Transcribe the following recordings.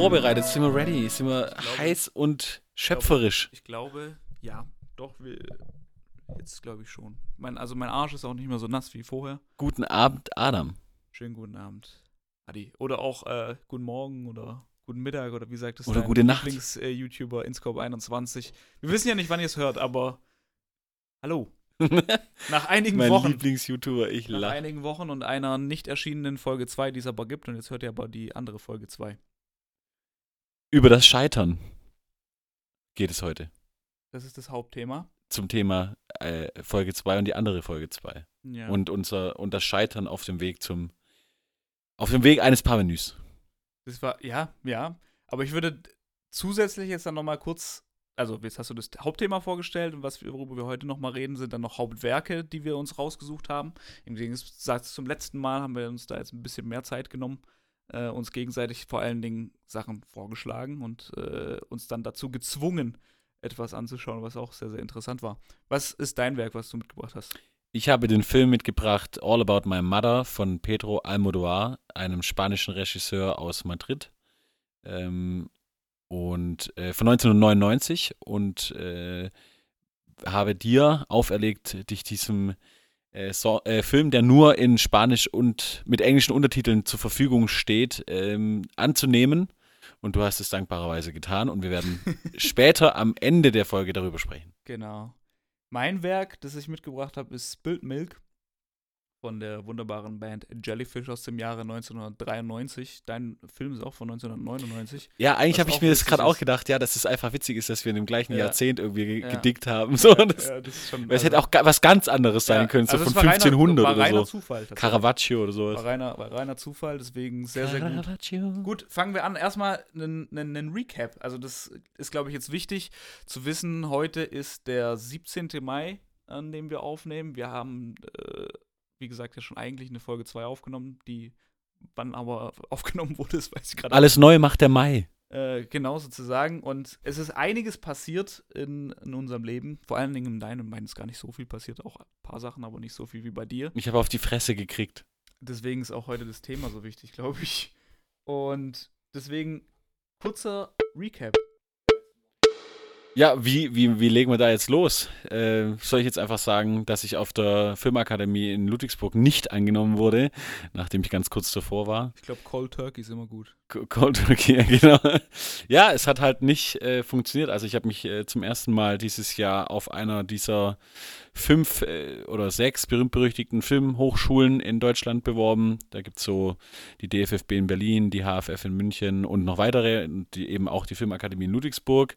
vorbereitet? Sind wir ready? Sind wir glaube- heiß und schöpferisch? Ich glaube, ja, doch, wir, jetzt glaube ich schon. Mein, also mein Arsch ist auch nicht mehr so nass wie vorher. Guten Abend, Adam. Schönen guten Abend, Adi. Oder auch äh, guten Morgen oder guten Mittag oder wie sagt es Oder gute Nacht. Lieblings-YouTuber Inscope21. Wir wissen ja nicht, wann ihr es hört, aber hallo. Nach einigen mein Wochen. Lieblings-YouTuber, ich Nach lache. einigen Wochen und einer nicht erschienenen Folge 2, die es aber gibt. Und jetzt hört ihr aber die andere Folge 2. Über das Scheitern geht es heute. Das ist das Hauptthema. Zum Thema äh, Folge 2 und die andere Folge 2. Ja. Und, unser, und das Scheitern auf dem Weg zum. Auf dem Weg eines Parvenus. Das war, ja, ja. Aber ich würde zusätzlich jetzt dann nochmal kurz, also jetzt hast du das Hauptthema vorgestellt und was wir, worüber wir heute nochmal reden, sind dann noch Hauptwerke, die wir uns rausgesucht haben. Im Gegensatz zum letzten Mal haben wir uns da jetzt ein bisschen mehr Zeit genommen, äh, uns gegenseitig vor allen Dingen Sachen vorgeschlagen und äh, uns dann dazu gezwungen, etwas anzuschauen, was auch sehr, sehr interessant war. Was ist dein Werk, was du mitgebracht hast? Ich habe den Film mitgebracht All About My Mother von Pedro Almodovar, einem spanischen Regisseur aus Madrid. Ähm, und äh, von 1999 und äh, habe dir auferlegt, dich diesem äh, so, äh, Film, der nur in Spanisch und mit englischen Untertiteln zur Verfügung steht, ähm, anzunehmen. Und du hast es dankbarerweise getan und wir werden später am Ende der Folge darüber sprechen. Genau. Mein Werk, das ich mitgebracht habe, ist Spilled Milk von der wunderbaren Band Jellyfish aus dem Jahre 1993. Dein Film ist auch von 1999. Ja, eigentlich habe ich auch mir das gerade auch gedacht, ja, dass es einfach witzig ist, dass wir in dem gleichen Ja. Jahrzehnt irgendwie ge Ja. gedickt haben. So, das, ja, das ist schon, weil es hätte auch ga- was ganz anderes sein können, so also von es war reiner- 1500 war oder reiner so. Zufall. tatsächlich. Caravaggio oder War sowas. reiner, war reiner Zufall, deswegen sehr, sehr gut. Caravaggio. Gut, fangen wir an. Erstmal einen Recap. Also, das ist, glaube ich, jetzt wichtig zu wissen. Heute ist der 17. Mai, an dem wir aufnehmen. Wir haben, äh, wie gesagt, ja schon eigentlich eine Folge 2 aufgenommen, die wann aber aufgenommen wurde, das weiß ich gerade Alles neu macht der Mai. äh, genau sozusagen. Und es ist einiges passiert in, in unserem Leben. Vor allen Dingen in deinem und meinem ist gar nicht so viel passiert. Auch ein paar Sachen, aber nicht so viel wie bei dir. Ich habe auf die Fresse gekriegt. Deswegen ist auch heute das Thema so wichtig, glaube ich. Und deswegen kurzer Recap. Ja, wie, wie, wie legen wir da jetzt los? Äh, soll ich jetzt einfach sagen, dass ich auf der Filmakademie in Ludwigsburg nicht angenommen wurde, nachdem ich ganz kurz davor war? Ich glaube, Cold Turkey ist immer gut. Cold Turkey, ja, genau. Ja, es hat halt nicht äh, funktioniert. Also ich habe mich äh, zum ersten Mal dieses Jahr auf einer dieser fünf äh, oder sechs berühmt-berüchtigten Filmhochschulen in Deutschland beworben. Da gibt es so die DFFB in Berlin, die HFF in München und noch weitere, die, eben auch die Filmakademie in Ludwigsburg.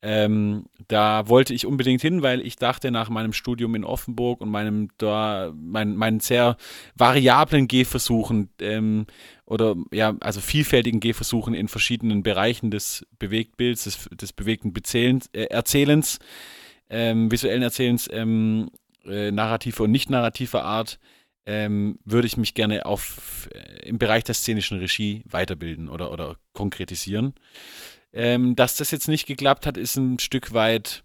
Ähm, da wollte ich unbedingt hin, weil ich dachte, nach meinem Studium in Offenburg und meinem da, mein, meinen sehr variablen Gehversuchen ähm, oder ja, also vielfältigen Gehversuchen in verschiedenen Bereichen des Bewegtbilds, des, des bewegten Bezählens, äh, Erzählens, ähm, visuellen Erzählens, ähm, äh, narrativer und nicht narrativer Art, ähm, würde ich mich gerne auf, äh, im Bereich der szenischen Regie weiterbilden oder, oder konkretisieren. Ähm, dass das jetzt nicht geklappt hat, ist ein Stück weit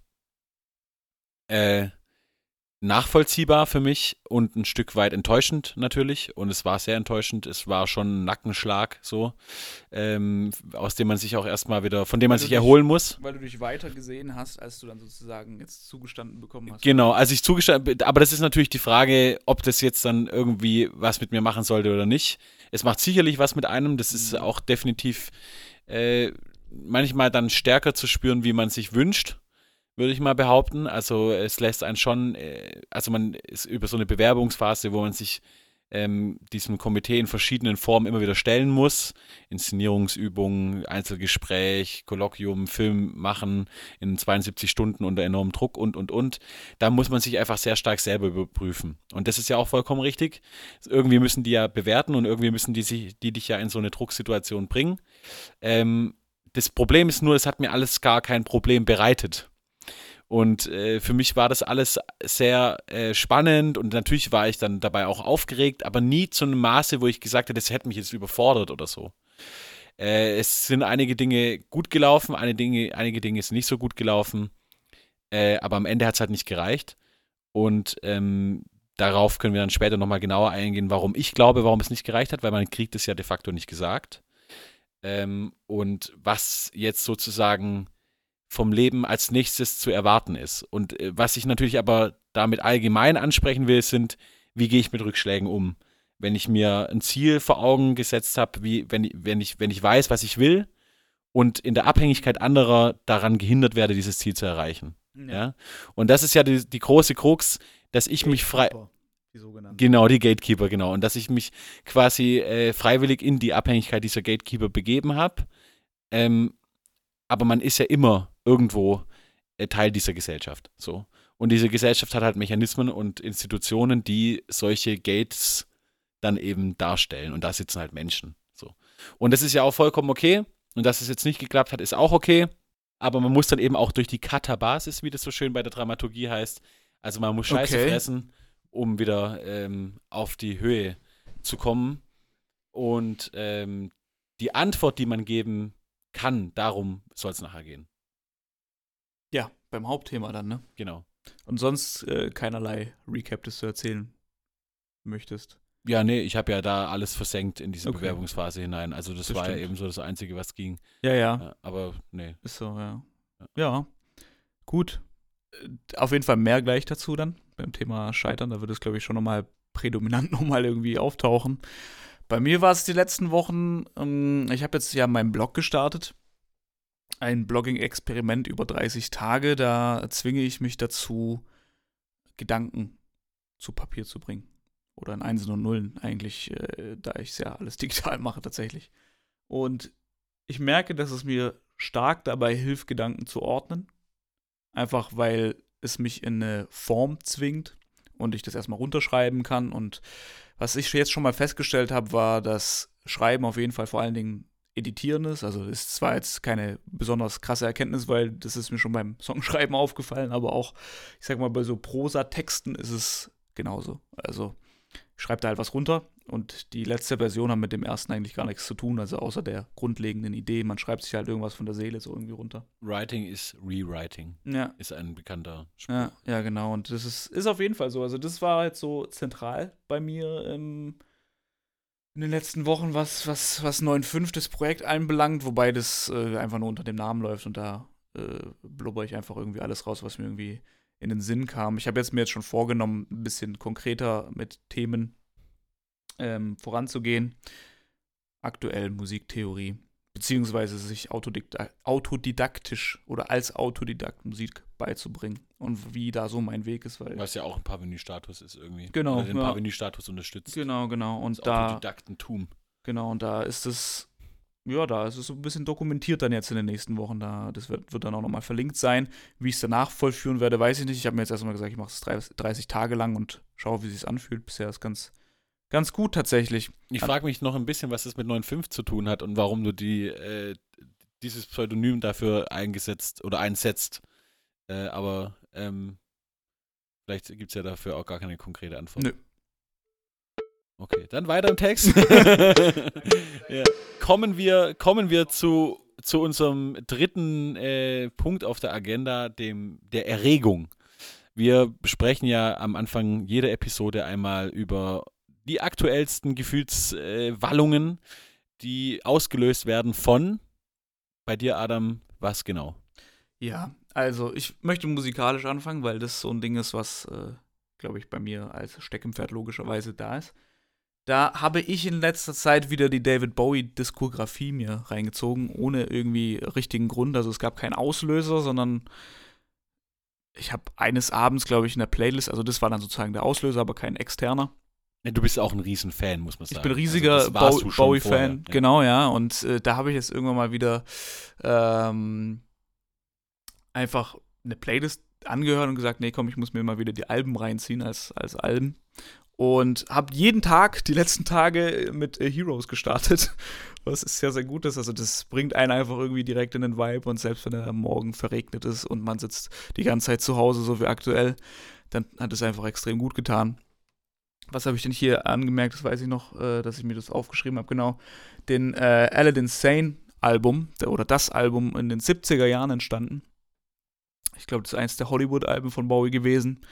äh, nachvollziehbar für mich und ein Stück weit enttäuschend natürlich. Und es war sehr enttäuschend. Es war schon ein Nackenschlag so, ähm, aus dem man sich auch erstmal wieder, von dem man Also sich dich- erholen muss. Weil du dich weiter gesehen hast, als du dann sozusagen jetzt zugestanden bekommen hast. Genau, also ich zugestanden, aber das ist natürlich die Frage, ob das jetzt dann irgendwie was mit mir machen sollte oder nicht. Es macht sicherlich was mit einem, das ist Mhm. auch definitiv äh, manchmal dann stärker zu spüren, wie man sich wünscht, würde ich mal behaupten. Also es lässt einen schon, äh, also man ist über so eine Bewerbungsphase, wo man sich ähm, diesem Komitee in verschiedenen Formen immer wieder stellen muss. Inszenierungsübungen, Einzelgespräch, Kolloquium, Film machen in 72 Stunden unter enormem Druck und, und, und. Da muss man sich einfach sehr stark selber überprüfen. Und das ist ja auch vollkommen richtig. Irgendwie müssen die ja bewerten und irgendwie müssen die, sich, die dich ja in so eine Drucksituation bringen. Ähm, das Problem ist nur, es hat mir alles gar kein Problem bereitet. Und äh, für mich war das alles sehr äh, spannend und natürlich war ich dann dabei auch aufgeregt, aber nie zu einem Maße, wo ich gesagt hätte, das hätte mich jetzt überfordert oder so. Äh, es sind einige Dinge gut gelaufen, einige Dinge, einige Dinge sind nicht so gut gelaufen, äh, aber am Ende hat es halt nicht gereicht. Und ähm, darauf können wir dann später nochmal genauer eingehen, warum ich glaube, warum es nicht gereicht hat, weil man kriegt es ja de facto nicht gesagt. Ähm, und was jetzt sozusagen vom Leben als nächstes zu erwarten ist. Und äh, was ich natürlich aber damit allgemein ansprechen will, sind, wie gehe ich mit Rückschlägen um? Wenn ich mir ein Ziel vor Augen gesetzt habe, wie wenn, wenn, ich, wenn ich weiß, was ich will und in der Abhängigkeit anderer daran gehindert werde, dieses Ziel zu erreichen. Ja. ja? Und das ist ja die, die große Krux, dass ich mich frei. Die sogenannten. Genau, die Gatekeeper, genau. Und dass ich mich quasi äh, freiwillig in die Abhängigkeit dieser Gatekeeper begeben habe. Ähm, aber man ist ja immer irgendwo äh, Teil dieser Gesellschaft. So. Und diese Gesellschaft hat halt Mechanismen und Institutionen, die solche Gates dann eben darstellen. Und da sitzen halt Menschen. So. Und das ist ja auch vollkommen okay. Und dass es jetzt nicht geklappt hat, ist auch okay. Aber man muss dann eben auch durch die Katabasis, wie das so schön bei der Dramaturgie heißt. Also man muss Scheiße okay. fressen um wieder ähm, auf die Höhe zu kommen. Und ähm, die Antwort, die man geben kann, darum soll es nachher gehen. Ja, beim Hauptthema dann, ne? Genau. Und sonst äh, keinerlei Recap, das du erzählen möchtest. Ja, nee, ich habe ja da alles versenkt in diese okay. Bewerbungsphase hinein. Also das, das war stimmt. ja eben so das Einzige, was ging. Ja, ja. Aber nee. Ist so, ja. Ja, ja. gut. Äh, auf jeden Fall mehr gleich dazu dann beim Thema Scheitern. Da wird es, glaube ich, schon nochmal prädominant nochmal irgendwie auftauchen. Bei mir war es die letzten Wochen, ähm, ich habe jetzt ja meinen Blog gestartet. Ein Blogging-Experiment über 30 Tage. Da zwinge ich mich dazu, Gedanken zu Papier zu bringen. Oder in Einsen und Nullen eigentlich, äh, da ich es ja alles digital mache tatsächlich. Und ich merke, dass es mir stark dabei hilft, Gedanken zu ordnen. Einfach weil es mich in eine Form zwingt und ich das erstmal runterschreiben kann. Und was ich jetzt schon mal festgestellt habe, war, dass Schreiben auf jeden Fall vor allen Dingen Editieren ist. Also ist zwar jetzt keine besonders krasse Erkenntnis, weil das ist mir schon beim Songschreiben aufgefallen, aber auch, ich sag mal, bei so Prosa-Texten ist es genauso. Also ich schreibe da halt was runter und die letzte Version hat mit dem ersten eigentlich gar nichts zu tun, also außer der grundlegenden Idee. Man schreibt sich halt irgendwas von der Seele so irgendwie runter. Writing is Rewriting. Ja. Ist ein bekannter Spruch. Ja, ja genau. Und das ist, ist auf jeden Fall so. Also, das war halt so zentral bei mir im, in den letzten Wochen, was, was, was 9.5 das Projekt anbelangt, wobei das äh, einfach nur unter dem Namen läuft und da äh, blubber ich einfach irgendwie alles raus, was mir irgendwie in den Sinn kam. Ich habe jetzt mir jetzt schon vorgenommen, ein bisschen konkreter mit Themen ähm, voranzugehen. Aktuell Musiktheorie, beziehungsweise sich autodidaktisch oder als Autodidakt Musik beizubringen und wie da so mein Weg ist. Weil Was ja auch ein Parvenu-Status ist irgendwie. Genau. Oder den ja. Parvenu-Status unterstützt. Genau, genau. Und das da. Autodidaktentum. Genau, und da ist es ja, da ist es so ein bisschen dokumentiert dann jetzt in den nächsten Wochen. Da, das wird, wird dann auch nochmal verlinkt sein. Wie ich es danach vollführen werde, weiß ich nicht. Ich habe mir jetzt erstmal gesagt, ich mache es 30 Tage lang und schaue, wie es sich anfühlt. Bisher ist ganz, ganz gut tatsächlich. Ich frage mich noch ein bisschen, was das mit 9.5 zu tun hat und warum du die, äh, dieses Pseudonym dafür eingesetzt oder einsetzt. Äh, aber ähm, vielleicht gibt es ja dafür auch gar keine konkrete Antwort. Nö. Okay, dann weiter im Text. ja. Kommen wir, kommen wir zu, zu unserem dritten äh, Punkt auf der Agenda, dem, der Erregung. Wir sprechen ja am Anfang jeder Episode einmal über die aktuellsten Gefühlswallungen, äh, die ausgelöst werden von, bei dir Adam, was genau? Ja, also ich möchte musikalisch anfangen, weil das so ein Ding ist, was, äh, glaube ich, bei mir als Steckenpferd logischerweise da ist. Da habe ich in letzter Zeit wieder die David Bowie-Diskografie mir reingezogen, ohne irgendwie richtigen Grund. Also es gab keinen Auslöser, sondern ich habe eines Abends, glaube ich, in der Playlist, also das war dann sozusagen der Auslöser, aber kein externer. Ja, du bist auch ein Riesenfan, muss man sagen. Ich bin ein riesiger also Bowie-Fan, ja. genau, ja. Und äh, da habe ich jetzt irgendwann mal wieder ähm, einfach eine Playlist angehört und gesagt, nee, komm, ich muss mir mal wieder die Alben reinziehen als, als Alben. Und habe jeden Tag, die letzten Tage, mit äh, Heroes gestartet. Was sehr, sehr gut ist. Also, das bringt einen einfach irgendwie direkt in den Vibe. Und selbst wenn er morgen verregnet ist und man sitzt die ganze Zeit zu Hause, so wie aktuell, dann hat es einfach extrem gut getan. Was habe ich denn hier angemerkt? Das weiß ich noch, äh, dass ich mir das aufgeschrieben habe. Genau. Den äh, Aladdin Sane Album, der, oder das Album in den 70er Jahren entstanden. Ich glaube, das ist eins der Hollywood-Alben von Bowie gewesen.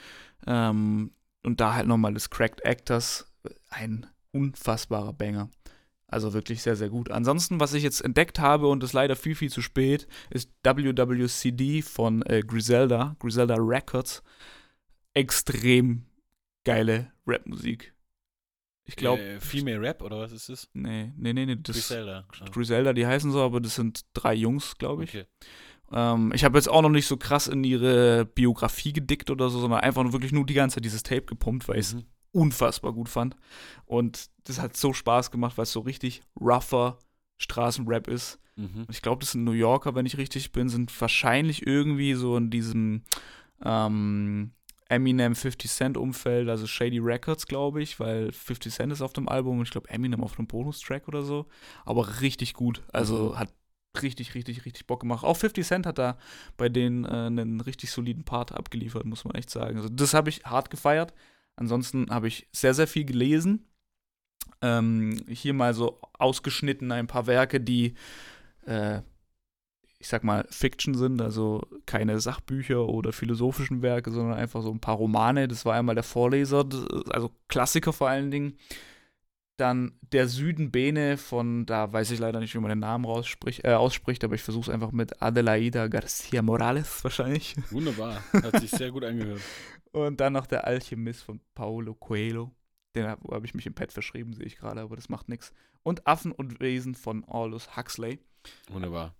Ähm, und da halt nochmal das Cracked Actors, ein unfassbarer Banger. Also wirklich sehr, sehr gut. Ansonsten, was ich jetzt entdeckt habe und ist leider viel, viel zu spät, ist WWCD von äh, Griselda, Griselda Records. Extrem geile Rapmusik. Ich glaube. Äh, Female Rap oder was ist das? Nee, nee, nee, nee. Das Griselda. Ah, Griselda, die heißen so, aber das sind drei Jungs, glaube ich. okay. Ähm, ich habe jetzt auch noch nicht so krass in ihre Biografie gedickt oder so, sondern einfach nur wirklich nur die ganze Zeit dieses Tape gepumpt, weil ich es Mhm. unfassbar gut fand. Und das hat so Spaß gemacht, weil es so richtig rougher Straßenrap ist. Mhm. Und ich glaube, das sind New Yorker, wenn ich richtig bin, sind wahrscheinlich irgendwie so in diesem ähm, Eminem 50 Cent Umfeld, also Shady Records, glaube ich, weil 50 Cent ist auf dem Album und ich glaube Eminem auf einem Bonustrack oder so. Aber richtig gut. Also Mhm. hat richtig, richtig, richtig Bock gemacht. Auch 50 Cent hat da bei denen äh, einen richtig soliden Part abgeliefert, muss man echt sagen. Also das habe ich hart gefeiert. Ansonsten habe ich sehr, sehr viel gelesen. Ähm, hier mal so ausgeschnitten ein paar Werke, die, äh, ich sag mal, Fiction sind, also keine Sachbücher oder philosophischen Werke, sondern einfach so ein paar Romane. Das war einmal der Vorleser, also Klassiker vor allen Dingen. Dann Der Süden Bene von, da weiß ich leider nicht, wie man den Namen äh, ausspricht, aber ich versuche es einfach mit Adelaida Garcia Morales wahrscheinlich. Wunderbar. Hat sich sehr gut angehört. Und dann noch Der Alchemist von Paulo Coelho. Den habe hab ich mich im Pad verschrieben, sehe ich gerade, aber das macht nichts. Und Affen und Wesen von Aldous Huxley. Wunderbar.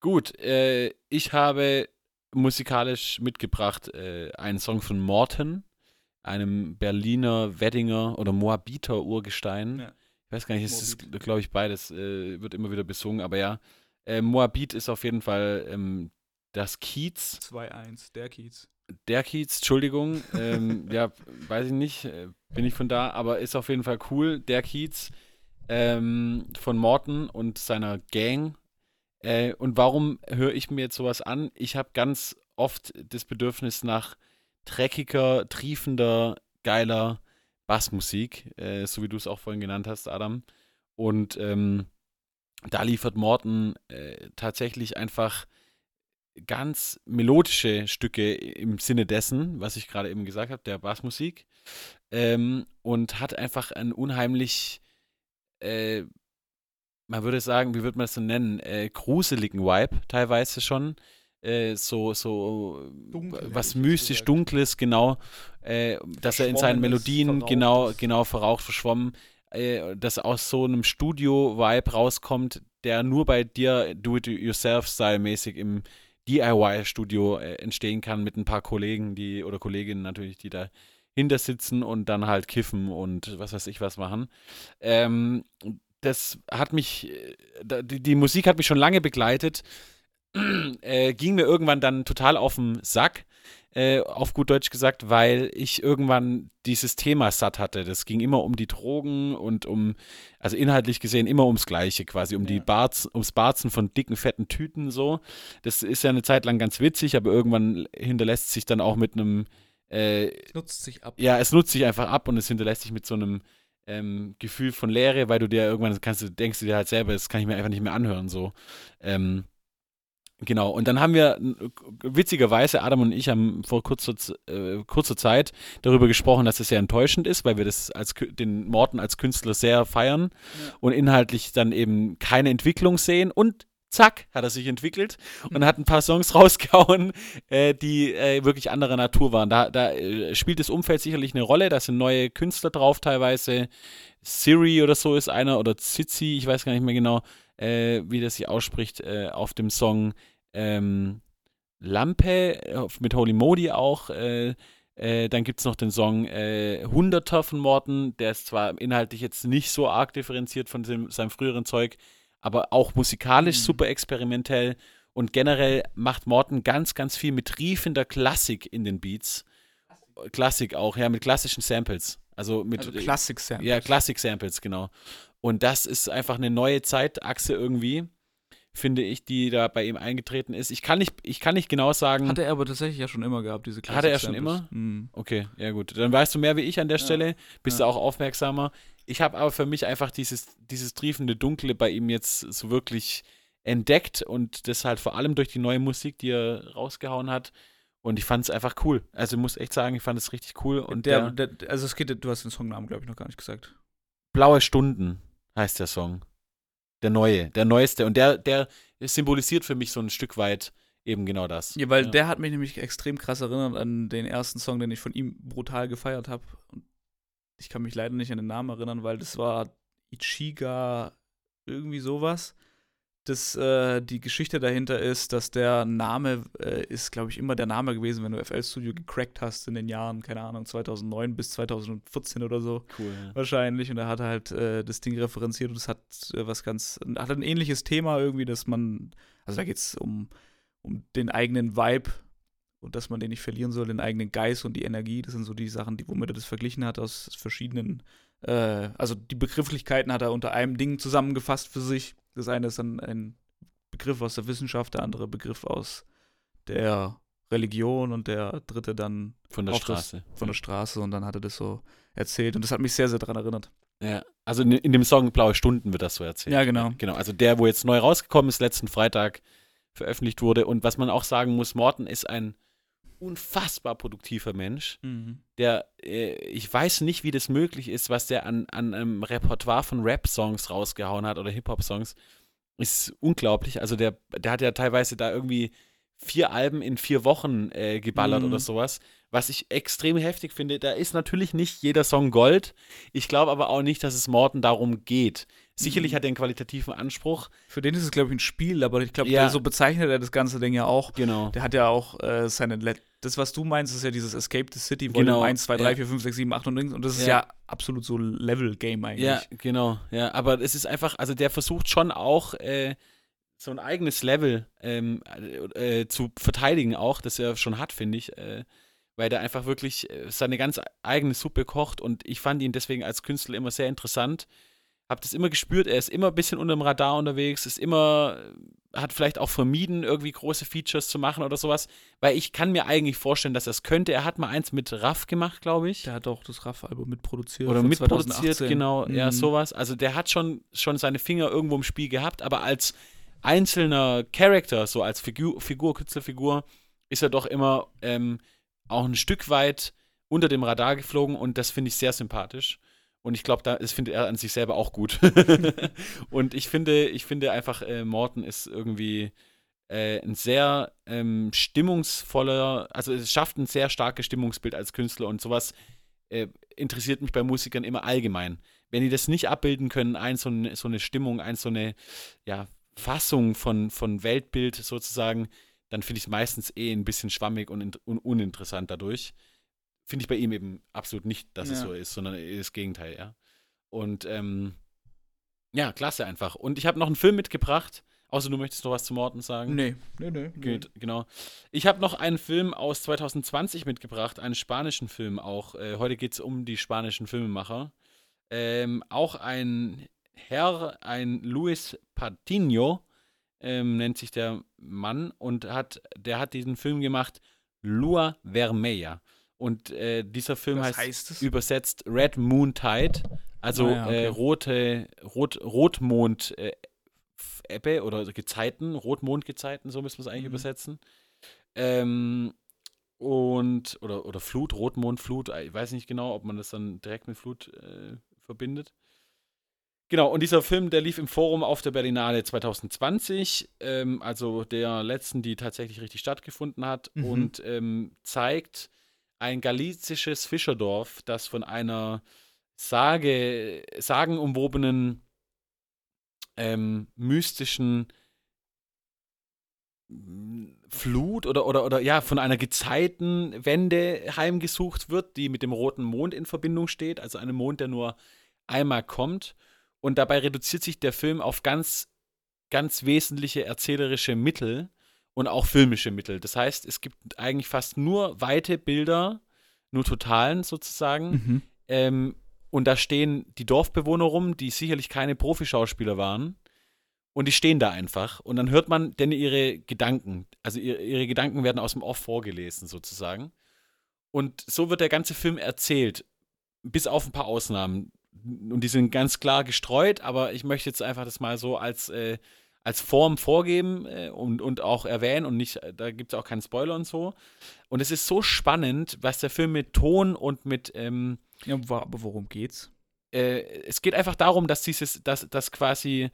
Gut, äh, ich habe musikalisch mitgebracht äh, einen Song von Morten, einem Berliner Weddinger oder Moabiter Urgestein. Ja. Ich weiß gar nicht, es ist, Moabit. glaube ich, beides, äh, wird immer wieder besungen, aber ja. Äh, Moabit ist auf jeden Fall ähm, das Kiez, 2-1, der Kiez. der Kiez, Entschuldigung, ähm, ja, weiß ich nicht, äh, bin ich von da, aber ist auf jeden Fall cool, der Kiez ähm, von Morten und seiner Gang. Äh, und warum höre ich mir jetzt sowas an? Ich habe ganz oft das Bedürfnis nach dreckiger, triefender, geiler Bassmusik, äh, so wie du es auch vorhin genannt hast, Adam. Und ähm, da liefert Morten äh, tatsächlich einfach ganz melodische Stücke im Sinne dessen, was ich gerade eben gesagt habe, der Bassmusik. Ähm, und hat einfach einen unheimlich, äh, man würde sagen, wie würde man das so nennen, äh, gruseligen Vibe teilweise schon. Äh, so, so Dunkel, was mystisch gesagt. Dunkles, genau, äh, dass er in seinen Melodien genau, genau verraucht, verschwommen, äh, dass aus so einem Studio-Vibe rauskommt, der nur bei dir Do-it-yourself-Style-mäßig im DIY-Studio äh, entstehen kann mit ein paar Kollegen, die oder Kolleginnen natürlich, die da hinter sitzen und dann halt kiffen und was weiß ich was machen. Ähm, das hat mich, äh, die, die Musik hat mich schon lange begleitet, äh, ging mir irgendwann dann total auf den Sack, äh, auf gut Deutsch gesagt, weil ich irgendwann dieses Thema satt hatte. Das ging immer um die Drogen und um, also inhaltlich gesehen immer ums Gleiche quasi, um die Ja. Barz, ums Barzen von dicken, fetten Tüten so. Das ist ja eine Zeit lang ganz witzig, aber irgendwann hinterlässt sich dann auch mit einem äh, Es nutzt sich ab. ja, es nutzt sich einfach ab und es hinterlässt sich mit so einem ähm, Gefühl von Leere, weil du dir irgendwann kannst du, denkst du dir halt selber, das kann ich mir einfach nicht mehr anhören. So. Ähm, genau, und dann haben wir witzigerweise, Adam und ich haben vor kurzer, äh, kurzer Zeit darüber gesprochen, dass es sehr enttäuschend ist, weil wir das als den Morten als Künstler sehr feiern Ja. und inhaltlich dann eben keine Entwicklung sehen und zack, hat er sich entwickelt und hat ein paar Songs rausgehauen, äh, die äh, wirklich anderer Natur waren. Da, da äh, spielt das Umfeld sicherlich eine Rolle, da sind neue Künstler drauf teilweise. Siri oder so ist einer oder Zizi, ich weiß gar nicht mehr genau, äh, wie das sich ausspricht, äh, auf dem Song ähm, Lampe äh, mit Holy Modi auch. Äh, äh, dann gibt es noch den Song äh, Hunderter von Morten, der ist zwar inhaltlich jetzt nicht so arg differenziert von dem, seinem früheren Zeug, aber auch musikalisch Mhm. super experimentell. Und generell macht Morten ganz, ganz viel mit triefender Klassik in den Beats. Klassik auch, ja, mit klassischen Samples. Also mit Also Classic Sam. ja, Classic Samples, genau. Und das ist einfach eine neue Zeitachse irgendwie, finde ich, die da bei ihm eingetreten ist. Ich kann nicht, ich kann nicht genau sagen. Hatte er aber tatsächlich ja schon immer gehabt, diese Classic Hatte er schon immer? Mhm. Okay, ja gut. Dann weißt du mehr wie ich an der Ja. Stelle, bist Ja. du auch aufmerksamer. Ich habe aber für mich einfach dieses, dieses triefende Dunkle bei ihm jetzt so wirklich entdeckt und das halt vor allem durch die neue Musik, die er rausgehauen hat. Und ich fand es einfach cool. Also ich muss echt sagen, ich fand es richtig cool. Und der, der, der, also es geht, du hast den Songnamen, glaube ich, noch gar nicht gesagt. Blaue Stunden heißt der Song. Der neue, der neueste. Und der, der symbolisiert für mich so ein Stück weit eben genau das. Ja, weil der hat mich nämlich extrem krass erinnert an den ersten Song, den ich von ihm brutal gefeiert habe. Ich kann mich leider nicht an den Namen erinnern, weil das war Ichiga irgendwie sowas das, äh, die Geschichte dahinter ist, dass der Name äh, ist, glaube ich, immer der Name gewesen, wenn du FL Studio gecrackt hast in den Jahren, keine Ahnung, 2009 bis 2014 oder so. Cool. Ja. Wahrscheinlich. Und er hat halt äh, das Ding referenziert und es hat äh, was ganz, hat ein ähnliches Thema irgendwie, dass man, also da geht es um, um den eigenen Vibe und dass man den nicht verlieren soll, den eigenen Geist und die Energie. Das sind so die Sachen, die, womit er das verglichen hat aus verschiedenen, äh, also die Begrifflichkeiten hat er unter einem Ding zusammengefasst für sich das eine ist dann ein Begriff aus der Wissenschaft, der andere Begriff aus der Religion und der dritte dann von der Straße. Das, von der Straße und dann hat er das so erzählt und das hat mich sehr, sehr daran erinnert. Ja, also in, in dem Song Blaue Stunden wird das so erzählt. Ja, genau. Genau, also der, wo jetzt neu rausgekommen ist, letzten Freitag veröffentlicht wurde und was man auch sagen muss, Morten ist ein unfassbar produktiver Mensch, mhm. Der, äh, ich weiß nicht, wie das möglich ist, was der an, an einem Repertoire von Rap-Songs rausgehauen hat oder Hip-Hop-Songs, ist unglaublich. Also der, der hat ja teilweise da irgendwie vier Alben in vier Wochen äh, geballert mhm. oder sowas, was ich extrem heftig finde. Da ist natürlich nicht jeder Song Gold. Ich glaube aber auch nicht, dass es Morten darum geht. Sicherlich hat er einen qualitativen Anspruch. Für den ist es, glaube ich, ein Spiel, aber ich glaube, ja. so bezeichnet er das ganze Ding ja auch. Genau. Der hat ja auch äh, seine, Let das, was du meinst, ist ja dieses Escape the City, Volume genau. 1, 2, 3, ja. 4, 5, 6, 7, 8 und links. Und das ist ja, ja absolut so Level-Game eigentlich. Ja, genau. Ja, aber es ist einfach, also der versucht schon auch, äh, so ein eigenes Level ähm, äh, zu verteidigen auch, das er schon hat, finde ich. Äh, weil der einfach wirklich äh, seine ganz eigene Suppe kocht und ich fand ihn deswegen als Künstler immer sehr interessant habe das immer gespürt, er ist immer ein bisschen unter dem Radar unterwegs, ist immer, hat vielleicht auch vermieden, irgendwie große Features zu machen oder sowas, weil ich kann mir eigentlich vorstellen, dass er es könnte. Er hat mal eins mit Raff gemacht, glaube ich. Der hat auch das Raff-Album mitproduziert. Oder mitproduziert, genau, mhm. ja, sowas. Also der hat schon, schon seine Finger irgendwo im Spiel gehabt, aber als einzelner Charakter, so als Figur, Figur Künstlerfigur, ist er doch immer ähm, auch ein Stück weit unter dem Radar geflogen und das finde ich sehr sympathisch. Und ich glaube, das findet er an sich selber auch gut. und ich finde, ich finde einfach, äh, Morton ist irgendwie äh, ein sehr ähm, stimmungsvoller, also es schafft ein sehr starkes Stimmungsbild als Künstler und sowas äh, interessiert mich bei Musikern immer allgemein. Wenn die das nicht abbilden können, ein so, eine, so eine Stimmung, ein so eine ja, Fassung von, von Weltbild sozusagen, dann finde ich es meistens eh ein bisschen schwammig und, un uninteressant dadurch finde ich bei ihm eben absolut nicht, dass ja. es so ist, sondern das Gegenteil, ja. Und ähm, ja, klasse einfach. Und ich habe noch einen Film mitgebracht. Außer du möchtest noch was zu Morten sagen? Nee, nee, nee. Geht, genau. Ich habe noch einen Film aus 2020 mitgebracht, einen spanischen Film auch. Äh, heute geht es um die spanischen Filmemacher. Ähm, auch ein Herr, ein Luis Patino, ähm, nennt sich der Mann, und hat, der hat diesen Film gemacht, Lua Vermeja. Und äh, dieser Film heißt, heißt übersetzt Red Moon Tide, also ah, ja, okay. äh, rote Rot, Rotmond äh, Ebbe oder Gezeiten, Rotmondgezeiten, so müssen wir es eigentlich mhm. übersetzen. Ähm, und oder, oder Flut, Rotmondflut, ich weiß nicht genau, ob man das dann direkt mit Flut äh, verbindet. Genau, und dieser Film, der lief im Forum auf der Berlinale 2020, ähm, also der letzten, die tatsächlich richtig stattgefunden hat, mhm. und ähm, zeigt ein galizisches Fischerdorf, das von einer Sage, sagenumwobenen, ähm, mystischen Flut oder, oder, oder ja, von einer Gezeitenwende heimgesucht wird, die mit dem roten Mond in Verbindung steht, also einem Mond, der nur einmal kommt. Und dabei reduziert sich der Film auf ganz, ganz wesentliche erzählerische Mittel, und auch filmische Mittel. Das heißt, es gibt eigentlich fast nur weite Bilder, nur Totalen sozusagen. Mhm. Ähm, und da stehen die Dorfbewohner rum, die sicherlich keine Profischauspieler waren. Und die stehen da einfach. Und dann hört man denn ihre Gedanken. Also ihre, ihre Gedanken werden aus dem Off vorgelesen sozusagen. Und so wird der ganze Film erzählt. Bis auf ein paar Ausnahmen. Und die sind ganz klar gestreut, aber ich möchte jetzt einfach das mal so als äh, als Form vorgeben äh, und, und auch erwähnen und nicht, da gibt es auch keinen Spoiler und so. Und es ist so spannend, was der Film mit Ton und mit. Ähm, ja, aber worum geht's? äh, es geht einfach darum, dass dieses, dass, dass quasi,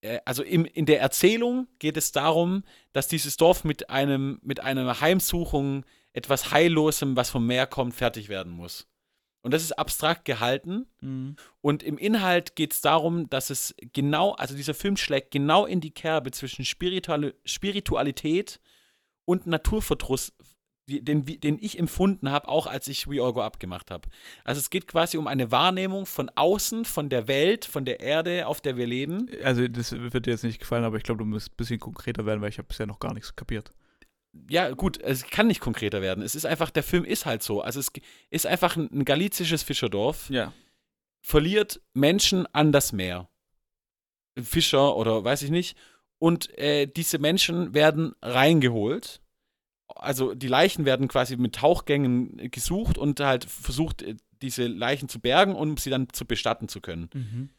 äh, also im, in der Erzählung geht es darum, dass dieses Dorf mit einem, mit einer Heimsuchung etwas Heillosem, was vom Meer kommt, fertig werden muss. Und das ist abstrakt gehalten. Mhm. Und im Inhalt geht es darum, dass es genau, also dieser Film schlägt genau in die Kerbe zwischen Spiritual Spiritualität und Naturverdruss, den, den ich empfunden habe, auch als ich We All Go Up gemacht habe. Also es geht quasi um eine Wahrnehmung von außen, von der Welt, von der Erde, auf der wir leben. Also, das wird dir jetzt nicht gefallen, aber ich glaube, du musst ein bisschen konkreter werden, weil ich habe bisher noch gar nichts kapiert. Ja, gut, es kann nicht konkreter werden. Es ist einfach, der Film ist halt so. Also es ist einfach ein, ein galizisches Fischerdorf. Ja. verliert Menschen an das Meer. Fischer oder weiß ich nicht. Und äh, diese Menschen werden reingeholt. Also die Leichen werden quasi mit Tauchgängen gesucht und halt versucht, äh, diese Leichen zu bergen, um sie dann zu bestatten zu können. Mhm.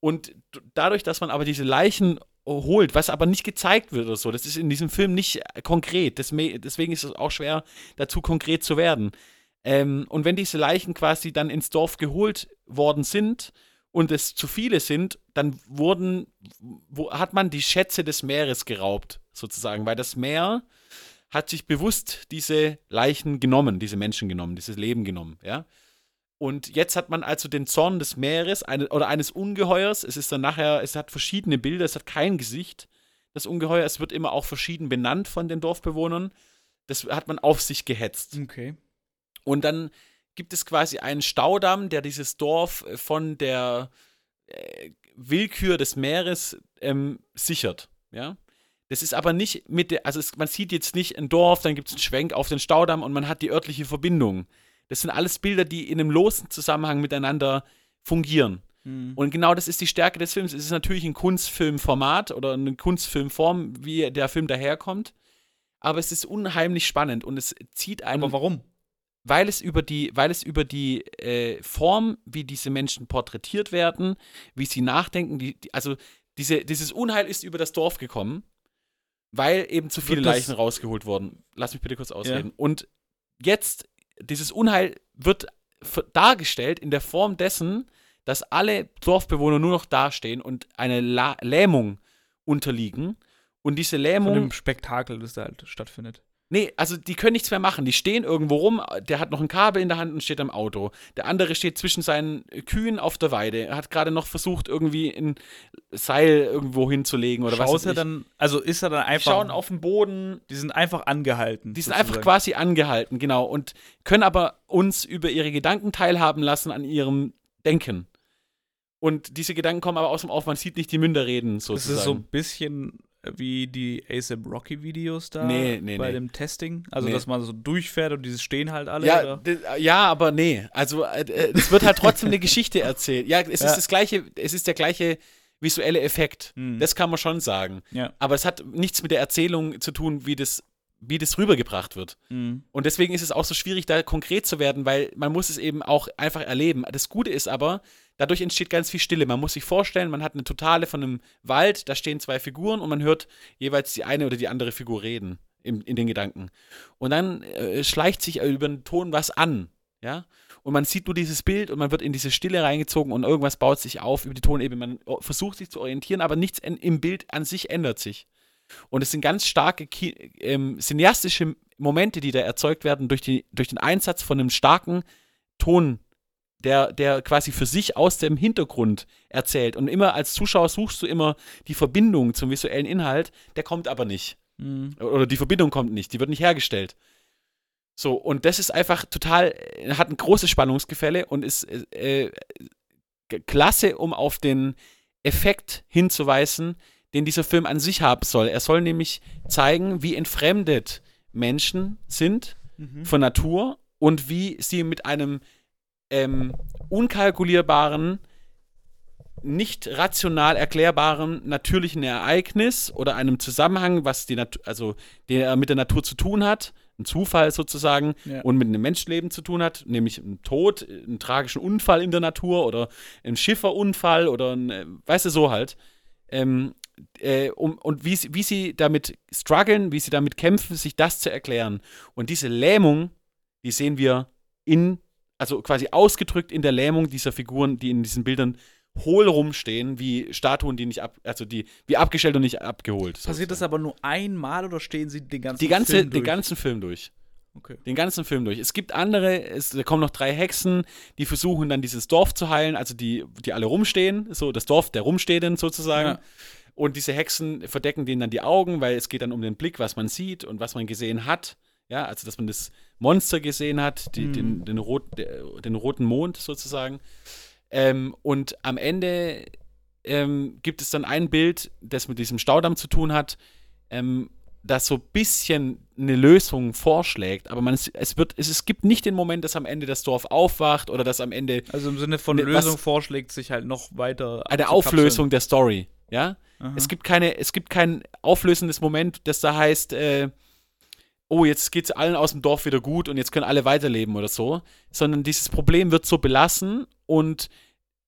Und dadurch, dass man aber diese Leichen holt, was aber nicht gezeigt wird oder so, das ist in diesem Film nicht konkret. Deswegen ist es auch schwer, dazu konkret zu werden. Ähm, und wenn diese Leichen quasi dann ins Dorf geholt worden sind und es zu viele sind, dann wurden, wo, hat man die Schätze des Meeres geraubt, sozusagen, weil das Meer hat sich bewusst diese Leichen genommen, diese Menschen genommen, dieses Leben genommen, ja. Und jetzt hat man also den Zorn des Meeres eine, oder eines Ungeheuers. Es ist dann nachher, es hat verschiedene Bilder, es hat kein Gesicht. Das Ungeheuer, es wird immer auch verschieden benannt von den Dorfbewohnern. Das hat man auf sich gehetzt. Okay. Und dann gibt es quasi einen Staudamm, der dieses Dorf äh, von der äh, Willkür des Meeres ähm, sichert. Ja. Das ist aber nicht mit der, also es, man sieht jetzt nicht ein Dorf, dann gibt es einen Schwenk auf den Staudamm und man hat die örtliche Verbindung. Das sind alles Bilder, die in einem losen Zusammenhang miteinander fungieren. Mhm. Und genau das ist die Stärke des Films. Es ist natürlich ein Kunstfilmformat oder eine Kunstfilmform, wie der Film daherkommt. Aber es ist unheimlich spannend und es zieht einen Aber warum? weil es über die, weil es über die äh, Form, wie diese Menschen porträtiert werden, wie sie nachdenken, die, die, also diese, dieses Unheil ist über das Dorf gekommen, weil eben zu viele Leichen rausgeholt wurden. Lass mich bitte kurz ausreden. Und jetzt, dieses Unheil wird dargestellt in der Form dessen, dass alle Dorfbewohner nur noch dastehen und eine La Lähmung unterliegen. Und diese Von Lähmung. dem Spektakel, das da halt stattfindet. Nee, also die können nichts mehr machen. Die stehen irgendwo rum, der hat noch ein Kabel in der Hand und steht am Auto. Der andere steht zwischen seinen Kühen auf der Weide. Er hat gerade noch versucht, irgendwie ein Seil irgendwo hinzulegen oder was. Schaut weiß er dann, also ist er dann Die einfach. schauen auf den Boden. Die sind einfach angehalten. Die sind einfach sozusagen. quasi angehalten, genau. Und können aber uns über ihre Gedanken teilhaben lassen an ihrem Denken. Und diese Gedanken kommen aber aus dem Auf, man sieht nicht die Münder reden, Das sozusagen. ist so ein bisschen wie die ASAP Rocky Videos da Nee, nee, bei nee. dem Testing. Also, dass man so durchfährt und diese stehen halt alle. Ja, ja, aber nee. Also äh, äh, es wird halt trotzdem eine Geschichte erzählt. Ja, es Ja. ist das gleiche, es ist der gleiche visuelle Effekt. Hm. Das kann man schon sagen. ja. Aber es hat nichts mit der Erzählung zu tun, wie das, wie das rübergebracht wird. Mhm. Und deswegen ist es auch so schwierig, da konkret zu werden, weil man muss es eben auch einfach erleben. Das Gute ist aber, dadurch entsteht ganz viel Stille. Man muss sich vorstellen, man hat eine Totale von einem Wald, da stehen zwei Figuren und man hört jeweils die eine oder die andere Figur reden in, in den Gedanken. Und dann äh, schleicht sich über den Ton was an, ja. Und man sieht nur dieses Bild und man wird in diese Stille reingezogen und irgendwas baut sich auf über die Tonebene. Man o- versucht sich zu orientieren, aber nichts im Bild an sich ändert sich. Und es sind ganz starke ähm, cineastische Momente, die da erzeugt werden durch, die, durch den Einsatz von einem starken Ton, der, der quasi für sich aus dem Hintergrund erzählt. Und immer als Zuschauer suchst du immer die Verbindung zum visuellen Inhalt, der kommt aber nicht. Mhm. Oder die Verbindung kommt nicht, die wird nicht hergestellt. So, und das ist einfach total, hat ein großes Spannungsgefälle und ist äh, äh, klasse, um auf den Effekt hinzuweisen, den dieser Film an sich haben soll. Er soll nämlich zeigen, wie entfremdet Menschen sind Mhm. von Natur und wie sie mit einem ähm, unkalkulierbaren, nicht rational erklärbaren natürlichen Ereignis oder einem Zusammenhang, was die Natur, also der mit der Natur zu tun hat, ein Zufall sozusagen, Ja. und mit einem Menschenleben zu tun hat, nämlich einen Tod, einen tragischen Unfall in der Natur oder einen Schifferunfall oder ein, äh, weißt du, so halt. Ähm, äh, um, und wie, sie- wie sie damit strugglen, wie sie damit kämpfen, sich das zu erklären. Und diese Lähmung, die sehen wir in also quasi ausgedrückt in der Lähmung dieser Figuren, die in diesen Bildern hohl rumstehen, wie Statuen, die nicht ab, also die, wie abgestellt und nicht abgeholt. Passiert das aber nur einmal oder stehen sie den ganzen die ganze, Film durch? Den ganzen Film durch. Okay. Den ganzen Film durch. Es gibt andere, es, da kommen noch drei Hexen, die versuchen dann dieses Dorf zu heilen, also die, die alle rumstehen, so das Dorf der Rumstehenden sozusagen. Ja. Und diese Hexen verdecken denen dann die Augen, weil es geht dann um den Blick, was man sieht und was man gesehen hat. Ja, also dass man das Monster gesehen hat, die, Mhm. den, den, rot, den roten Mond sozusagen. Ähm, und am Ende ähm, gibt es dann ein Bild, das mit diesem Staudamm zu tun hat, ähm, das so ein bisschen eine Lösung vorschlägt, aber man, es, es, wird, es, es gibt nicht den Moment, dass am Ende das Dorf aufwacht oder dass am Ende Also im Sinne von Ne, was- Lösung vorschlägt, sich halt noch weiter eine. Auflösung der Story, ja? Aha. Es gibt keine, es gibt kein auflösendes Moment, das da heißt, äh, oh, jetzt geht's allen aus dem Dorf wieder gut und jetzt können alle weiterleben oder so, sondern dieses Problem wird so belassen und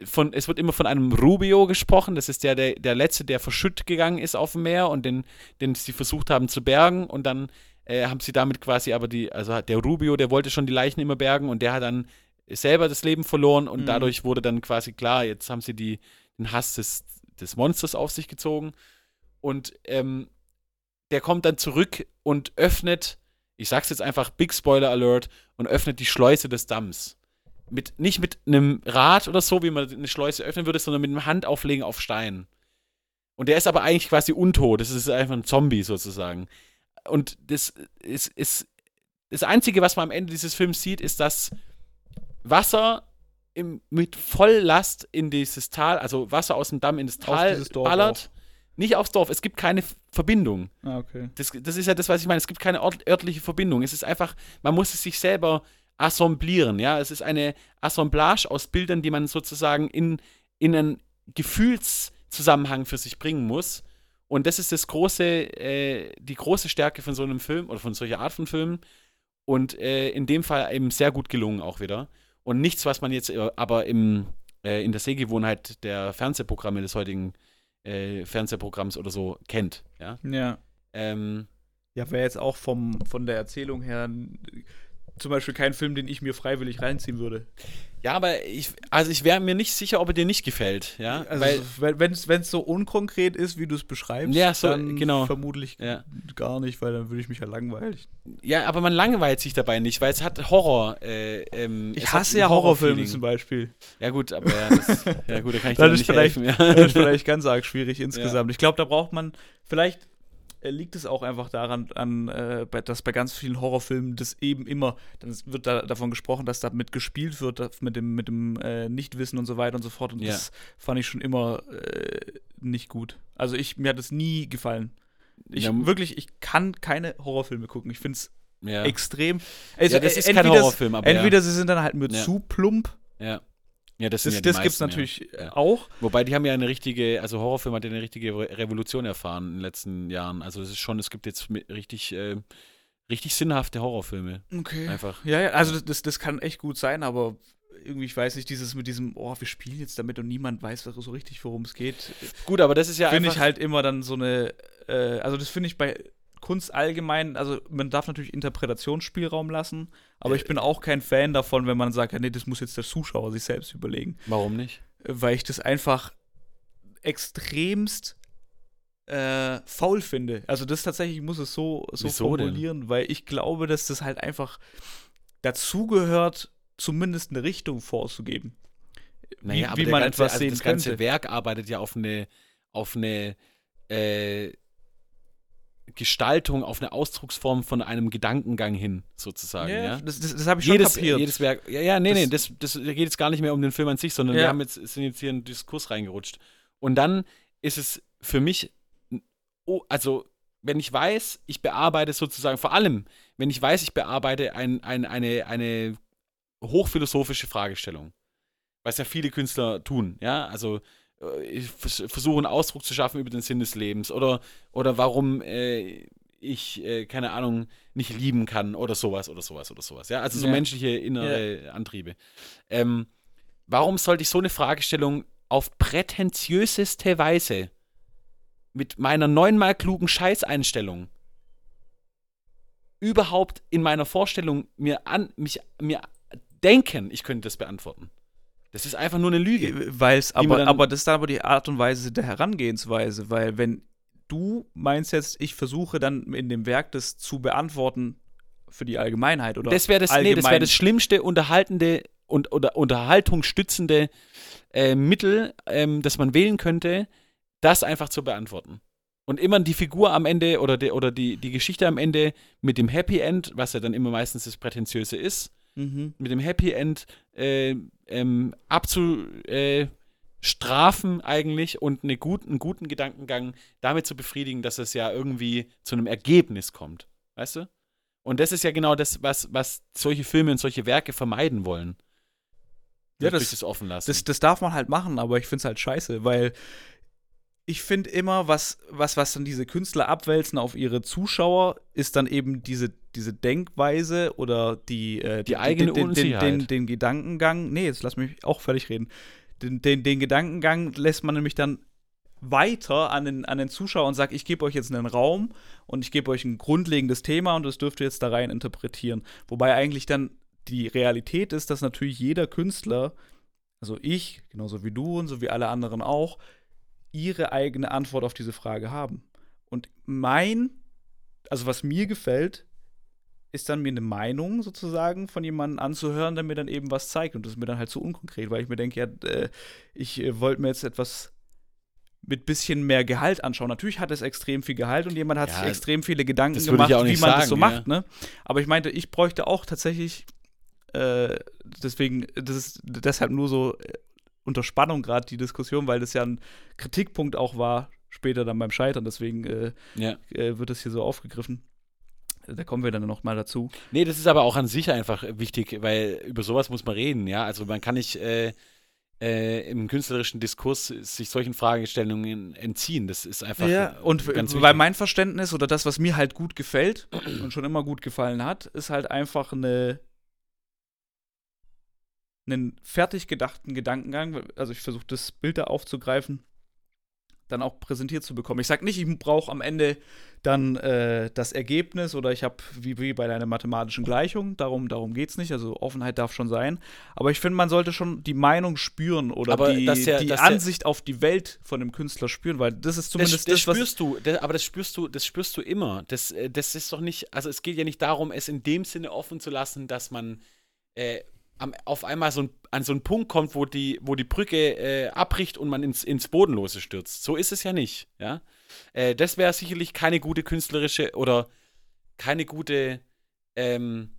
von, es wird immer von einem Rubio gesprochen, das ist der, der, der letzte, der verschütt gegangen ist auf dem Meer und den, den sie versucht haben zu bergen und dann äh, haben sie damit quasi aber die, also der Rubio, der wollte schon die Leichen immer bergen und der hat dann selber das Leben verloren und Mhm. dadurch wurde dann quasi klar, jetzt haben sie die, den Hass des, des Monsters auf sich gezogen und ähm, der kommt dann zurück und öffnet, ich sag's jetzt einfach, Big Spoiler Alert, und öffnet die Schleuse des Damms. Mit, nicht mit einem Rad oder so, wie man eine Schleuse öffnen würde, sondern mit einem Handauflegen auf Stein. Und der ist aber eigentlich quasi untot. Das ist einfach ein Zombie sozusagen. Und das ist, ist das Einzige, was man am Ende dieses Films sieht, ist, dass Wasser im, mit Volllast in dieses Tal, also Wasser aus dem Damm in das Tal ballert. Nicht aufs Dorf, es gibt keine Verbindung. Ah, okay. Das, das ist ja das, was ich meine. Es gibt keine ort, örtliche Verbindung. Es ist einfach, man muss es sich selber assemblieren. Ja, es ist eine Assemblage aus Bildern, die man sozusagen in, in einen Gefühlszusammenhang für sich bringen muss. Und das ist das große, äh, die große Stärke von so einem Film oder von solcher Art von Filmen. Und äh, in dem Fall eben sehr gut gelungen auch wieder. Und nichts, was man jetzt äh, aber im, äh, in der Sehgewohnheit der Fernsehprogramme des heutigen äh, Fernsehprogramms oder so kennt. Ja. Ja. Ähm, Ja, wäre jetzt auch vom, von der Erzählung her zum Beispiel kein Film, den ich mir freiwillig reinziehen würde. ja, aber ich, also ich wäre mir nicht sicher, ob er dir nicht gefällt, ja. Also, weil, wenn es so unkonkret ist, wie du es beschreibst, Ja, so, dann genau. vermutlich Ja. gar nicht, weil dann würde ich mich ja langweilen. ja, aber man langweilt sich dabei nicht, weil es hat Horror. Äh, ähm, Ich hasse ja Horrorfilme zum Beispiel. Ja, gut, aber ja, das, ja gut, da kann ich dir ist nicht vielleicht- helfen. Das ist Ja. vielleicht ganz arg schwierig insgesamt. Ich glaube, da braucht man, vielleicht liegt es auch einfach daran, an, äh, dass bei ganz vielen Horrorfilmen das eben immer, dann wird da davon gesprochen, dass damit gespielt wird, mit dem, mit dem äh, Nichtwissen und so weiter und so fort. Und Ja. das fand ich schon immer äh, nicht gut. Also ich, mir hat es nie gefallen. Ich Ja, wirklich, ich kann keine Horrorfilme gucken. Ich finde es ja. extrem. Also, ja, das äh, ist kein Horrorfilm, aber Entweder sie sind dann halt nur zu plump. ja. Ja, das, Das, ja das gibt es natürlich Ja. äh, Ja. auch. Wobei die haben ja eine richtige, also Horrorfilm hat ja eine richtige Re Revolution erfahren in den letzten Jahren. Also es ist schon, es gibt jetzt richtig, äh, richtig sinnhafte Horrorfilme. Okay. Einfach. Ja, ja, also das- das, kann echt gut sein, aber irgendwie, ich weiß nicht, dieses mit diesem, oh, wir spielen jetzt damit und niemand weiß so richtig, worum es geht, Gut, aber das ist ja finde ich halt immer dann so eine, äh, also das finde ich bei Kunst allgemein, also man darf natürlich Interpretationsspielraum lassen, aber ich bin auch kein Fan davon, wenn man sagt, nee, das muss jetzt der Zuschauer sich selbst überlegen, Warum nicht? äh, weil ich das einfach extremst äh, faul finde. Also das tatsächlich, ich muss es so, so Wieso denn? formulieren, weil ich glaube, dass das halt einfach dazugehört, zumindest eine Richtung vorzugeben. wie, wie der man ganze, etwas also sehen das ganze könnte. Werk arbeitet ja auf eine, auf eine äh, Gestaltung, auf eine Ausdrucksform von einem Gedankengang hin, sozusagen. Ja, Das, das, das habe ich schon jedes, kapiert. jedes Werk, ja, ja, nee, Das- nee, das, da geht jetzt gar nicht mehr um den Film an sich, sondern Ja. wir haben jetzt, sind jetzt hier in einen Diskurs reingerutscht. Und dann ist es für mich, oh, also, wenn ich weiß, ich bearbeite sozusagen, vor allem, wenn ich weiß, ich bearbeite ein, ein, eine, eine hochphilosophische Fragestellung, was ja viele Künstler tun, ja, also ich vers versuche einen Ausdruck zu schaffen über den Sinn des Lebens oder, oder warum äh, ich, äh, keine Ahnung, nicht lieben kann oder sowas oder sowas oder sowas, ja, also so Ja. menschliche innere Antriebe. Ähm, warum sollte ich so eine Fragestellung auf prätentiöseste Weise mit meiner neunmal klugen Scheißeinstellung überhaupt in meiner Vorstellung mir an mich mir denken, ich könnte das beantworten. Das ist einfach nur eine Lüge. Weil es man aber, aber das ist dann aber die Art und Weise der Herangehensweise, weil wenn du meinst jetzt, ich versuche dann in dem Werk das zu beantworten für die Allgemeinheit oder Das wäre das, nee, das, wär allgemein- das schlimmste unterhaltende und oder unterhaltungsstützende äh, Mittel, ähm, das man wählen könnte, das einfach zu beantworten. Und immer die Figur am Ende oder, die, oder die, die Geschichte am Ende mit dem Happy End, was ja dann immer meistens das Prätentiöse ist, Mhm. mit dem Happy End äh, ähm, abzustrafen äh, eigentlich und eine gut, einen guten Gedankengang damit zu befriedigen, dass es ja irgendwie zu einem Ergebnis kommt. Weißt du? Und das ist ja genau das, was, was solche Filme und solche Werke vermeiden wollen. Ja, das- das. Das, das darf man halt machen, aber ich finde es halt scheiße, weil ich finde immer, was, was, was dann diese Künstler abwälzen auf ihre Zuschauer, ist dann eben diese, diese Denkweise oder die, äh, Die eigene den, den, den, den, den Gedankengang. Nee, jetzt lass mich auch fertig reden. Den, den, den Gedankengang lässt man nämlich dann weiter an den, an den Zuschauer und sagt, ich gebe euch jetzt einen Raum und ich gebe euch ein grundlegendes Thema und das dürft ihr jetzt da rein interpretieren. Wobei eigentlich dann die Realität ist, dass natürlich jeder Künstler, also ich, genauso wie du und so wie alle anderen auch, ihre eigene Antwort auf diese Frage haben. Und mein, also was mir gefällt, ist dann mir eine Meinung sozusagen von jemandem anzuhören, der mir dann eben was zeigt. Und das ist mir dann halt so unkonkret, weil ich mir denke, ja, äh, ich äh, wollte mir jetzt etwas mit bisschen mehr Gehalt anschauen. Natürlich hat es extrem viel Gehalt und jemand hat Ja, sich extrem viele Gedanken gemacht, wie man das so sagen, macht. Ne? Aber ich meinte, ich bräuchte auch tatsächlich, äh, deswegen, das ist deshalb nur so äh, unter Spannung gerade die Diskussion, weil das ja ein Kritikpunkt auch war, später dann beim Scheitern. Deswegen äh, ja. äh, wird das hier so aufgegriffen. Da kommen wir dann noch mal dazu. Nee, das ist aber auch an sich einfach wichtig, weil über sowas muss man reden, ja. Also man kann nicht äh, äh, im künstlerischen Diskurs sich solchen Fragestellungen entziehen. Das ist einfach Ja, und ganz weil mein Verständnis oder das, was mir halt gut gefällt und schon immer gut gefallen hat, ist halt einfach eine einen fertig gedachten Gedankengang, also ich versuche das Bild da aufzugreifen, dann auch präsentiert zu bekommen. Ich sage nicht, ich brauche am Ende dann äh, das Ergebnis oder ich habe wie, wie bei einer mathematischen Gleichung, darum, darum geht es nicht, also Offenheit darf schon sein, aber ich finde, man sollte schon die Meinung spüren oder Aber die, der- die Ansicht auf die Welt von dem Künstler spüren, weil das ist das, zumindest das das, was spürst du, das, aber das spürst du, das spürst du immer. Das, äh, das ist doch nicht, also es geht ja nicht darum, es in dem Sinne offen zu lassen, dass man äh, am, auf einmal so ein, an so einen Punkt kommt, wo die, wo die Brücke äh, abbricht und man ins, ins Bodenlose stürzt. So ist es ja nicht, ja. Äh, das wäre sicherlich keine gute künstlerische oder keine gute, ähm,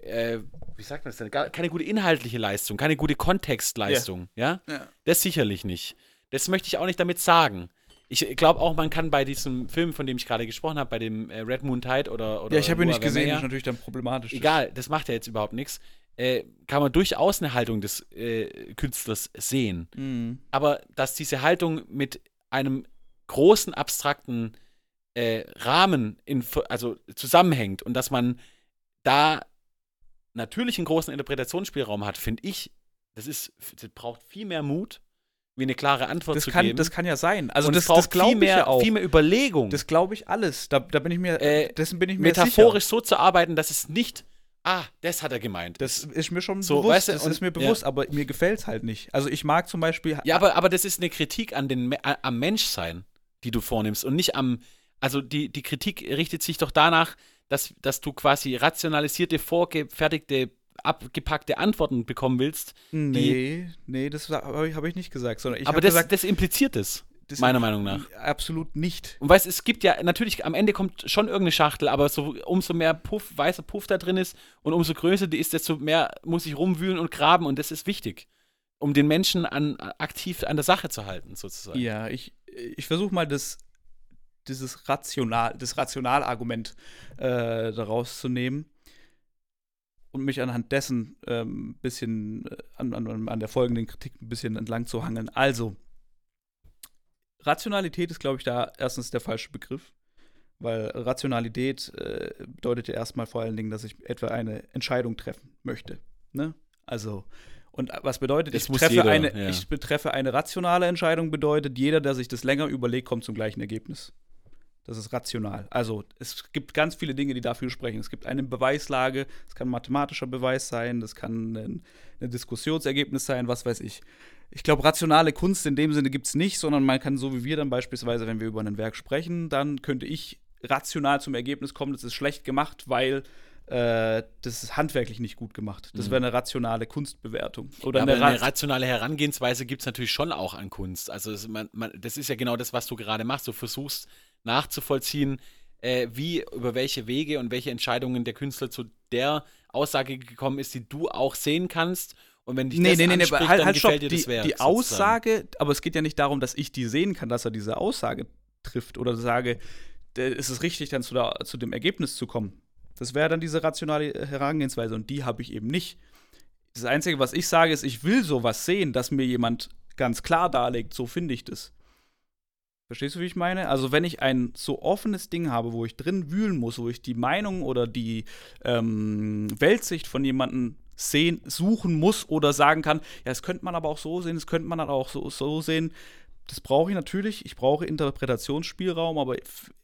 äh, wie sagt man das denn? Keine gute inhaltliche Leistung, keine gute Kontextleistung, ja? Ja. Das sicherlich nicht. Das möchte ich auch nicht damit sagen. Ich glaube auch, man kann bei diesem Film, von dem ich gerade gesprochen habe, bei dem äh, Red Moon Tide oder, oder Ja, ich habe ihn nicht gesehen, Vermeer, ist natürlich dann problematisch. Egal, das macht ja jetzt überhaupt nichts. Äh, kann man durchaus eine Haltung des äh, Künstlers sehen. Mhm. Aber dass diese Haltung mit einem großen abstrakten äh, Rahmen in, also zusammenhängt und dass man da natürlich einen großen Interpretationsspielraum hat, finde ich, das ist, das braucht viel mehr Mut, wie eine klare Antwort Das zu kann, geben. das kann ja sein. Also und das, das glaube viel ich mehr, ja auch. viel mehr Überlegung. Das glaube ich alles. Da, da bin ich mir, Äh, dessen bin ich mir metaphorisch sicher. so zu arbeiten, dass es nicht, ah, das hat er gemeint. Das ist mir schon So, bewusst. weißt du, das und- ist mir bewusst, aber mir gefällt es halt nicht. Also ich mag zum Beispiel. Ja, aber, aber das ist eine Kritik an den, am Menschsein, die du vornimmst und nicht am, also die, die Kritik richtet sich doch danach, dass, dass du quasi rationalisierte, vorgefertigte, abgepackte Antworten bekommen willst. nee, nee, das habe ich, hab ich nicht gesagt. Sondern ich aber das, gesagt, das impliziert es, das meiner Meinung nach. Absolut nicht. Und weißt, es gibt ja, natürlich, am Ende kommt schon irgendeine Schachtel, aber so, umso mehr Puff, weißer Puff da drin ist und umso größer die ist, desto mehr muss ich rumwühlen und graben und das ist wichtig, um den Menschen an, aktiv an der Sache zu halten, sozusagen. Ja, ich, ich versuche mal das, dieses Rational, das Rationalargument äh, daraus zu nehmen und mich anhand dessen ein ähm, bisschen äh, an, an, an der folgenden Kritik ein bisschen entlang zu hangeln. Also, Rationalität ist, glaube ich, da erstens der falsche Begriff, weil Rationalität äh, bedeutet ja erstmal vor allen Dingen, dass ich etwa eine Entscheidung treffen möchte. Ne? Also, und was bedeutet, Das ich treffe, jeder, eine, ja. ich betreffe eine rationale Entscheidung, bedeutet, jeder, der sich das länger überlegt, kommt zum gleichen Ergebnis. Das ist rational. Also es gibt ganz viele Dinge, die dafür sprechen. Es gibt eine Beweislage, es kann ein mathematischer Beweis sein, das kann ein, ein Diskussionsergebnis sein, was weiß ich. Ich glaube, rationale Kunst in dem Sinne gibt es nicht, sondern man kann so wie wir dann beispielsweise, wenn wir über ein Werk sprechen, dann könnte ich rational zum Ergebnis kommen, das ist schlecht gemacht, weil äh, das ist handwerklich nicht gut gemacht. Das wäre eine rationale Kunstbewertung. Oder Ja, eine, aber Ra eine rationale Herangehensweise gibt es natürlich schon auch an Kunst. Also es, man, man, das ist ja genau das, was du gerade machst. Du versuchst nachzuvollziehen, äh, wie, über welche Wege und welche Entscheidungen der Künstler zu der Aussage gekommen ist, die du auch sehen kannst. Und wenn dich Nee, das nee, nee, nee, halt, dann halt stopp. gefällt dir das Die, Werk. die sozusagen. Aussage, aber es geht ja nicht darum, dass ich die sehen kann, dass er diese Aussage trifft oder sage, ist es richtig, dann zu, der, zu dem Ergebnis zu kommen. Das wäre dann diese rationale Herangehensweise und die habe ich eben nicht. Das Einzige, was ich sage, ist, ich will sowas sehen, dass mir jemand ganz klar darlegt, so finde ich das. Verstehst du, wie ich meine? Also, wenn ich ein so offenes Ding habe, wo ich drin wühlen muss, wo ich die Meinung oder die ähm, Weltsicht von jemandem sehen, suchen muss oder sagen kann, ja, das könnte man aber auch so sehen, das könnte man dann auch so, so sehen. Das brauche ich natürlich. Ich brauche Interpretationsspielraum, aber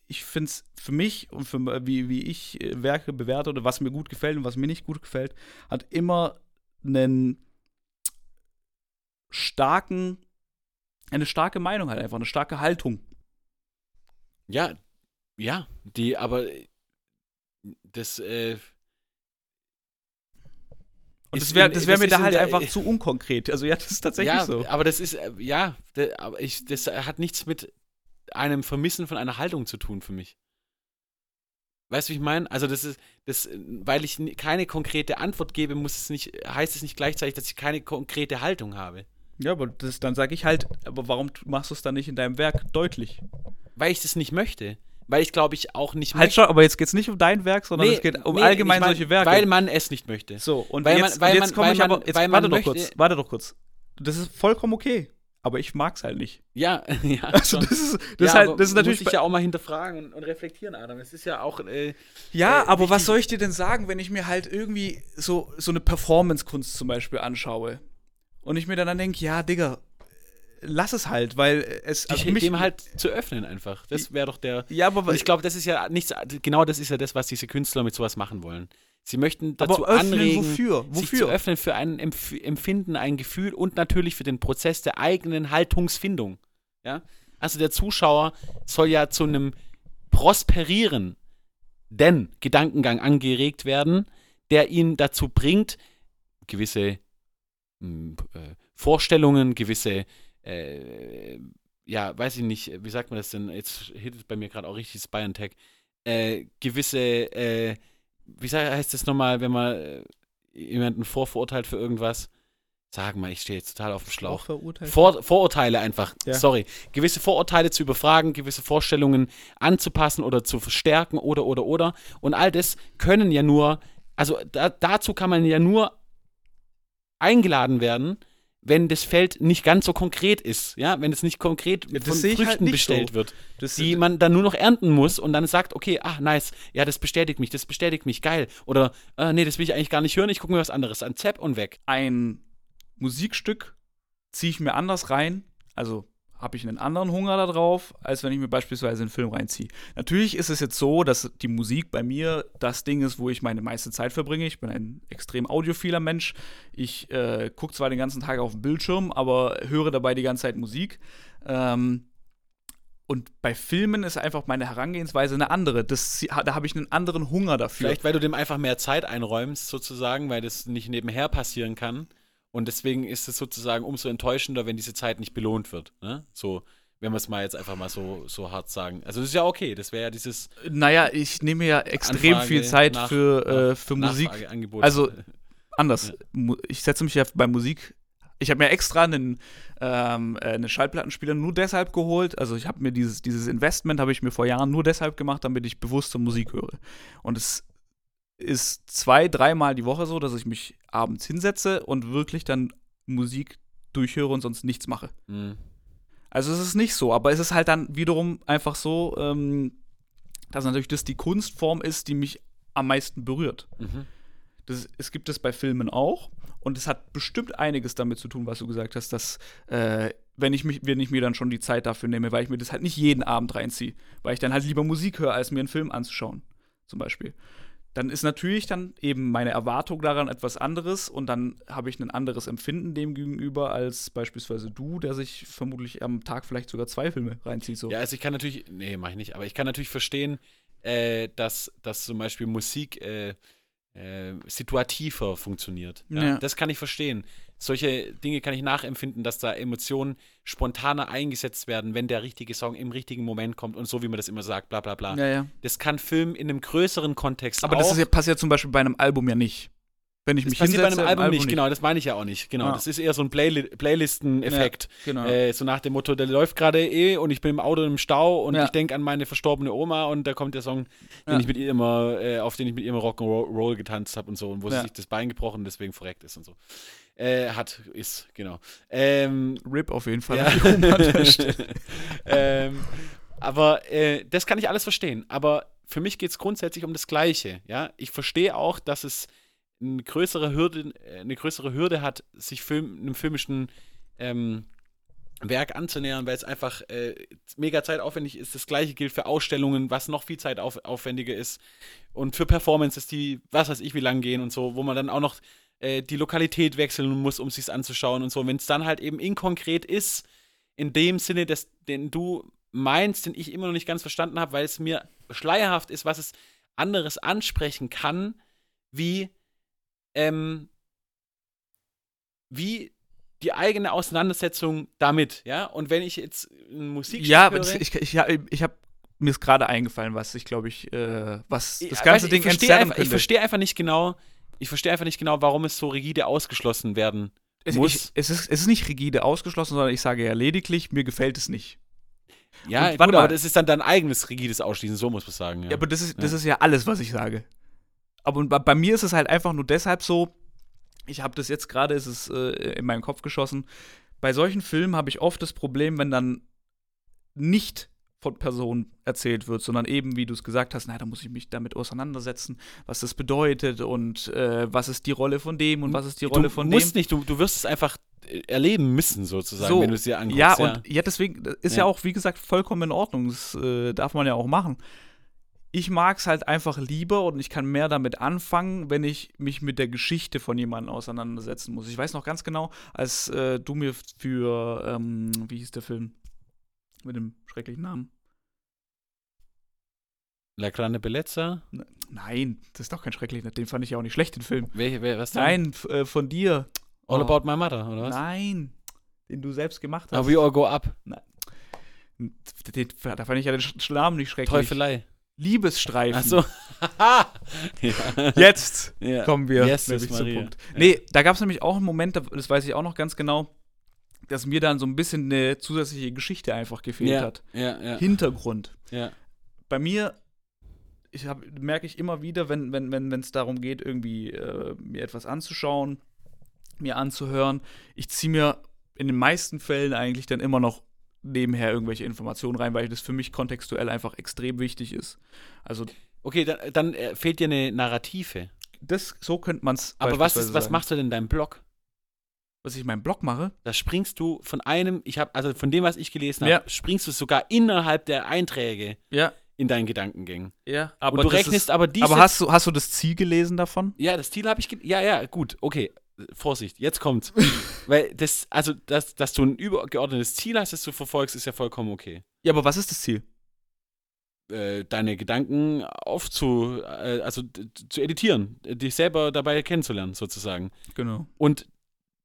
ich finde es für mich und für wie, wie ich äh, Werke bewerte oder was mir gut gefällt und was mir nicht gut gefällt, hat immer einen starken, eine starke Meinung halt einfach, eine starke Haltung. Ja, ja, die, aber äh, das, äh, Und das wäre das wär das mir da halt der- einfach zu unkonkret. Also ja, das ist tatsächlich ja, so. aber das ist, äh, ja, da- aber ich, das hat nichts mit einem Vermissen von einer Haltung zu tun für mich. Weißt du, wie ich meine? Also das ist, das, äh, weil ich keine konkrete Antwort gebe, muss es nicht, heißt es nicht gleichzeitig, dass ich keine konkrete Haltung habe. Ja, aber das, dann sage ich halt, aber warum machst du es dann nicht in deinem Werk deutlich? Weil ich das nicht möchte. Weil ich glaube ich auch nicht Halt schon, aber jetzt geht es nicht um dein Werk, sondern es geht um nee, allgemein ich mein, solche Werke. Weil man es nicht möchte. so, und weil jetzt, man- weil und jetzt komme ich aber, jetzt warte doch möchte- kurz, warte doch kurz. Das ist vollkommen okay, aber ich mag's halt nicht. Ja, ja. Also das ist, das ja, ist halt, das ist natürlich Muss ich ja auch mal hinterfragen und, und reflektieren, Adam. Es ist ja auch. Äh, Ja, äh, aber was soll ich dir denn sagen, wenn ich mir halt irgendwie so, so eine Performance-Kunst zum Beispiel anschaue und ich mir dann, dann denke, ja, Digga, lass es halt, weil es also mich, dem halt zu öffnen einfach. Das wäre doch der. ja, aber ich glaube, das ist ja nichts, genau das ist ja das, was diese Künstler mit sowas machen wollen. Sie möchten dazu aber öffnen anregen, wofür? sich zu Wofür? öffnen für ein Empf Empfinden, ein Gefühl und natürlich für den Prozess der eigenen Haltungsfindung. Ja? Also der Zuschauer soll ja zu einem Prosperieren, denn Gedankengang angeregt werden, der ihn dazu bringt, gewisse Vorstellungen, gewisse äh, ja, weiß ich nicht, wie sagt man das denn? Jetzt hittet bei mir gerade auch richtig das Bayern-Tag. Äh, gewisse, äh, wie sag, heißt das nochmal, wenn man äh, jemanden vorverurteilt für irgendwas? Sag mal, ich stehe jetzt total auf dem Schlauch. Vor, Vorurteile einfach, Ja. sorry. Gewisse Vorurteile zu überfragen, gewisse Vorstellungen anzupassen oder zu verstärken oder, oder, oder. Und all das können ja nur, also da, dazu kann man ja nur eingeladen werden, wenn das Feld nicht ganz so konkret ist, ja, wenn es nicht konkret Ja, von ich Früchten halt bestellt so. wird, das, die man dann nur noch ernten muss und dann sagt, okay, ah, nice, ja, das bestätigt mich, das bestätigt mich, geil. Oder, äh, nee, das will ich eigentlich gar nicht hören, ich gucke mir was anderes an, zapp und weg. ein Musikstück ziehe ich mir anders rein, also habe ich einen anderen Hunger darauf, als wenn ich mir beispielsweise einen Film reinziehe. Natürlich ist es jetzt so, dass die Musik bei mir das Ding ist, wo ich meine meiste Zeit verbringe. Ich bin ein extrem audiophiler Mensch. Ich äh, gucke zwar den ganzen Tag auf den Bildschirm, aber höre dabei die ganze Zeit Musik. Ähm, und bei Filmen ist einfach meine Herangehensweise eine andere. Das, da habe ich einen anderen Hunger dafür. Vielleicht, weil du dem einfach mehr Zeit einräumst, sozusagen, weil das nicht nebenher passieren kann. Und deswegen ist es sozusagen umso enttäuschender, wenn diese Zeit nicht belohnt wird. Ne? So, wenn wir es mal jetzt einfach mal so, so hart sagen. Also das ist ja okay, das wäre ja dieses Naja, ich nehme ja extrem Anfrage viel Zeit nach- für, äh, für Musik. Also- Anders. Mu- Ich setze mich ja bei Musik. Ich habe mir extra einen, ähm, äh, einen Schallplattenspieler nur deshalb geholt. Also ich habe mir dieses, dieses Investment habe ich mir vor Jahren nur deshalb gemacht, damit ich bewusster Musik höre. Und es ist zwei, dreimal die Woche so, dass ich mich abends hinsetze und wirklich dann Musik durchhöre und sonst nichts mache. Mhm. Also es ist nicht so, aber es ist halt dann wiederum einfach so, ähm, dass natürlich das die Kunstform ist, die mich am meisten berührt. Mhm. Das, es gibt es bei Filmen auch und es hat bestimmt einiges damit zu tun, was du gesagt hast, dass äh, wenn ich, mich, wenn ich mir dann schon die Zeit dafür nehme, weil ich mir das halt nicht jeden Abend reinziehe. Weil ich dann halt lieber Musik höre, als mir einen Film anzuschauen, zum Beispiel. Dann ist natürlich dann eben meine Erwartung daran etwas anderes und dann habe ich ein anderes Empfinden dem gegenüber als beispielsweise du, der sich vermutlich am Tag vielleicht sogar zwei Filme reinzieht. So. Ja, also ich kann natürlich, nee, mach ich nicht, aber ich kann natürlich verstehen, äh, dass, dass zum Beispiel Musik äh, äh, situativer funktioniert. Ja? Ja. Das kann ich verstehen. Solche Dinge kann ich nachempfinden, dass da Emotionen spontaner eingesetzt werden, wenn der richtige Song im richtigen Moment kommt und so, wie man das immer sagt, bla bla bla. ja, ja. Das kann Film in einem größeren Kontext Aber auch. das ist ja, passiert zum Beispiel bei einem Album ja nicht. Wenn ich das mich passiert bei hinsetze, einem im Album, nicht, genau, das meine ich ja auch nicht. Genau, Ah. das ist eher so ein Playli Playlisten-Effekt. Genau. Äh, so nach dem Motto, der läuft gerade eh und ich bin im Auto im Stau und Ja. ich denke an meine verstorbene Oma und da kommt der Song, den Ja. ich mit ihr immer, äh, auf den ich mit ihr immer Rock'n'Roll getanzt habe und so und wo Ja. sie sich das Bein gebrochen und deswegen verreckt ist und so. Äh, hat, ist, genau. Ähm, RIP auf jeden Fall. ja. ähm, aber äh, das kann ich alles verstehen. Aber für mich geht es grundsätzlich um das Gleiche. Ja? Ich verstehe auch, dass es eine größere Hürde, äh, eine größere Hürde hat, sich Film, einem filmischen ähm, Werk anzunähern, weil es einfach äh, mega zeitaufwendig ist. Das gleiche gilt für Ausstellungen, was noch viel zeitaufwendiger ist. Und für Performances, die, was weiß ich, wie lang gehen und so, wo man dann auch noch äh, die Lokalität wechseln muss, um sich anzuschauen und so. Wenn es dann halt eben inkonkret ist, in dem Sinne, des, den du meinst, den ich immer noch nicht ganz verstanden habe, weil es mir schleierhaft ist, was es anderes ansprechen kann, wie, ähm, wie die eigene Auseinandersetzung damit, ja. Und wenn ich jetzt ein Musikstück ja, aber das, ich, ich, ich habe mir ist gerade eingefallen, was ich glaube ich, äh, was Ich- das ganze ich, Ding ich verstehe einfach, ich verstehe einfach nicht genau, ich verstehe einfach nicht genau, warum es so rigide ausgeschlossen werden es, muss. ich, es, ist, es ist nicht rigide ausgeschlossen, sondern ich sage ja lediglich, mir gefällt es nicht. ja, und gut, warte mal. aber das ist dann dein eigenes rigides Ausschließen, so muss man sagen. Ja, Ja, aber das ist, das Ja. ist ja alles, was ich sage. Aber bei, mir ist es halt einfach nur deshalb so, ich habe das jetzt gerade, ist es äh, in meinen Kopf geschossen. Bei solchen Filmen habe ich oft das Problem, wenn dann nicht von Personen erzählt wird, sondern eben, wie du es gesagt hast, na, da muss ich mich damit auseinandersetzen, was das bedeutet und äh, was ist die Rolle von dem und was ist die Rolle du von musst dem. nicht, du, du wirst es einfach äh, erleben müssen, sozusagen, So, wenn du es dir anguckst. Ja, und ja, deswegen das ist ja. Ja. auch, wie gesagt, vollkommen in Ordnung. Das äh, darf man ja auch machen. Ich mag es halt einfach lieber und ich kann mehr damit anfangen, wenn ich mich mit der Geschichte von jemandem auseinandersetzen muss. Ich weiß noch ganz genau, als äh, du mir für, ähm, wie hieß der Film? Mit dem schrecklichen Namen. La Grande Bellezza? Nein, das ist doch kein schrecklicher, den fand ich ja auch nicht schlecht, den Film. Welche, wer, was denn? Nein, äh, von dir. All Oh. About My Mother, oder was? Nein, den du selbst gemacht Ah, hast. We All Go Up. Den, da fand ich ja den Sch- Namen nicht schrecklich. Teufelei. Liebesstreifen. Achso. ja. Jetzt ja. kommen wir Jesus nämlich zum. Punkt. Nee, da gab es nämlich auch einen Moment, da- das weiß ich auch noch ganz genau, dass mir dann so ein bisschen eine zusätzliche Geschichte einfach gefehlt Ja, hat. ja, ja. Hintergrund. ja. Bei mir, ich hab, merke ich immer wieder, wenn es wenn, wenn, darum geht, irgendwie äh, mir etwas anzuschauen, mir anzuhören, ich ziehe mir in den meisten Fällen eigentlich dann immer noch nebenher irgendwelche Informationen rein, weil das für mich kontextuell einfach extrem wichtig ist. Also Okay, dann, dann äh, fehlt dir eine Narrative. das, so könnte man es Aber was, ist, was machst du denn in deinem Blog? Was ich in meinem Blog mache? Da springst du von einem, ich habe, also von dem, was ich gelesen habe, Ja. springst du sogar innerhalb der Einträge Ja, in deinen Gedankengängen. ja. Und du rechnest ist, aber diese. Aber hast du, hast du das Ziel gelesen davon? Ja, das Ziel habe ich. Ja, ja, gut, okay. Vorsicht, jetzt kommt's. Weil das, also, dass, dass du ein übergeordnetes Ziel hast, das du verfolgst, ist ja vollkommen okay. Ja, aber was ist das Ziel? Äh, deine Gedanken aufzu, äh, also zu editieren, dich selber dabei kennenzulernen, sozusagen. Genau. Und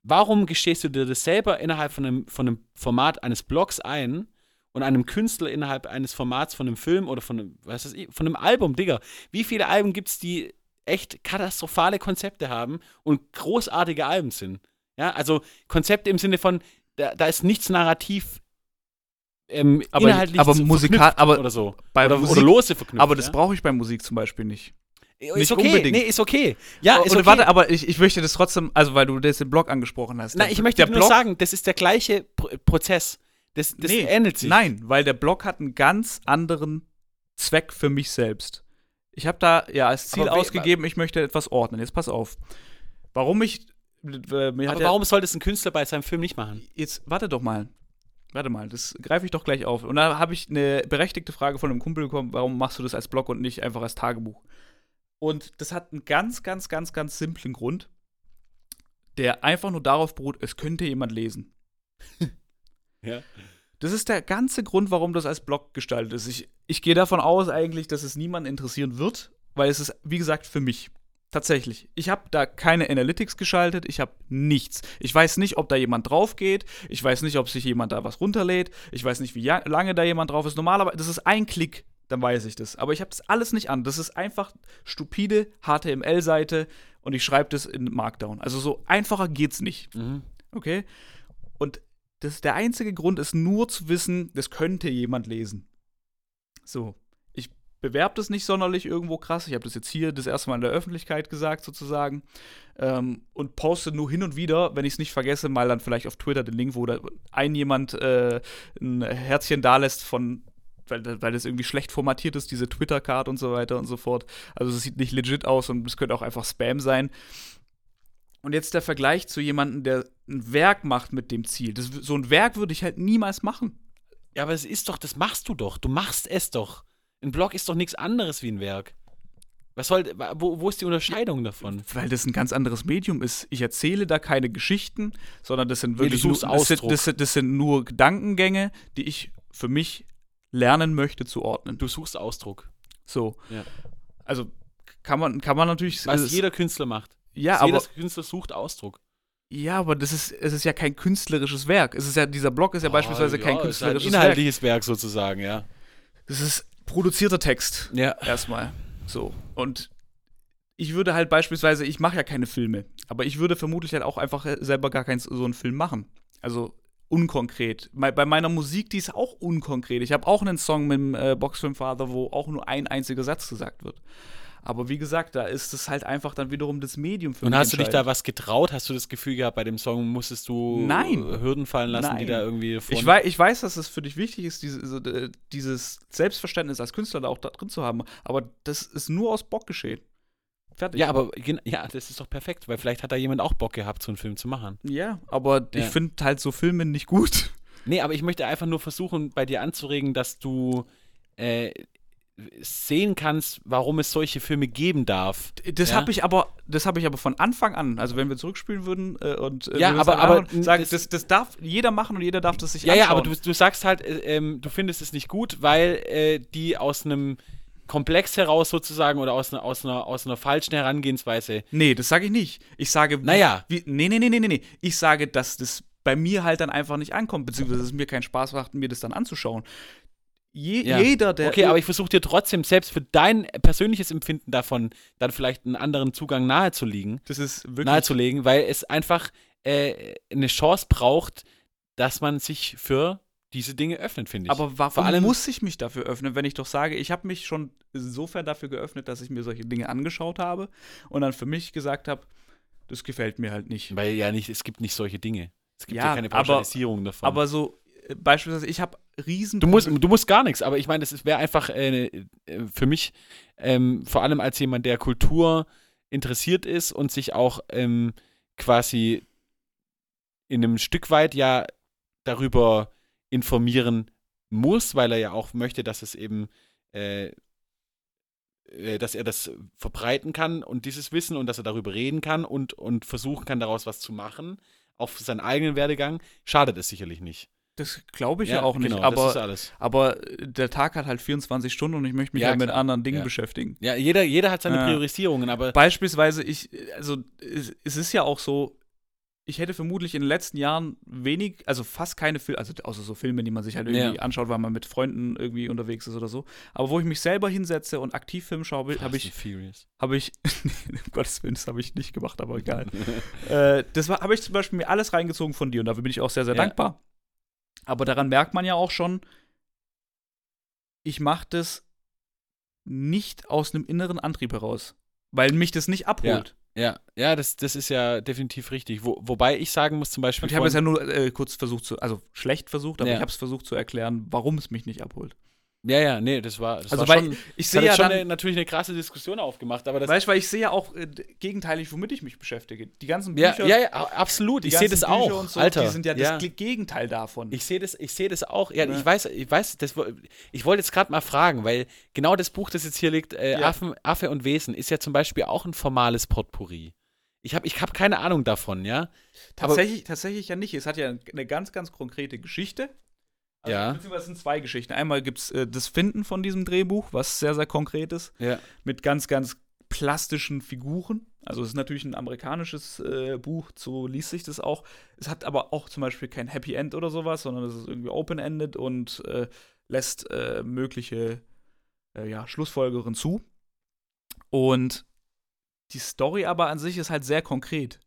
warum gestehst du dir das selber innerhalb von einem, von einem Format eines Blogs ein und einem Künstler innerhalb eines Formats von einem Film oder von einem, was weiß ich, von einem Album, Digga? Wie viele Alben gibt es, die echt katastrophale Konzepte haben und großartige Alben sind? Ja, also Konzepte im Sinne von, da, da ist nichts narrativ ähm, Aber- inhaltlich aber musikal- aber oder so. Bei Oder, Musik, oder lose verknüpft. aber das ja? brauche ich bei Musik zum Beispiel nicht. ist nicht okay. unbedingt. Nee, ist okay. Ja, ist Oder okay. warte, aber ich, ich möchte das trotzdem, also weil du das im Blog angesprochen hast. Nein, ich möchte nur Blog, sagen, das ist der gleiche Pro Prozess. Das, das Nee, ähnelt sich. Nein, weil der Blog hat einen ganz anderen Zweck für mich selbst. Ich habe da ja als Ziel Aber ausgegeben, ich möchte etwas ordnen. Jetzt pass auf. Warum ich. Äh, mir Aber ja- warum sollte es ein Künstler bei seinem Film nicht machen? Jetzt warte doch mal. Warte mal, das greife ich doch gleich auf. Und da habe ich eine berechtigte Frage von einem Kumpel bekommen, warum machst du das als Blog und nicht einfach als Tagebuch? Und das hat einen ganz, ganz, ganz, ganz simplen Grund, der einfach nur darauf beruht, es könnte jemand lesen. Ja. Das ist der ganze Grund, warum das als Blog gestaltet ist. Ich, ich gehe davon aus eigentlich, dass es niemanden interessieren wird, weil es ist, wie gesagt, für mich. Tatsächlich. Ich habe da keine Analytics geschaltet, ich habe nichts. Ich weiß nicht, ob da jemand drauf geht, ich weiß nicht, ob sich jemand da was runterlädt, ich weiß nicht, wie lange da jemand drauf ist. Normalerweise, das ist ein Klick, dann weiß ich das. Aber ich habe das alles nicht an. Das ist einfach stupide HTML-Seite und ich schreibe das in Markdown. Also so einfacher geht's nicht. Mhm. Okay? Und das, der einzige Grund ist nur zu wissen, das könnte jemand lesen. So. Ich bewerbe das nicht sonderlich irgendwo krass. Ich habe das jetzt hier das erste Mal in der Öffentlichkeit gesagt, sozusagen. Ähm, und poste nur hin und wieder, wenn ich es nicht vergesse, mal dann vielleicht auf Twitter den Link, wo da ein jemand äh, ein Herzchen da lässt von. Weil, weil das irgendwie schlecht formatiert ist, diese Twitter-Card und so weiter und so fort. Also es sieht nicht legit aus und es könnte auch einfach Spam sein. Und jetzt der Vergleich zu jemandem, der ein Werk macht mit dem Ziel. Das, so ein Werk würde ich halt niemals machen. Ja, aber es ist doch, das machst du doch. Du machst es doch. Ein Blog ist doch nichts anderes wie ein Werk. Was soll, wo, wo ist die Unterscheidung davon? Weil das ein ganz anderes Medium ist. Ich erzähle da keine Geschichten, sondern das sind Nee, wirklich suchst nur, das, sind, das, sind, das sind nur Gedankengänge, die ich für mich lernen möchte zu ordnen. Du suchst Ausdruck. So. Ja. Also kann man, kann man natürlich. Was jeder Künstler macht. Ja, aber, jeder Künstler sucht Ausdruck. ja, aber das ist, es ist ja kein künstlerisches Werk. Es ist ja, dieser Blog ist ja beispielsweise kein Ah, ja, ist halt künstlerisches ein Werk. inhaltliches Werk sozusagen, ja. Das ist produzierter Text. Ja. Erstmal. So. Und ich würde halt beispielsweise, ich mache ja keine Filme, aber ich würde vermutlich halt auch einfach selber gar keinen so einen Film machen. Also unkonkret. Bei meiner Musik, die ist auch unkonkret. Ich habe auch einen Song mit dem äh, Boxfilmvater, wo auch nur ein einziger Satz gesagt wird. Aber wie gesagt, da ist es halt einfach dann wiederum das Medium für Und mich hast du dich da was getraut? Hast du das Gefühl gehabt, bei dem Song musstest du Nein. äh, Hürden fallen lassen, die Nein. da irgendwie Ich weiß, ich weiß, dass es für dich wichtig ist, diese, dieses Selbstverständnis als Künstler da auch da drin zu haben. Aber das ist nur aus Bock geschehen. Fertig. Ja, aber ja, das ist doch perfekt, weil vielleicht hat da jemand auch Bock gehabt, so einen Film zu machen. Ja, aber ich Ja. finde halt so Filme nicht gut. Nee, aber ich möchte einfach nur versuchen, bei dir anzuregen, dass du äh, sehen kannst, warum es solche Filme geben darf. Das Ja. habe ich aber, das habe ich aber von Anfang an. Also wenn wir zurückspielen würden äh, und äh, Ja, aber- aber sagen, das- das, das darf jeder machen und jeder darf das sich Ja, anschauen. ja, aber du, du sagst halt, äh, ähm, du findest es nicht gut, weil äh, die aus einem Komplex heraus sozusagen oder aus einer, aus einer, aus einer falschen Herangehensweise. Nee, das sage ich nicht. Ich sage, Naja. wie, nee, nee, nee, nee, nee, nee. Ich sage, dass das bei mir halt dann einfach nicht ankommt, beziehungsweise es mir keinen Spaß macht, mir das dann anzuschauen. Je, Ja. Jeder, der. Okay, aber ich versuche dir trotzdem selbst für dein persönliches Empfinden davon dann vielleicht einen anderen Zugang nahezulegen, das ist wirklich. nahezulegen, weil es einfach äh, eine Chance braucht, dass man sich für diese Dinge öffnet, finde ich. aber warum Vor allem- muss ich mich dafür öffnen, wenn ich doch sage, ich habe mich schon insofern dafür geöffnet, dass ich mir solche Dinge angeschaut habe und dann für mich gesagt habe, das gefällt mir halt nicht. weil ja nicht, es gibt nicht solche Dinge. Es gibt ja, Ja, keine Pauschalisierung davon. Aber so, beispielsweise, ich habe riesen. Du musst, du musst gar nichts, aber ich meine, das wäre einfach äh, äh, für mich, ähm, vor allem als jemand, der Kultur interessiert ist und sich auch ähm, quasi in einem Stück weit ja darüber informieren muss, weil er ja auch möchte, dass es eben, äh, äh, dass er das verbreiten kann und dieses Wissen und dass er darüber reden kann und, und versuchen kann, daraus was zu machen, auf seinen eigenen Werdegang, schadet es sicherlich nicht. Das glaube ich ja, auch nicht. genau, aber, aber äh, der Tag hat halt 24 Stunden und ich möchte mich Ja, halt mit anderen Dingen Ja. beschäftigen. Ja, jeder, jeder hat seine Ja. Priorisierungen, aber Beispielsweise, ich, also es, es ist ja auch so, ich hätte vermutlich in den letzten Jahren wenig, also fast keine Filme, also außer so Filme, die man sich halt irgendwie Ja. anschaut, weil man mit Freunden irgendwie unterwegs ist oder so. Aber wo ich mich selber hinsetze und aktiv Film schaue, habe ich, habe ich, um Gottes Willen, das habe ich nicht gemacht, aber egal. äh, das habe ich zum Beispiel mir alles reingezogen von dir und dafür bin ich auch sehr, sehr Ja. dankbar. Aber daran merkt man ja auch schon, ich mache das nicht aus einem inneren Antrieb heraus, weil mich das nicht abholt. Ja, ja, das, das ist ja definitiv richtig. Wo, wobei ich sagen muss, zum Beispiel. Und ich habe es ja nur äh, kurz versucht zu, also schlecht versucht, aber Ja. ich habe es versucht zu erklären, warum es mich nicht abholt. Ja, ja, nee, das war, das Also, war weil schon, ich sehe ja schon dann, eine, natürlich eine krasse Diskussion aufgemacht, aber das weißt du, weil ich sehe ja auch äh, gegenteilig, womit ich mich beschäftige. Die ganzen ja, Bücher, ja, ja, absolut. die Ich sehe das Bücher auch, und so, Alter. die sind ja, ja. das Gegenteil davon. Ich sehe das, ich sehe das auch. Ja, Ja. ich weiß, ich weiß, das, ich wollte jetzt gerade mal fragen, weil genau das Buch, das jetzt hier liegt, äh, Ja. Affen, Affe und Wesen, ist ja zum Beispiel auch ein formales Potpourri. Ich habe ich hab keine Ahnung davon, ja. Tatsächlich, tatsächlich ja nicht. Es hat ja eine ganz, ganz konkrete Geschichte. Also, Ja. Beziehungsweise es sind zwei Geschichten. Einmal gibt es äh, das Finden von diesem Drehbuch, was sehr, sehr konkret ist, Ja. mit ganz, ganz plastischen Figuren. Also es ist natürlich ein amerikanisches äh, Buch, so liest sich das auch. Es hat aber auch zum Beispiel kein Happy End oder sowas, sondern es ist irgendwie open-ended und äh, lässt äh, mögliche äh, ja, Schlussfolgerungen zu. Und die Story aber an sich ist halt sehr konkret.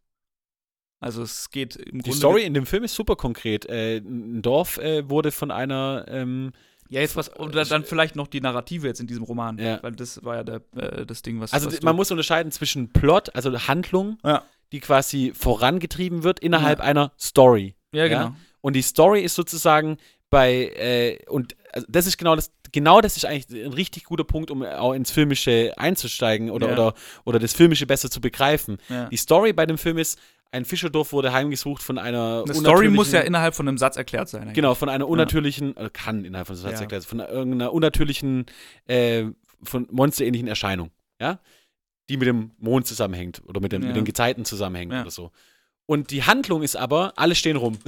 Also es geht im Die Grunde Story in dem Film ist super konkret. Äh, ein Dorf äh, wurde von einer, ähm, Ja, jetzt was, oder dann vielleicht noch die Narrative jetzt in diesem Roman, Ja. weil das war ja der, äh, das Ding, was also was man muss unterscheiden zwischen Plot, also Handlung, Ja. die quasi vorangetrieben wird innerhalb Ja. einer Story. Ja, genau. Und die Story ist sozusagen bei, äh, und also das ist genau das, genau das ist eigentlich ein richtig guter Punkt, um auch ins Filmische einzusteigen oder, oder, oder das Filmische besser zu begreifen. Die Story bei dem Film ist, ein Fischerdorf wurde heimgesucht von einer Eine Story muss ja innerhalb von einem Satz erklärt sein. eigentlich. Genau, von einer unnatürlichen, äh, kann innerhalb von so Ja. erklärt, von irgendeiner unnatürlichen, äh, von monsterähnlichen Erscheinung, ja, die mit dem Mond zusammenhängt oder mit, dem, Ja. mit den Gezeiten zusammenhängt Ja. oder so. Und die Handlung ist aber, alle stehen rum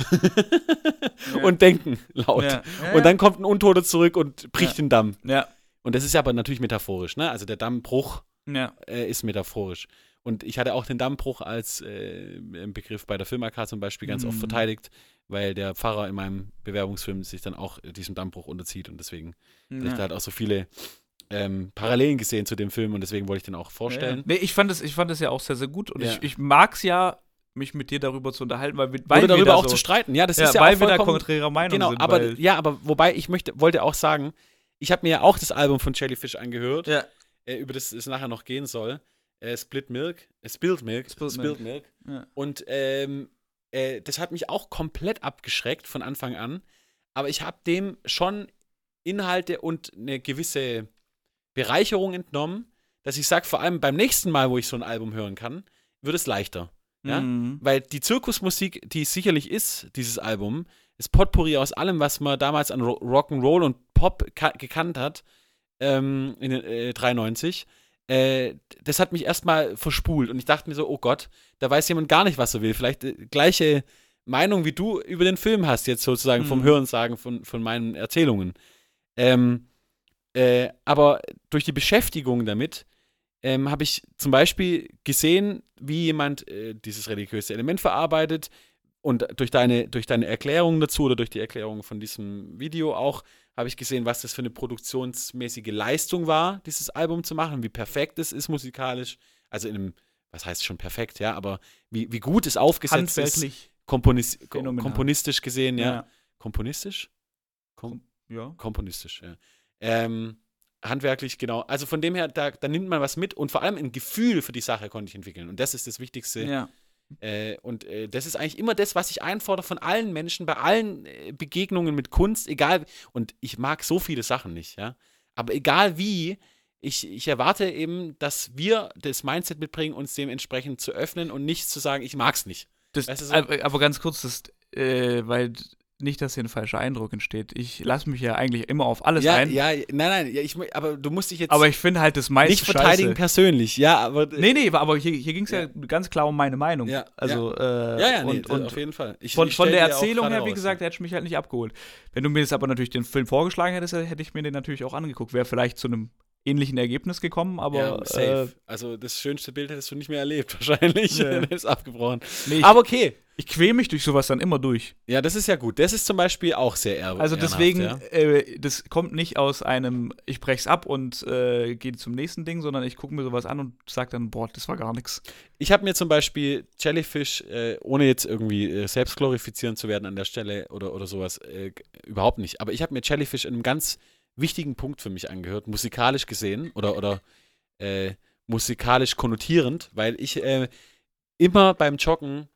Ja. und denken laut. Ja. Ja, Und dann kommt ein Untoter zurück und bricht Ja. den Damm. Ja, Und das ist ja aber natürlich metaphorisch, ne? Also der Dammbruch ja. äh, ist metaphorisch. Und ich hatte auch den Dammbruch als äh, Begriff bei der Film AK zum Beispiel ganz oft Mhm. verteidigt, weil der Pfarrer in meinem Bewerbungsfilm sich dann auch diesem Dammbruch unterzieht und deswegen habe ich da ja. halt auch so viele ähm, Parallelen gesehen zu dem Film und deswegen wollte ich den auch vorstellen. Ja. Nee, ich fand es ich fand es ja auch sehr, sehr gut und Ja. ich, ich mag es ja, mich mit dir darüber zu unterhalten, weil, wir- weil Oder darüber da auch so, zu streiten. Ja, das ja, ist ja weil auch wir da konträrer Meinung Genau, sind. aber ja, aber wobei ich möchte, wollte auch sagen, ich habe mir ja auch das Album von Jellyfish angehört, ja. äh, über das es nachher noch gehen soll. Äh, Split Milk, äh, Spilled Milk, Spilled Milk. Ja. Und ähm, äh, das hat mich auch komplett abgeschreckt von Anfang an. Aber ich habe dem schon Inhalte und eine gewisse Bereicherung entnommen, dass ich sage, vor allem beim nächsten Mal, wo ich so ein Album hören kann, wird es leichter. Ja? Mhm. Weil die Zirkusmusik, die es sicherlich ist, dieses Album, ist Potpourri aus allem, was man damals an Ro Rock'n'Roll und Pop gekannt hat, ähm, in den, äh, 93. Äh, das hat mich erstmal verspult und ich dachte mir so, oh Gott, da weiß jemand gar nicht, was er will. Vielleicht äh, gleiche Meinung, wie du über den Film hast, jetzt sozusagen vom Mhm. Hörensagen von, von meinen Erzählungen. Ähm, äh, aber durch die Beschäftigung damit ähm, habe ich zum Beispiel gesehen, wie jemand äh, dieses religiöse Element verarbeitet und durch deine, durch deine Erklärung dazu oder durch die Erklärung von diesem Video auch, habe ich gesehen, was das für eine produktionsmäßige Leistung war, dieses Album zu machen, wie perfekt es ist musikalisch. Also in einem, was heißt schon perfekt, ja, aber wie, wie gut es aufgesetzt ist, komponis Phänomenal. komponistisch gesehen, ja. Ja. Komponistisch? Kom ja. komponistisch, ja. Ähm, handwerklich, genau. Also von dem her, da, da nimmt man was mit und vor allem ein Gefühl für die Sache konnte ich entwickeln. Und das ist das Wichtigste. ja. Äh, und äh, das ist eigentlich immer das, was ich einfordere von allen Menschen, bei allen äh, Begegnungen mit Kunst, egal. Und ich mag so viele Sachen nicht, ja. Aber egal wie, ich, ich erwarte eben, dass wir das Mindset mitbringen, uns dementsprechend zu öffnen und nicht zu sagen, ich mag's nicht. Das, Weißt du so? aber, aber ganz kurz, das, äh, weil nicht, dass hier ein falscher Eindruck entsteht. Ich lasse mich ja eigentlich immer auf alles ja, ein. ja, nein, nein, ja, ich, aber du musst dich jetzt aber ich finde halt das meiste nicht verteidigen Scheiße. persönlich, ja, aber Nee, nee, aber hier, hier ging es ja. ganz klar um meine Meinung. Ja, also, Äh, ja, ja, nee, und, und auf jeden Fall. Ich, von, ich von der Erzählung her, wie gesagt, hätte ich mich halt nicht abgeholt. Wenn du mir jetzt aber natürlich den Film vorgeschlagen hättest, hätte ich mir den natürlich auch angeguckt. Wäre vielleicht zu einem ähnlichen Ergebnis gekommen, aber ja, äh, safe. also das schönste Bild hättest du nicht mehr erlebt, wahrscheinlich. Nee. ist abgebrochen. nee, ich, Aber okay. ich quäl mich durch sowas dann immer durch. Ja, das ist ja gut. Das ist zum Beispiel auch sehr ehr Also deswegen, Ja. äh, das kommt nicht aus einem, ich brech's ab und äh, gehe zum nächsten Ding, sondern ich gucke mir sowas an und sag dann, boah, das war gar nichts. Ich habe mir zum Beispiel Jellyfish, äh, ohne jetzt irgendwie äh, selbst glorifizierend zu werden an der Stelle oder, oder sowas, äh, überhaupt nicht. Aber ich habe mir Jellyfish in einem ganz wichtigen Punkt für mich angehört, musikalisch gesehen oder, oder äh, musikalisch konnotierend, weil ich äh, immer beim Joggen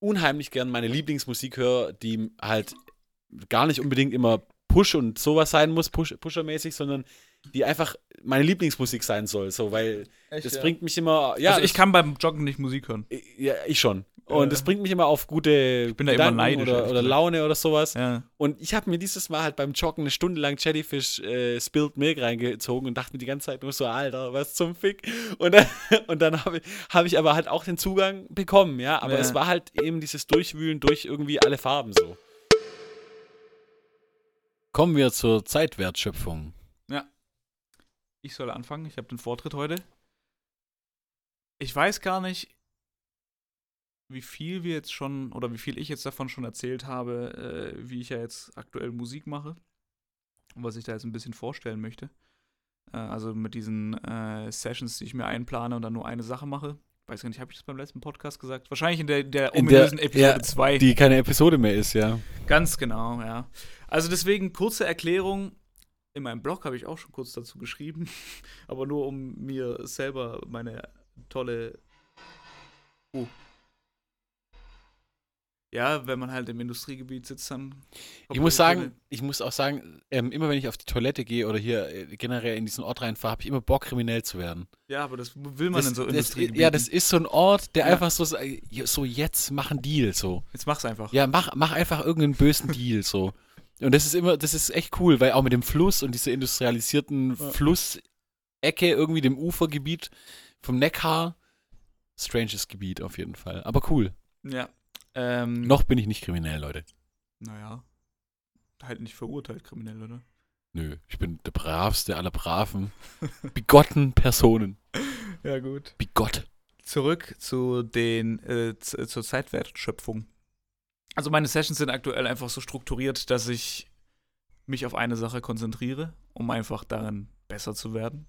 unheimlich gern meine Lieblingsmusik höre, die halt gar nicht unbedingt immer Push und sowas sein muss, Push, Pusher-mäßig, sondern die einfach meine Lieblingsmusik sein soll, so, weil Echt, das ja? bringt mich immer, ja, also ich kann beim Joggen nicht Musik hören. ja, ich schon. Und das bringt mich immer auf gute bin da immer neidisch, oder, oder. Laune oder sowas. Ja. Und ich habe mir dieses Mal halt beim Joggen eine Stunde lang Jellyfish äh, Spilled Milk reingezogen und dachte mir die ganze Zeit nur so, Alter, was zum Fick. Und dann, und dann habe ich, hab ich aber halt auch den Zugang bekommen, ja. Aber Ja. es war halt eben dieses Durchwühlen durch irgendwie alle Farben so. Kommen wir zur Zeitwertschöpfung. Ich soll anfangen. Ich habe den Vortritt heute. Ich weiß gar nicht, wie viel wir jetzt schon oder wie viel ich jetzt davon schon erzählt habe, äh, wie ich ja jetzt aktuell Musik mache und was ich da jetzt ein bisschen vorstellen möchte. Äh, also mit diesen äh, Sessions, die ich mir einplane und dann nur eine Sache mache. Weiß gar nicht, habe ich das beim letzten Podcast gesagt? Wahrscheinlich in der, der In der- ominösen Episode ja, 2. Die keine Episode mehr ist, ja. Ganz genau, ja. Also deswegen kurze Erklärung. In meinem Blog habe ich auch schon kurz dazu geschrieben, aber nur um mir selber meine tolle. Oh. Ja, wenn man halt im Industriegebiet sitzt, dann. Ich muss sagen, ich muss auch sagen, ähm, immer wenn ich auf die Toilette gehe oder hier äh, generell in diesen Ort reinfahre, habe ich immer Bock, kriminell zu werden. Ja, aber das will man Das, in so Industriegebieten. ja, das ist so ein Ort, der Ja. einfach so, sa- so jetzt mach einen Deal, so. Jetzt mach's einfach. Ja, mach, mach einfach irgendeinen bösen Deal, so. Und das ist immer, das ist echt cool, weil auch mit dem Fluss und dieser industrialisierten Ja. Flussecke, irgendwie dem Ufergebiet vom Neckar, stranges Gebiet auf jeden Fall. Aber cool. Ja. Ähm, Noch bin ich nicht kriminell, Leute. Naja. Halt nicht verurteilt kriminell, oder? Nö, ich bin der bravste aller braven, bigotten Personen. Ja, gut. Bigott. zurück zu den äh, z- zur Zeitwertschöpfung. Also meine Sessions sind aktuell einfach so strukturiert, dass ich mich auf eine Sache konzentriere, um einfach darin besser zu werden.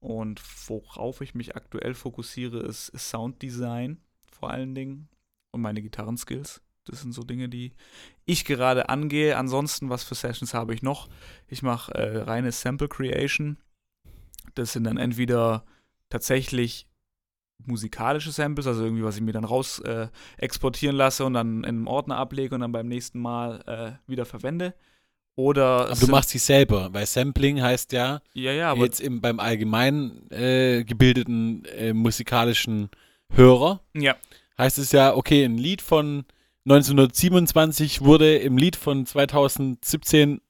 Und worauf ich mich aktuell fokussiere, ist Sounddesign vor allen Dingen und meine Gitarrenskills. Das sind so Dinge, die ich gerade angehe. Ansonsten, was für Sessions habe ich noch? Ich mache äh, reine Sample Creation. Das sind dann entweder tatsächlich musikalische Samples, also irgendwie, was ich mir dann raus äh, exportieren lasse und dann in einem Ordner ablege und dann beim nächsten Mal äh, wieder verwende. Oder Aber du machst sie selber, weil Sampling heißt ja, ja, ja, jetzt im, beim allgemein äh, gebildeten äh, musikalischen Hörer, ja, heißt es ja, okay, ein Lied von 1927 wurde im Lied von 2017 neu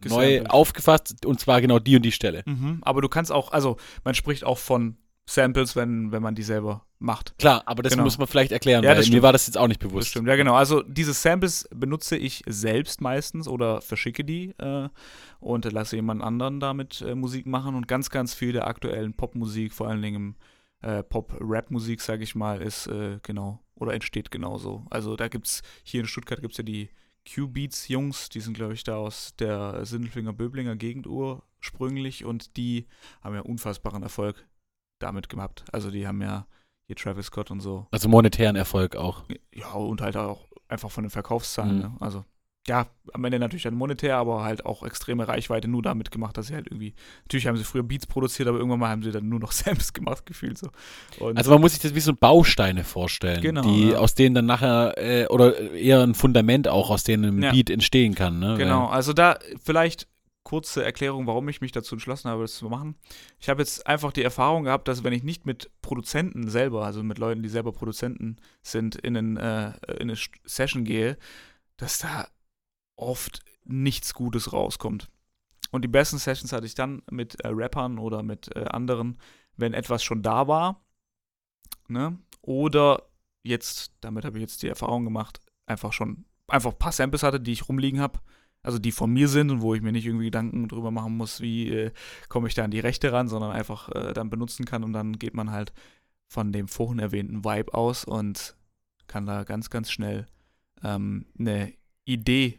Gesampelt. aufgefasst und zwar genau die und die Stelle. mhm. aber du kannst auch, also man spricht auch von Samples, wenn, wenn man die selber macht. Klar, aber das Genau. muss man vielleicht erklären, Ja, weil das mir war das jetzt auch nicht Das bewusst. stimmt, ja genau. Also diese Samples benutze ich selbst meistens oder verschicke die äh, und lasse jemand anderen damit äh, Musik machen und ganz, ganz viel der aktuellen Popmusik, vor allen Dingen äh, Pop-Rap-Musik, sage ich mal, ist äh, genau oder entsteht genauso. Also da gibt's hier in Stuttgart gibt's ja die Q-Beats-Jungs, die sind glaube ich da aus der Sindelfinger-Böblinger Gegend ursprünglich und die haben ja unfassbaren Erfolg damit gehabt. Also die haben ja hier Travis Scott und so Also monetären Erfolg auch. ja, und halt auch einfach von den Verkaufszahlen. Mhm. Ne? Also, ja, am Ende natürlich dann monetär, aber halt auch extreme Reichweite nur damit gemacht, dass sie halt irgendwie. Natürlich haben sie früher Beats produziert, aber irgendwann mal haben sie dann nur noch Samples gemacht, gefühlt so. Und Also man muss sich das wie so Bausteine vorstellen, Genau, die ja. aus denen dann nachher äh, oder eher ein Fundament auch aus denen ein Ja. Beat entstehen kann. Ne? Genau, also da vielleicht kurze Erklärung, warum ich mich dazu entschlossen habe, das zu machen. Ich habe jetzt einfach die Erfahrung gehabt, dass wenn ich nicht mit Produzenten selber, also mit Leuten, die selber Produzenten sind, in, einen, äh, in eine Session gehe, dass da oft nichts Gutes rauskommt. Und die besten Sessions hatte ich dann mit äh, Rappern oder mit äh, anderen, wenn etwas schon da war. Ne? Oder jetzt, damit habe ich jetzt die Erfahrung gemacht, einfach schon einfach ein paar Samples hatte, die ich rumliegen habe, also die von mir sind und wo ich mir nicht irgendwie Gedanken drüber machen muss, wie äh, komme ich da an die Rechte ran, sondern einfach äh, dann benutzen kann und dann geht man halt von dem vorhin erwähnten Vibe aus und kann da ganz, ganz schnell ähm, eine Idee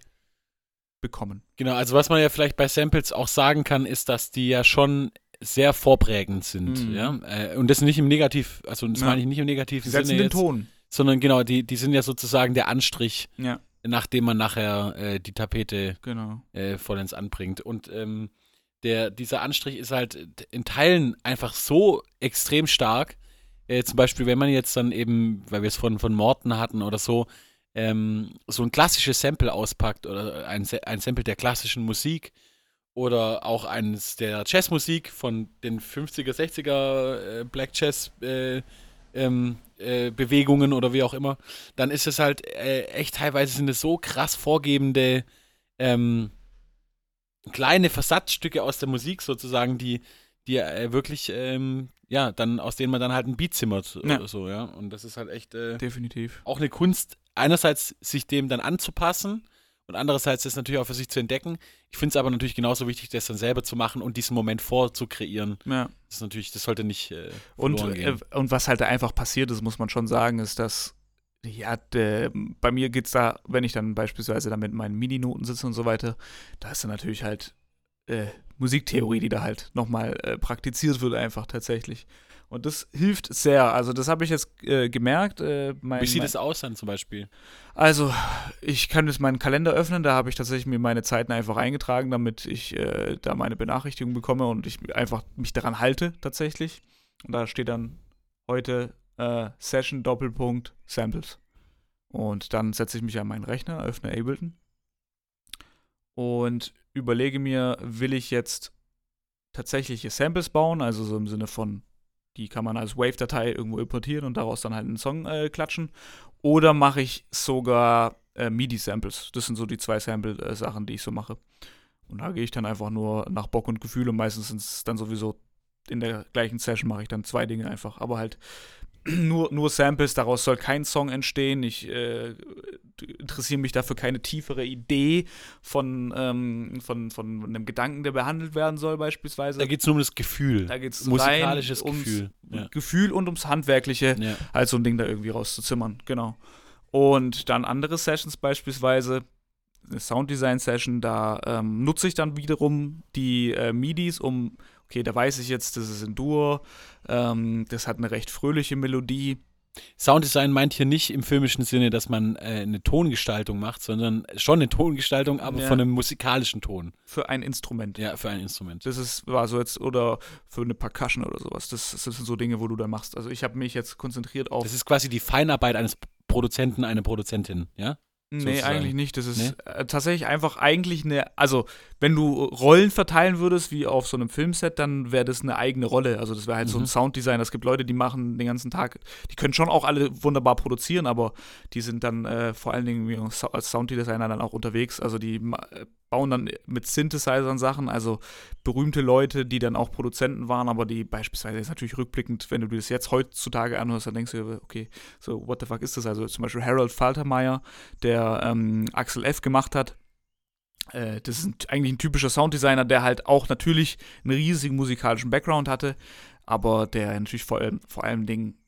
bekommen. Genau, also was man ja vielleicht bei Samples auch sagen kann, ist, dass die ja schon sehr vorprägend sind. Mhm. Ja? Äh, und das nicht im Negativ, also das Ja. meine ich nicht im negativen Die setzen Sinne den jetzt, Ton. sondern genau, die, die sind ja sozusagen der Anstrich, Ja, nachdem man nachher äh, die Tapete genau. äh, vollends anbringt. Und ähm, der, dieser Anstrich ist halt in Teilen einfach so extrem stark. Äh, zum Beispiel, wenn man jetzt dann eben, weil wir es von, von Morten hatten oder so, ähm, so ein klassisches Sample auspackt oder ein, ein Sample der klassischen Musik oder auch eines der Jazzmusik von den 50er, 60er äh, Black Jazz äh, ähm, äh, Bewegungen oder wie auch immer, dann ist es halt äh, echt teilweise sind es so krass vorgebende ähm, kleine Versatzstücke aus der Musik sozusagen, die, die äh, wirklich, ähm, ja, dann, aus denen man dann halt ein Beat zimmert Ja. oder so, ja. Und das ist halt echt äh, Definitiv. auch eine Kunst, einerseits sich dem dann anzupassen und andererseits das natürlich auch für sich zu entdecken. Ich finde es aber natürlich genauso wichtig, das dann selber zu machen und diesen Moment vorzukreieren. Ja. Das ist natürlich, das sollte nicht äh, Und, äh, und was halt da einfach passiert ist, muss man schon sagen, ist, dass ja, der, bei mir geht's da, wenn ich dann beispielsweise da mit meinen Mini-Noten sitze und so weiter, da ist dann natürlich halt äh, Musiktheorie, die da halt nochmal äh, praktiziert wird, einfach tatsächlich. Und das hilft sehr. Also, das habe ich jetzt äh, gemerkt. Äh, mein, Wie sieht es aus dann zum Beispiel? Also, ich kann jetzt meinen Kalender öffnen, da habe ich tatsächlich mir meine Zeiten einfach eingetragen, damit ich äh, da meine Benachrichtigung bekomme und ich einfach mich daran halte, tatsächlich. Und da steht dann heute äh, Session Doppelpunkt Samples. Und dann setze ich mich an meinen Rechner, öffne Ableton und überlege mir, will ich jetzt tatsächliche Samples bauen, also so im Sinne von, die kann man als Wave-Datei irgendwo importieren und daraus dann halt einen Song äh, klatschen. Oder mache ich sogar äh, MIDI-Samples. Das sind so die zwei Sample-Sachen, die ich so mache. Und da gehe ich dann einfach nur nach Bock und Gefühl und meistens sind es dann sowieso in der gleichen Session mache ich dann zwei Dinge einfach. Aber halt nur, nur Samples, daraus soll kein Song entstehen. Ich äh, interessiere mich dafür keine tiefere Idee von, ähm, von, von einem Gedanken, der behandelt werden soll, beispielsweise. Da geht es nur um das Gefühl. Da geht's Musikalisches rein ums Gefühl. Ja. Gefühl und ums Handwerkliche, Ja. halt so ein Ding da irgendwie rauszuzimmern, genau. Und dann andere Sessions beispielsweise, eine Sounddesign-Session, da ähm, nutze ich dann wiederum die äh, MIDIs, um, okay, da weiß ich jetzt, das ist ein Dur, ähm, das hat eine recht fröhliche Melodie. Sounddesign meint hier nicht im filmischen Sinne, dass man äh, eine Tongestaltung macht, sondern schon eine Tongestaltung, aber Ja. von einem musikalischen Ton. Für ein Instrument. Ja, für ein Instrument. Das ist, war so jetzt, oder für eine Percussion oder sowas. Das, das sind so Dinge, wo du da machst. Also ich habe mich jetzt konzentriert auf Das ist quasi die Feinarbeit eines Produzenten, eine Produzentin, ja? Nee, sozusagen. eigentlich nicht. Das ist Nee? äh, tatsächlich einfach eigentlich eine, also wenn du Rollen verteilen würdest, wie auf so einem Filmset, dann wäre das eine eigene Rolle. Also das wäre halt so ein Mhm. Sounddesign. Es gibt Leute, die machen den ganzen Tag, die können schon auch alle wunderbar produzieren, aber die sind dann äh, vor allen Dingen als Sounddesigner dann auch unterwegs. Also die äh, bauen dann mit Synthesizern Sachen, also berühmte Leute, die dann auch Produzenten waren, aber die beispielsweise jetzt natürlich rückblickend, wenn du dir das jetzt heutzutage anhörst, dann denkst du, okay, so what the fuck ist das? Also zum Beispiel Harold Faltermeyer, der ähm, Axel F gemacht hat. Äh, das ist eigentlich ein typischer Sounddesigner, der halt auch natürlich einen riesigen musikalischen Background hatte, aber der natürlich vor allem, vor allem Dingen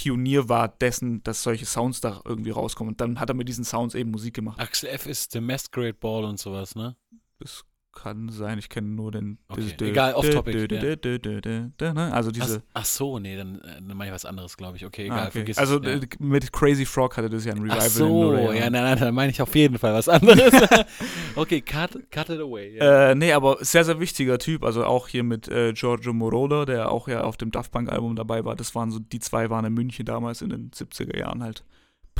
Pionier war dessen, dass solche Sounds da irgendwie rauskommen. Und dann hat er mit diesen Sounds eben Musik gemacht. Axel F ist The Masquerade Ball und sowas, ne? Das kann sein, ich kenne nur den. Okay, egal, off topic, dö- dö- ja. dö- dö- dö- dö- ne? Also diese. Ach, ach so, nee, dann, äh, dann meine ich was anderes, glaube ich. Okay, Ah, egal, okay. vergiss Also es. Ja. äh, mit Crazy Frog hatte das ja ein Revival. Ach so, ja, nein, nein, dann meine ich auf jeden Fall was anderes. okay, cut, cut it away. Äh, nee, aber sehr, sehr wichtiger Typ. Also auch hier mit äh, Giorgio Moroder, der auch ja auf dem Daft Punk-Album dabei war. Das waren so, die zwei waren in München damals in den 70er Jahren halt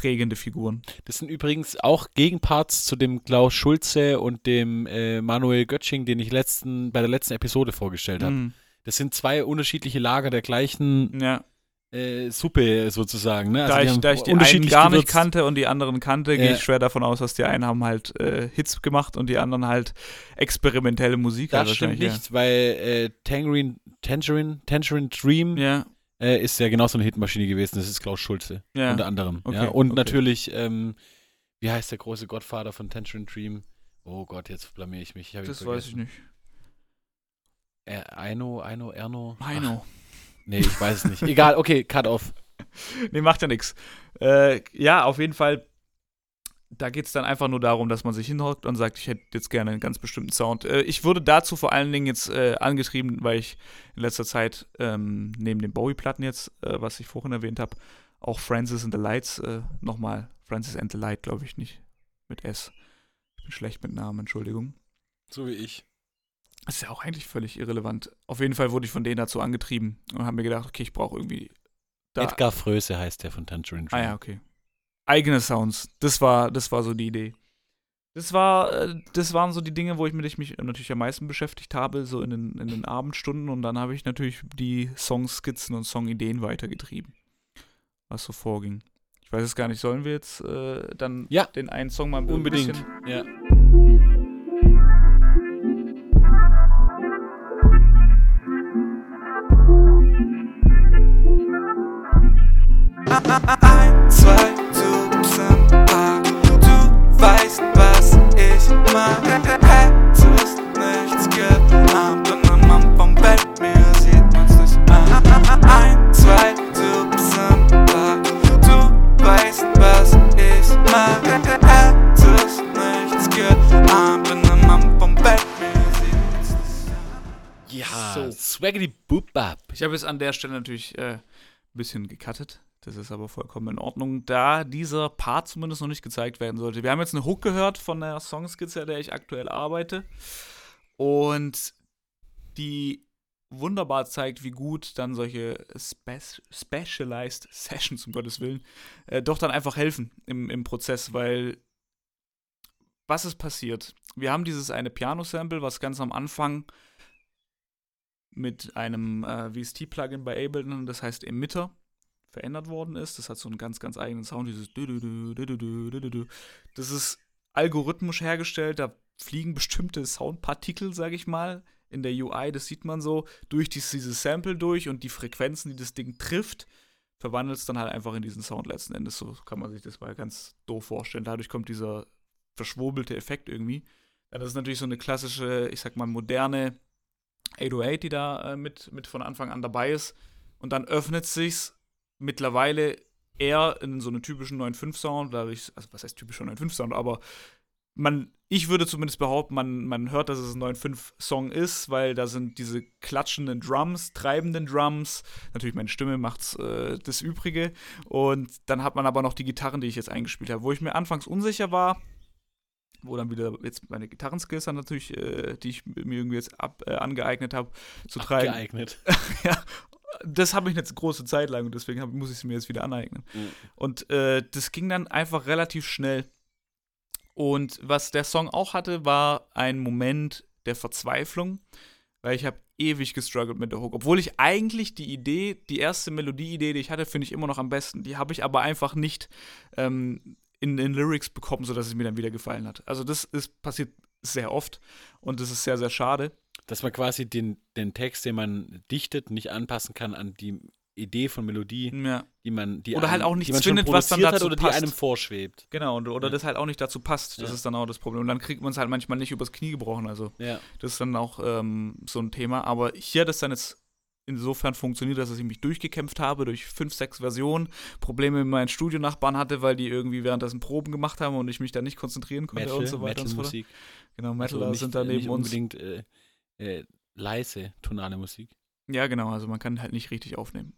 prägende Figuren. Das sind übrigens auch Gegenparts zu dem Klaus Schulze und dem äh, Manuel Götsching, den ich letzten, bei der letzten Episode vorgestellt habe. Mhm. Das sind zwei unterschiedliche Lager der gleichen Ja, äh, Suppe sozusagen. Ne? Also da, ich, da ich die einen gar nicht gewürzt. kannte und die anderen kannte, gehe Ja. ich schwer davon aus, dass die einen haben halt äh, Hits gemacht und die anderen halt experimentelle Musik. halt Das stimmt wahrscheinlich, nicht, weil äh, Tangerine, Tangerine, Tangerine Dream Ja, äh, ist ja genauso eine Hitmaschine gewesen. Das ist Klaus Schulze. ja. Unter anderem. Okay, ja? Und okay. natürlich, ähm, wie heißt der große Gottvater von Tangerine Dream? Oh Gott, jetzt blamier ich mich. Ich das weiß ich nicht. Äh, Eino, Eino, Erno? Heino. Ach, nee, ich weiß es nicht. Egal, okay, cut off. nee, macht ja nichts. Äh, ja, auf jeden Fall. Da geht es dann einfach nur darum, dass man sich hinhockt und sagt, ich hätte jetzt gerne einen ganz bestimmten Sound. Äh, ich wurde dazu vor allen Dingen jetzt äh, angetrieben, weil ich in letzter Zeit ähm, neben den Bowie-Platten jetzt, äh, was ich vorhin erwähnt habe, auch Francis and the Lights äh, nochmal, Francis and the Light, glaube ich nicht, mit S. Ich bin schlecht mit Namen, Entschuldigung. So wie ich. Das ist ja auch eigentlich völlig irrelevant. Auf jeden Fall wurde ich von denen dazu angetrieben und habe mir gedacht, okay, ich brauche irgendwie da Edgar Fröse heißt der von Tangerine Dream. Ah ja, okay. Eigene Sounds. Das war, das war so die Idee. Das war, äh, das waren so die Dinge, wo ich mit ich mich natürlich am meisten beschäftigt habe, so in den, in den Abendstunden. Und dann habe ich natürlich die Songskizzen und Songideen weitergetrieben, was so vorging. Ich weiß es gar nicht, sollen wir jetzt äh, dann Ja. den einen Song mal ein Unbedingt. bisschen Ja. Ein, zwei, ich meine. Hättest nichts geahnt. Und am Anfang Bett, mir sieht man's nicht an. Ein, zwei, du sind da. Du weißt, was ich meine. Hättest nichts geahnt. Und am Anfang Bett, mir sieht man's nicht an. Ja, So. Swaggedy Boop Bap. Ich habe jetzt an der Stelle natürlich äh, ein bisschen gecuttet. Das ist aber vollkommen in Ordnung, da dieser Part zumindest noch nicht gezeigt werden sollte. Wir haben jetzt eine Hook gehört von der Songskizze, an der ich aktuell arbeite. Und die wunderbar zeigt, wie gut dann solche Spe Specialized Sessions, um Gottes Willen, äh, doch dann einfach helfen im, im Prozess, weil was ist passiert? Wir haben dieses eine Piano-Sample, was ganz am Anfang mit einem äh, VST-Plugin bei Ableton, das heißt Emitter, verändert worden ist. Das hat so einen ganz, ganz eigenen Sound, dieses. Das ist algorithmisch hergestellt, da fliegen bestimmte Soundpartikel, sage ich mal, in der UI, das sieht man so, durch dies, dieses Sample durch und die Frequenzen, die das Ding trifft, verwandelt es dann halt einfach in diesen Sound letzten Endes. So kann man sich das mal ganz doof vorstellen. Dadurch kommt dieser verschwurbelte Effekt irgendwie. Ja, das ist natürlich so eine klassische, ich sag mal, moderne 808, die da äh, mit, mit von Anfang an dabei ist. Und dann öffnet sich's mittlerweile eher in so einen typischen 9.5-Sound, dadurch, also was heißt typischer 9.5-Sound, aber man, ich würde zumindest behaupten, man, man hört, dass es ein 9.5-Song ist, weil da sind diese klatschenden Drums, treibenden Drums, natürlich meine Stimme macht's äh, das Übrige. Und dann hat man aber noch die Gitarren, die ich jetzt eingespielt habe, wo ich mir anfangs unsicher war, wo dann wieder jetzt meine Gitarrenskills dann natürlich, äh, die ich mir irgendwie jetzt ab, äh, angeeignet habe, zu treiben. Geeignet. ja, das habe ich eine große Zeit lang und deswegen hab, muss ich es mir jetzt wieder aneignen. Mhm. Und äh, das ging dann einfach relativ schnell. Und was der Song auch hatte, war ein Moment der Verzweiflung, weil ich habe ewig gestruggelt mit der Hook. Obwohl ich eigentlich die Idee, die erste Melodieidee, die ich hatte, finde ich immer noch am besten. Die habe ich aber einfach nicht ähm, in den Lyrics bekommen, sodass es mir dann wieder gefallen hat. Also das ist passiert sehr oft und das ist sehr, sehr schade. Dass man quasi den, den Text, den man dichtet, nicht anpassen kann an die Idee von Melodie, Ja. die man, die Oder halt auch nichts findet, was dann dazu hat oder passt. die einem vorschwebt. Genau, und, oder Ja. das halt auch nicht dazu passt. Das Ja. ist dann auch das Problem. Und dann kriegt man es halt manchmal nicht übers Knie gebrochen. Also Ja. das ist dann auch ähm, so ein Thema. Aber hier hat es dann jetzt insofern funktioniert, dass ich mich durchgekämpft habe durch fünf, sechs Versionen, Probleme mit meinen Studionachbarn hatte, weil die irgendwie währenddessen Proben gemacht haben und ich mich da nicht konzentrieren konnte Metal, und so weiter und so fort. Metal-Musik. Genau, Metaler Also nicht, sind da neben nicht uns. unbedingt äh, äh, leise tonale Musik. Ja, genau, also man kann halt nicht richtig aufnehmen.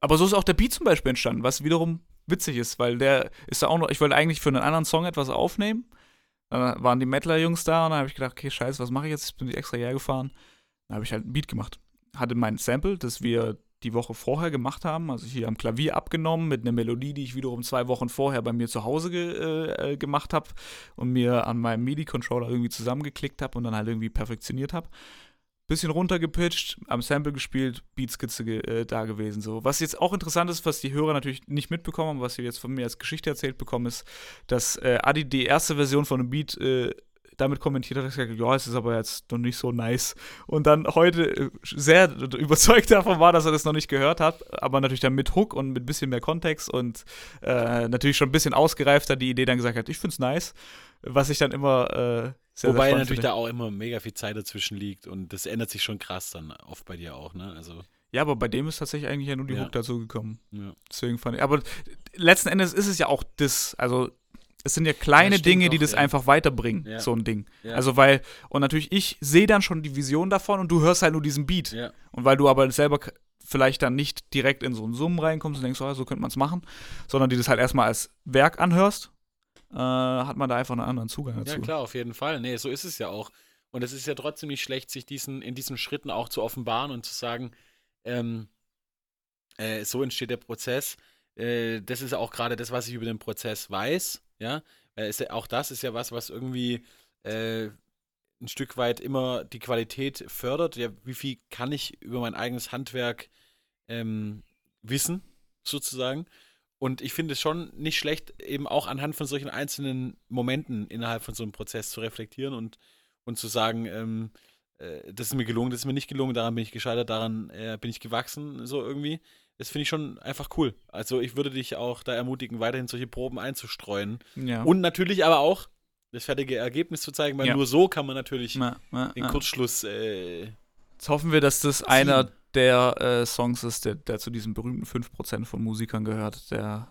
Aber so ist auch der Beat zum Beispiel entstanden, was wiederum witzig ist, weil der ist da auch noch, ich wollte eigentlich für einen anderen Song etwas aufnehmen. Dann waren die Metaler-Jungs da und dann habe ich gedacht, okay, scheiße, was mache ich jetzt? Ich bin extra hergefahren. Dann habe ich halt einen Beat gemacht. Hatte mein Sample, das wir die Woche vorher gemacht haben, also hier am Klavier abgenommen mit einer Melodie, die ich wiederum zwei Wochen vorher bei mir zu Hause ge äh, äh, gemacht habe und mir an meinem MIDI-Controller irgendwie zusammengeklickt habe und dann halt irgendwie perfektioniert habe bisschen runtergepitcht, am Sample gespielt, Beatskizze ge äh, da gewesen. So. Was jetzt auch interessant ist, was die Hörer natürlich nicht mitbekommen haben, was sie jetzt von mir als Geschichte erzählt bekommen, ist, dass äh, Adi die erste Version von einem Beat äh, damit kommentiert hat, dass er gesagt hat, ja, es ist aber jetzt noch nicht so nice. Und dann heute äh, sehr überzeugt davon war, dass er das noch nicht gehört hat, aber natürlich dann mit Hook und mit ein bisschen mehr Kontext und äh, natürlich schon ein bisschen ausgereifter die Idee dann gesagt hat, ich find's nice. Was ich dann immer äh, sehr, Wobei sehr natürlich finde. da auch immer mega viel Zeit dazwischen liegt und das ändert sich schon krass dann oft bei dir auch, ne? Also, Ja, aber bei dem ist tatsächlich eigentlich ja nur die Ja. Hook dazu gekommen. ja. Deswegen fand ich. Aber letzten Endes ist es ja auch das. Also, es sind ja kleine Ja, Dinge, die das ja. einfach weiterbringen, Ja. so ein Ding. Also, weil, und natürlich, ich sehe dann schon die Vision davon und du hörst halt nur diesen Beat. Und weil du aber selber vielleicht dann nicht direkt in so einen Summen reinkommst und denkst, oh, so könnte man es machen, sondern die das halt erstmal als Werk anhörst, äh, hat man da einfach einen anderen Zugang dazu. Ja, klar, auf jeden Fall. Nee, so ist es ja auch. Und es ist ja trotzdem nicht schlecht, sich diesen, in diesen Schritten auch zu offenbaren und zu sagen, ähm, äh, so entsteht der Prozess. äh, das ist auch gerade das, was ich über den Prozess weiß, ja. Weil ist ja, auch das ist ja was, was irgendwie äh, ein Stück weit immer die Qualität fördert. Ja, wie viel kann ich über mein eigenes Handwerk ähm, wissen, sozusagen? Und ich finde es schon nicht schlecht, eben auch anhand von solchen einzelnen Momenten innerhalb von so einem Prozess zu reflektieren und, und zu sagen, ähm, äh, das ist mir gelungen, das ist mir nicht gelungen, daran bin ich gescheitert, daran äh, bin ich gewachsen, so irgendwie. Das finde ich schon einfach cool. Also ich würde dich auch da ermutigen, weiterhin solche Proben einzustreuen. Ja. Und natürlich aber auch das fertige Ergebnis zu zeigen, weil Ja. nur so kann man natürlich Na, na, den na. Kurzschluss. Äh, Jetzt hoffen wir, dass das einer der äh, Songs ist, der, der zu diesen berühmten 5% von Musikern gehört, der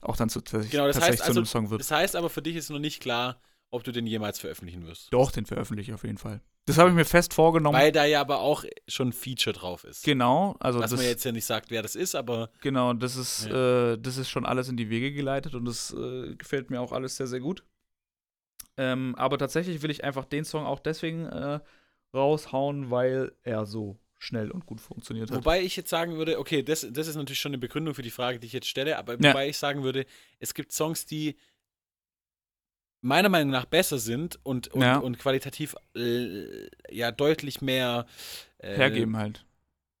auch dann zu, tatsächlich, Genau, das tatsächlich heißt zu einem also, Song wird. das heißt aber für dich ist noch nicht klar, ob du den jemals veröffentlichen wirst. Doch, den veröffentliche ich auf jeden Fall. Das habe ich mir fest vorgenommen. Weil da ja aber auch schon ein Feature drauf ist. genau, also Dass das, man jetzt ja nicht sagt, wer das ist, aber genau, das ist, äh, das ist schon alles in die Wege geleitet und das äh, gefällt mir auch alles sehr, sehr gut. Ähm, aber tatsächlich will ich einfach den Song auch deswegen äh, raushauen, weil er so schnell und gut funktioniert hat. Wobei ich jetzt sagen würde, okay, das, das ist natürlich schon eine Begründung für die Frage, die ich jetzt stelle, aber Ja. wobei ich sagen würde, es gibt Songs, die meiner Meinung nach besser sind und, und, Ja. und qualitativ äh, ja deutlich mehr äh, Hergeben halt.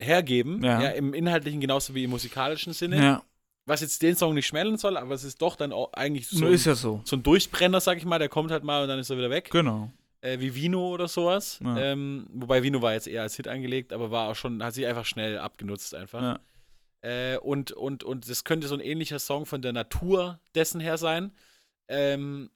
hergeben, Ja. ja. im inhaltlichen genauso wie im musikalischen Sinne. Ja, Was jetzt den Song nicht schmälern soll, aber es ist doch dann auch eigentlich so, ja so. so ein Durchbrenner, sag ich mal, der kommt halt mal und dann ist er wieder weg. Genau. Äh, wie Vino oder sowas. Ja. Ähm, wobei Vino war jetzt eher als Hit angelegt, aber war auch schon, hat sich einfach schnell abgenutzt einfach. Ja. Äh, und, und, und das könnte so ein ähnlicher Song von der Natur dessen her sein. Ähm,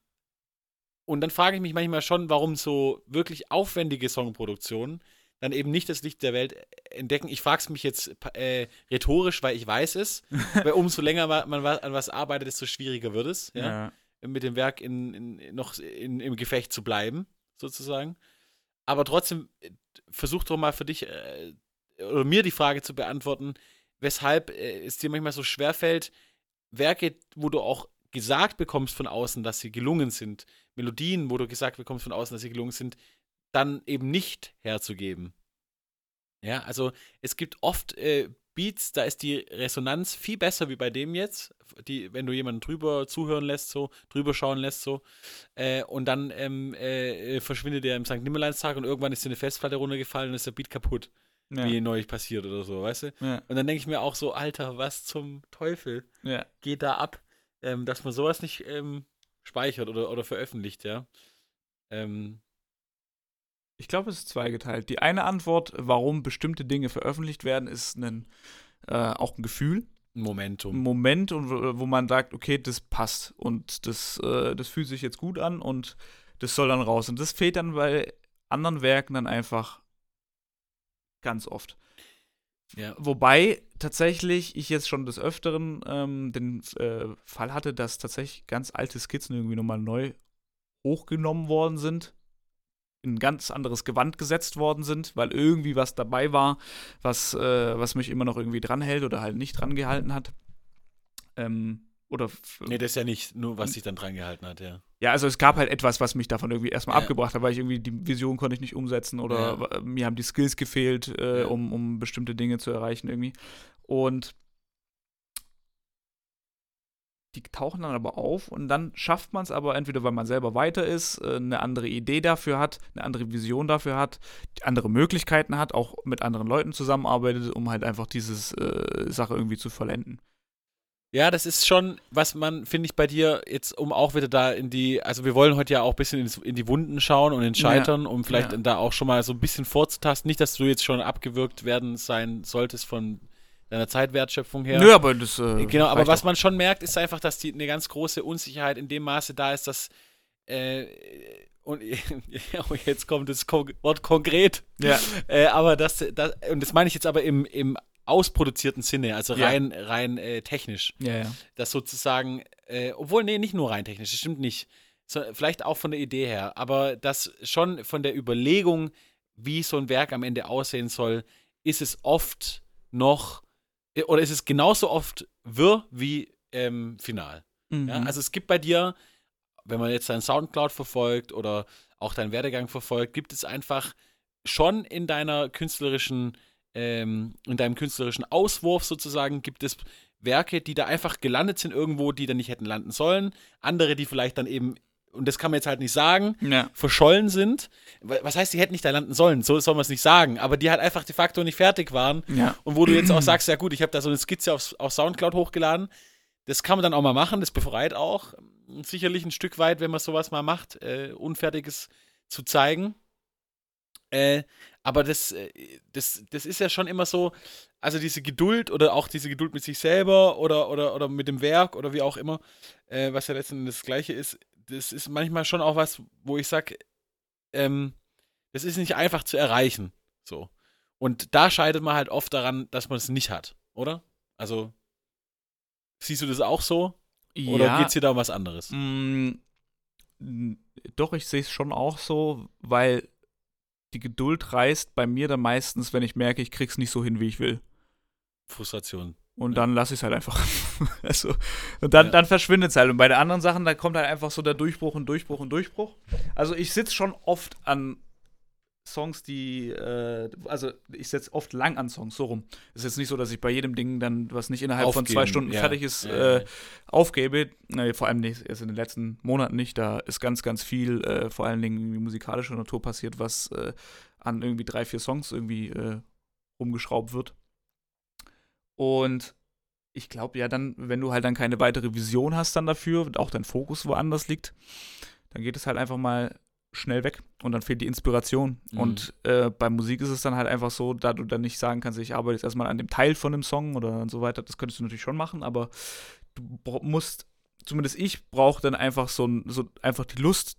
und dann frage ich mich manchmal schon, warum so wirklich aufwendige Songproduktionen dann eben nicht das Licht der Welt entdecken. Ich frage es mich jetzt äh, rhetorisch, weil ich weiß es. weil umso länger ma- man an was arbeitet, desto schwieriger wird es, ja? Ja. mit dem Werk in, in, noch in, im Gefecht zu bleiben, sozusagen. Aber trotzdem, äh, versuch doch mal für dich äh, oder mir die Frage zu beantworten, weshalb äh, es dir manchmal so schwerfällt, Werke, wo du auch gesagt bekommst von außen, dass sie gelungen sind, Melodien, wo du gesagt bekommst von außen, dass sie gelungen sind, dann eben nicht herzugeben. Ja, also es gibt oft äh, Beats, da ist die Resonanz viel besser wie bei dem jetzt, die, wenn du jemanden drüber zuhören lässt, so, drüber schauen lässt, so, äh, und dann ähm, äh, verschwindet der im St. Nimmerleinstag und irgendwann ist dir eine Festplatte runtergefallen und ist der Beat kaputt, Ja. wie neulich passiert oder so, weißt du? Ja. Und dann denke ich mir auch so, Alter, was zum Teufel ja. geht da ab, ähm, dass man sowas nicht ähm, speichert oder, oder veröffentlicht, ja. Ähm, Ich glaube, es ist zweigeteilt. Die eine Antwort, warum bestimmte Dinge veröffentlicht werden, ist ein, äh, auch ein Gefühl, ein ein Momentum. Moment, und, wo wo man sagt, okay, das passt und das, äh, das fühlt sich jetzt gut an und das soll dann raus. Und das fehlt dann bei anderen Werken dann einfach ganz oft. Ja. Wobei tatsächlich ich jetzt schon des Öfteren ähm, den äh, Fall hatte, dass tatsächlich ganz alte Skizzen irgendwie nochmal neu hochgenommen worden sind, in ein ganz anderes Gewand gesetzt worden sind, weil irgendwie was dabei war, was, äh, was mich immer noch irgendwie dranhält oder halt nicht dran gehalten hat. Ähm, oder Nee, das ist ja nicht nur, was sich dann dran gehalten hat, ja. Ja, also es gab halt etwas, was mich davon irgendwie erstmal Ja. abgebracht hat, weil ich irgendwie die Vision konnte ich nicht umsetzen oder Ja. mir haben die Skills gefehlt, äh, Ja. um, um bestimmte Dinge zu erreichen irgendwie. Und die tauchen dann aber auf und dann schafft man es aber entweder, weil man selber weiter ist, äh, eine andere Idee dafür hat, eine andere Vision dafür hat, andere Möglichkeiten hat, auch mit anderen Leuten zusammenarbeitet, um halt einfach diese äh, Sache irgendwie zu vollenden. Ja, das ist schon, was man, finde ich, bei dir jetzt, um auch wieder da in die, also wir wollen heute ja auch ein bisschen ins, in die Wunden schauen und in Scheitern, um vielleicht Ja. da auch schon mal so ein bisschen vorzutasten. Nicht, dass du jetzt schon abgewürgt werden sein solltest von deiner Zeitwertschöpfung her. Nö, aber das. Äh, Genau, aber was auch. man schon merkt, ist einfach, dass die eine ganz große Unsicherheit in dem Maße da ist, dass äh, und ja, jetzt kommt das Wort konkret, Ja. äh, aber das, das, und das meine ich jetzt aber im, im ausproduzierten Sinne, also Ja. rein, rein äh, technisch, Ja, ja. dass sozusagen, äh, obwohl, nee, nicht nur rein technisch, das stimmt nicht, so, vielleicht auch von der Idee her, aber das schon von der Überlegung, wie so ein Werk am Ende aussehen soll, ist es oft noch, äh, oder ist es genauso oft wirr wie ähm, final. Mhm. Ja, also es gibt bei dir, wenn man jetzt deinen Soundcloud verfolgt oder auch deinen Werdegang verfolgt, gibt es einfach schon in deiner künstlerischen, ähm, in deinem künstlerischen Auswurf sozusagen, gibt es Werke, die da einfach gelandet sind irgendwo, die da nicht hätten landen sollen. Andere, die vielleicht dann eben, und das kann man jetzt halt nicht sagen, Ja. verschollen sind. Was heißt, die hätten nicht da landen sollen? So soll man es nicht sagen. Aber die halt einfach de facto nicht fertig waren. Ja. Und wo du jetzt auch sagst, ja gut, ich habe da so eine Skizze auf, auf Soundcloud hochgeladen. Das kann man dann auch mal machen, das befreit auch. Sicherlich ein Stück weit, wenn man sowas mal macht, äh, Unfertiges zu zeigen. Äh, aber das, äh, das, das ist ja schon immer so, also diese Geduld oder auch diese Geduld mit sich selber oder, oder, oder mit dem Werk oder wie auch immer, äh, was ja letztendlich das Gleiche ist, das ist manchmal schon auch was, wo ich sage, ähm, das ist nicht einfach zu erreichen. So. Und da scheidet man halt oft daran, dass man es nicht hat, oder? Also, siehst du das auch so? Oder ja. geht es dir da um was anderes? Mm, n- Doch, ich sehe es schon auch so, weil die Geduld reißt bei mir dann meistens, wenn ich merke, ich krieg's nicht so hin, wie ich will. Frustration. Und dann lasse ich es halt einfach. also, und dann, Ja. dann verschwindet es halt. Und bei den anderen Sachen, da kommt halt einfach so der Durchbruch und Durchbruch und Durchbruch. Also ich sitze schon oft an Songs, die, äh, also ich setze oft lang an Songs, so rum. Es ist jetzt nicht so, dass ich bei jedem Ding dann, was nicht innerhalb von zwei Aufgeben, Stunden ja. fertig ist, Ja, äh, aufgebe. Äh, vor allem nicht, erst in den letzten Monaten nicht. Da ist ganz, ganz viel, äh, vor allen Dingen musikalischer Natur passiert, was äh, an irgendwie drei, vier Songs irgendwie äh, rumgeschraubt wird. Und ich glaube ja dann, wenn du halt dann keine weitere Vision hast dann dafür und auch dein Fokus woanders liegt, dann geht es halt einfach mal schnell weg und dann fehlt die Inspiration. Mhm. Und äh, bei Musik ist es dann halt einfach so, da du dann nicht sagen kannst, ich arbeite jetzt erstmal an dem Teil von dem Song oder und so weiter, das könntest du natürlich schon machen, aber du musst, zumindest ich brauche dann einfach so, so einfach die Lust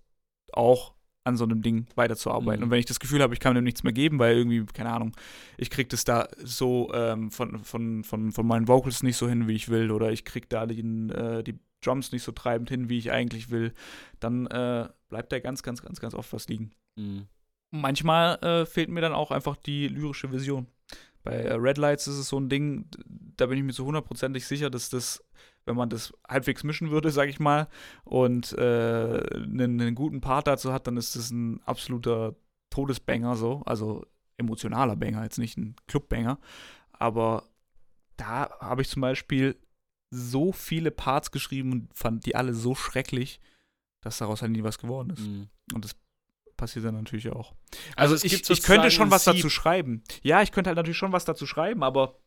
auch an so einem Ding weiterzuarbeiten. Mhm. Und wenn ich das Gefühl habe, ich kann dem nichts mehr geben, weil irgendwie, keine Ahnung, ich krieg das da so ähm, von, von, von, von meinen Vocals nicht so hin, wie ich will, oder ich krieg da den, äh, die Drums nicht so treibend hin, wie ich eigentlich will, dann äh, bleibt da ganz, ganz, ganz, ganz oft was liegen. Mhm. Manchmal äh, fehlt mir dann auch einfach die lyrische Vision. Bei äh, Red Lights ist es so ein Ding, da bin ich mir so hundertprozentig sicher, dass das, wenn man das halbwegs mischen würde, sag ich mal, und äh, einen, einen guten Part dazu hat, dann ist das ein absoluter Todesbanger so, also emotionaler Banger, jetzt nicht ein Clubbanger. Aber da habe ich zum Beispiel so viele Parts geschrieben und fand die alle so schrecklich, dass daraus halt nie was geworden ist. Mhm. Und das passiert dann natürlich auch. Also Also, ich, ich könnte schon was dazu schreiben. Ja, ich könnte halt natürlich schon was dazu schreiben, aber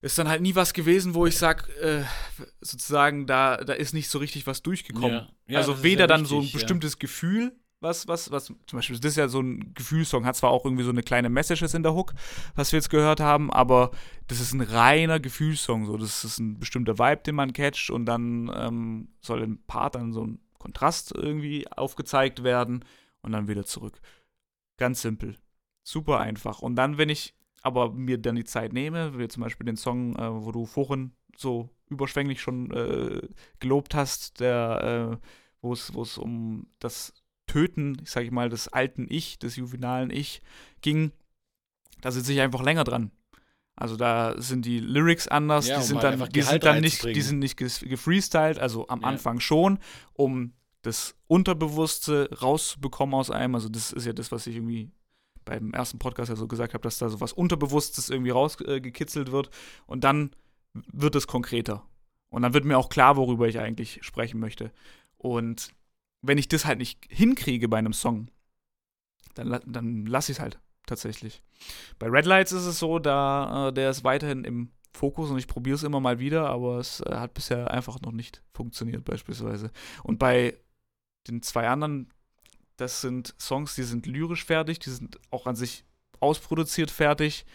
ist dann halt nie was gewesen, wo ich sag, äh, sozusagen, da, da ist nicht so richtig was durchgekommen. Ja. Ja, also weder ja dann so ein bestimmtes Gefühl, was, was, was, zum Beispiel, das ist ja so ein Gefühlssong, hat zwar auch irgendwie so eine kleine Messages in der Hook, was wir jetzt gehört haben, aber das ist ein reiner Gefühlssong, so, das ist ein bestimmter Vibe, den man catcht und dann ähm, soll im Part dann so ein Kontrast irgendwie aufgezeigt werden und dann wieder zurück. Ganz simpel. Super einfach. Und dann, wenn ich aber mir dann die Zeit nehme, wie zum Beispiel den Song, äh, wo du vorhin so überschwänglich schon äh, gelobt hast, der, äh, wo es wo es um das Töten, ich sage mal, des alten Ich, des juvenalen Ich ging, da sitze ich einfach länger dran. Also da sind die Lyrics anders, Ja, die sind halt dann, die sind dann nicht, die sind nicht gefreestylt, also am Ja. Anfang schon, um das Unterbewusste rauszubekommen aus einem. Also das ist ja das, was ich irgendwie beim ersten Podcast ja so gesagt habe, dass da so was Unterbewusstes irgendwie rausgekitzelt äh, wird und dann wird es konkreter. Und dann wird mir auch klar, worüber ich eigentlich sprechen möchte. Und wenn ich das halt nicht hinkriege bei einem Song, dann, dann lasse ich es halt tatsächlich. Bei Red Lights ist es so, da äh, der ist weiterhin im Fokus und ich probiere es immer mal wieder, aber es äh, hat bisher einfach noch nicht funktioniert beispielsweise. Und bei den zwei anderen, das sind Songs, die sind lyrisch fertig, die sind auch an sich ausproduziert fertig,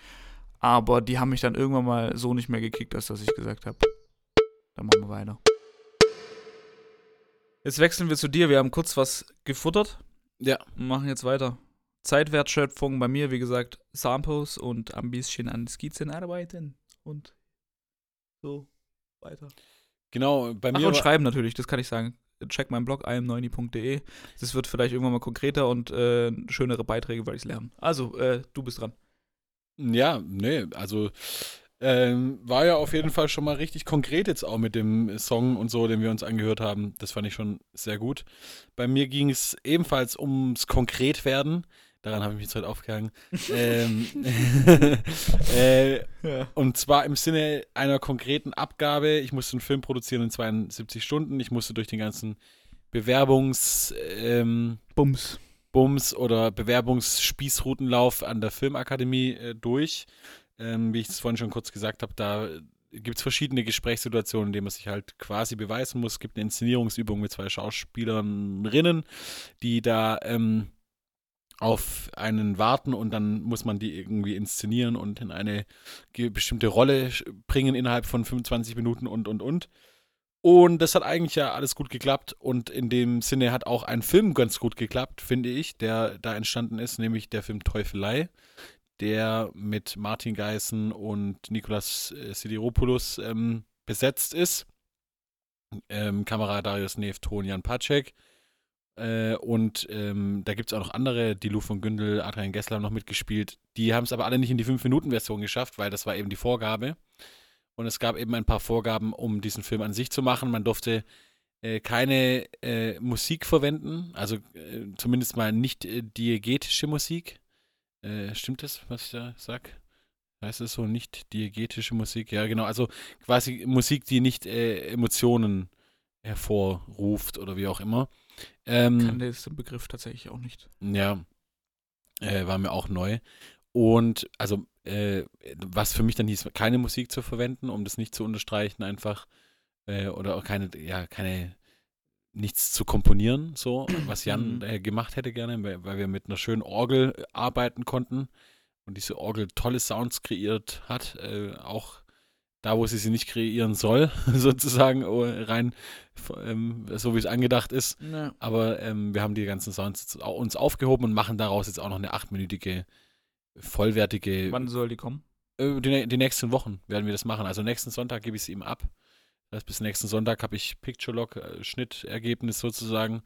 aber die haben mich dann irgendwann mal so nicht mehr gekickt, als dass ich gesagt habe, dann machen wir weiter. Jetzt wechseln wir zu dir. Wir haben kurz was gefuttert Ja. und machen jetzt weiter. Zeitwertschöpfung bei mir, wie gesagt, Samples und ein bisschen an Skizzen arbeiten und so weiter. Genau, bei Ach, mir. und war- schreiben natürlich, das kann ich sagen. Check meinen Blog im90.de. Das wird vielleicht irgendwann mal konkreter und äh, schönere Beiträge, weil ich es lerne. Also, äh, du bist dran. Ja, nee, also ähm, war ja auf jeden Fall schon mal richtig konkret jetzt auch mit dem Song und so, den wir uns angehört haben. Das fand ich schon sehr gut. Bei mir ging es ebenfalls ums Konkretwerden. Daran habe ich mich jetzt heute aufgehangen. ähm, äh, Ja. und zwar im Sinne einer konkreten Abgabe. Ich musste einen Film produzieren in 72 Stunden. Ich musste durch den ganzen Bewerbungs, ähm, Bums. Bums oder Bewerbungsspießrutenlauf an der Filmakademie äh, durch. Ähm, wie ich es vorhin schon kurz gesagt habe, da gibt es verschiedene Gesprächssituationen, in denen man sich halt quasi beweisen muss. Es gibt eine Inszenierungsübung mit zwei Schauspielerinnen, die da ähm, auf einen warten und dann muss man die irgendwie inszenieren und in eine bestimmte Rolle bringen innerhalb von 25 Minuten und, und, und. Und das hat eigentlich ja alles gut geklappt und in dem Sinne hat auch ein Film ganz gut geklappt, finde ich, der da entstanden ist, nämlich der Film Teufelei, der mit Martin Geißen und Nikolas äh, Sidiropoulos ähm, besetzt ist. Ähm, Kamera Darius Neff, Ton Jan Pacek. Äh, und ähm, da gibt es auch noch andere, die Lou von Gündel, Adrian Gessler haben noch mitgespielt. Die haben es aber alle nicht in die 5-Minuten-Version geschafft, weil das war eben die Vorgabe. Und es gab eben ein paar Vorgaben, um diesen Film an sich zu machen. Man durfte äh, keine äh, Musik verwenden, also äh, zumindest mal nicht äh, diegetische Musik. Äh, stimmt das, was ich da sag? Heißt es so, nicht diegetische Musik? Ja, genau, also quasi Musik, die nicht äh, Emotionen hervorruft oder wie auch immer. Ähm, Kann der ist der Begriff tatsächlich auch nicht. ja, äh, war mir auch neu. Und also, äh, was für mich dann hieß, keine Musik zu verwenden, um das nicht zu unterstreichen, einfach, äh, oder auch keine, ja, keine, nichts zu komponieren, so, was Jan Mhm. äh, gemacht hätte gerne, weil, weil wir mit einer schönen Orgel äh, arbeiten konnten und diese Orgel tolle Sounds kreiert hat, äh, auch da, wo sie sie nicht kreieren soll, sozusagen, oh, rein, ähm, so wie es angedacht ist. Ja. Aber ähm, wir haben die ganzen Sounds uns aufgehoben und machen daraus jetzt auch noch eine achtminütige, vollwertige. Wann soll die kommen? Äh, die, die nächsten Wochen werden wir das machen. Also nächsten Sonntag gebe ich es ihm ab. Das bis nächsten Sonntag habe ich Picture Log, äh, Schnittergebnis sozusagen,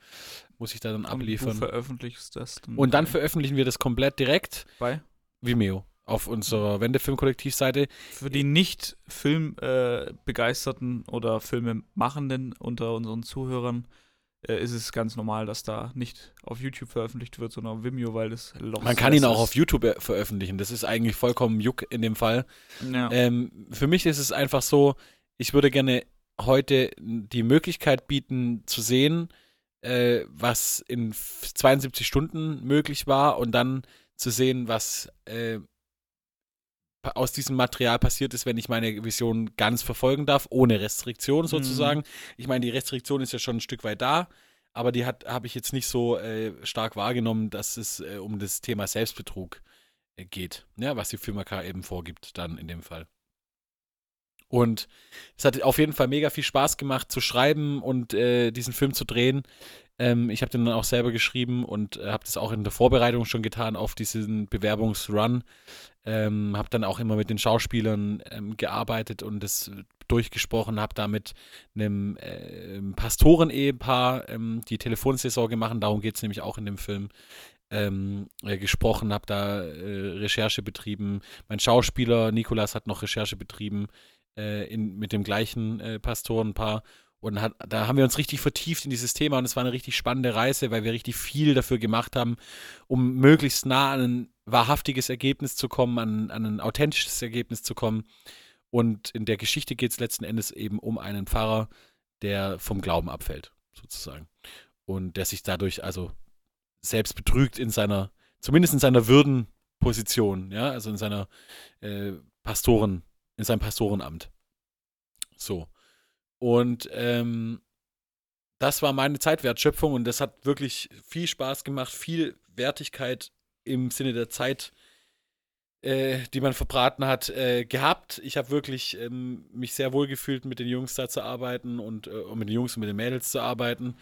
muss ich da dann Und abliefern. Du veröffentlichst das dann. Und dann bei- veröffentlichen wir das komplett direkt bei. Vimeo auf unserer Wendefilm-Kollektivseite. Für die nicht filmbegeisterten äh, oder Filmemachenden unter unseren Zuhörern äh, ist es ganz normal, dass da nicht auf YouTube veröffentlicht wird, sondern auf Vimeo, weil das Loch Man kann ihn auch auf YouTube äh, veröffentlichen. Das ist eigentlich vollkommen Juck in dem Fall. Ja. Ähm, für mich ist es einfach so, ich würde gerne heute die Möglichkeit bieten zu sehen, äh, was in f- 72 Stunden möglich war und dann zu sehen, was äh, aus diesem Material passiert ist, wenn ich meine Vision ganz verfolgen darf, ohne Restriktion sozusagen. Ich meine, die Restriktion ist ja schon ein Stück weit da, aber die hat habe ich jetzt nicht so äh, stark wahrgenommen, dass es äh, um das Thema Selbstbetrug äh, geht, ja, was die Filmaka eben vorgibt, dann in dem Fall. Und es hat auf jeden Fall mega viel Spaß gemacht zu schreiben und äh, diesen Film zu drehen. Ähm, ich habe den dann auch selber geschrieben und äh, habe das auch in der Vorbereitung schon getan auf diesen Bewerbungsrun. Ähm, habe dann auch immer mit den Schauspielern ähm, gearbeitet und das durchgesprochen, habe da mit einem äh, Pastoren-Ehepaar ähm, die Telefonsaison gemacht, darum geht es nämlich auch in dem Film, ähm, äh, gesprochen, habe da äh, Recherche betrieben. Mein Schauspieler Nikolas hat noch Recherche betrieben äh, in, mit dem gleichen äh, Pastorenpaar. Und hat, da haben wir uns richtig vertieft in dieses Thema und es war eine richtig spannende Reise, weil wir richtig viel dafür gemacht haben, um möglichst nah an ein wahrhaftiges Ergebnis zu kommen, an, an ein authentisches Ergebnis zu kommen. Und in der Geschichte geht es letzten Endes eben um einen Pfarrer, der vom Glauben abfällt, sozusagen. Und der sich dadurch also selbst betrügt in seiner, zumindest in seiner Würdenposition, ja, also in seiner äh, Pastoren, in seinem Pastorenamt. So. Und ähm, das war meine Zeitwertschöpfung und das hat wirklich viel Spaß gemacht, viel Wertigkeit im Sinne der Zeit, äh, die man verbraten hat, äh, gehabt. Ich habe wirklich ähm, mich sehr wohl gefühlt, mit den Jungs da zu arbeiten und äh, mit den Jungs und mit den Mädels zu arbeiten.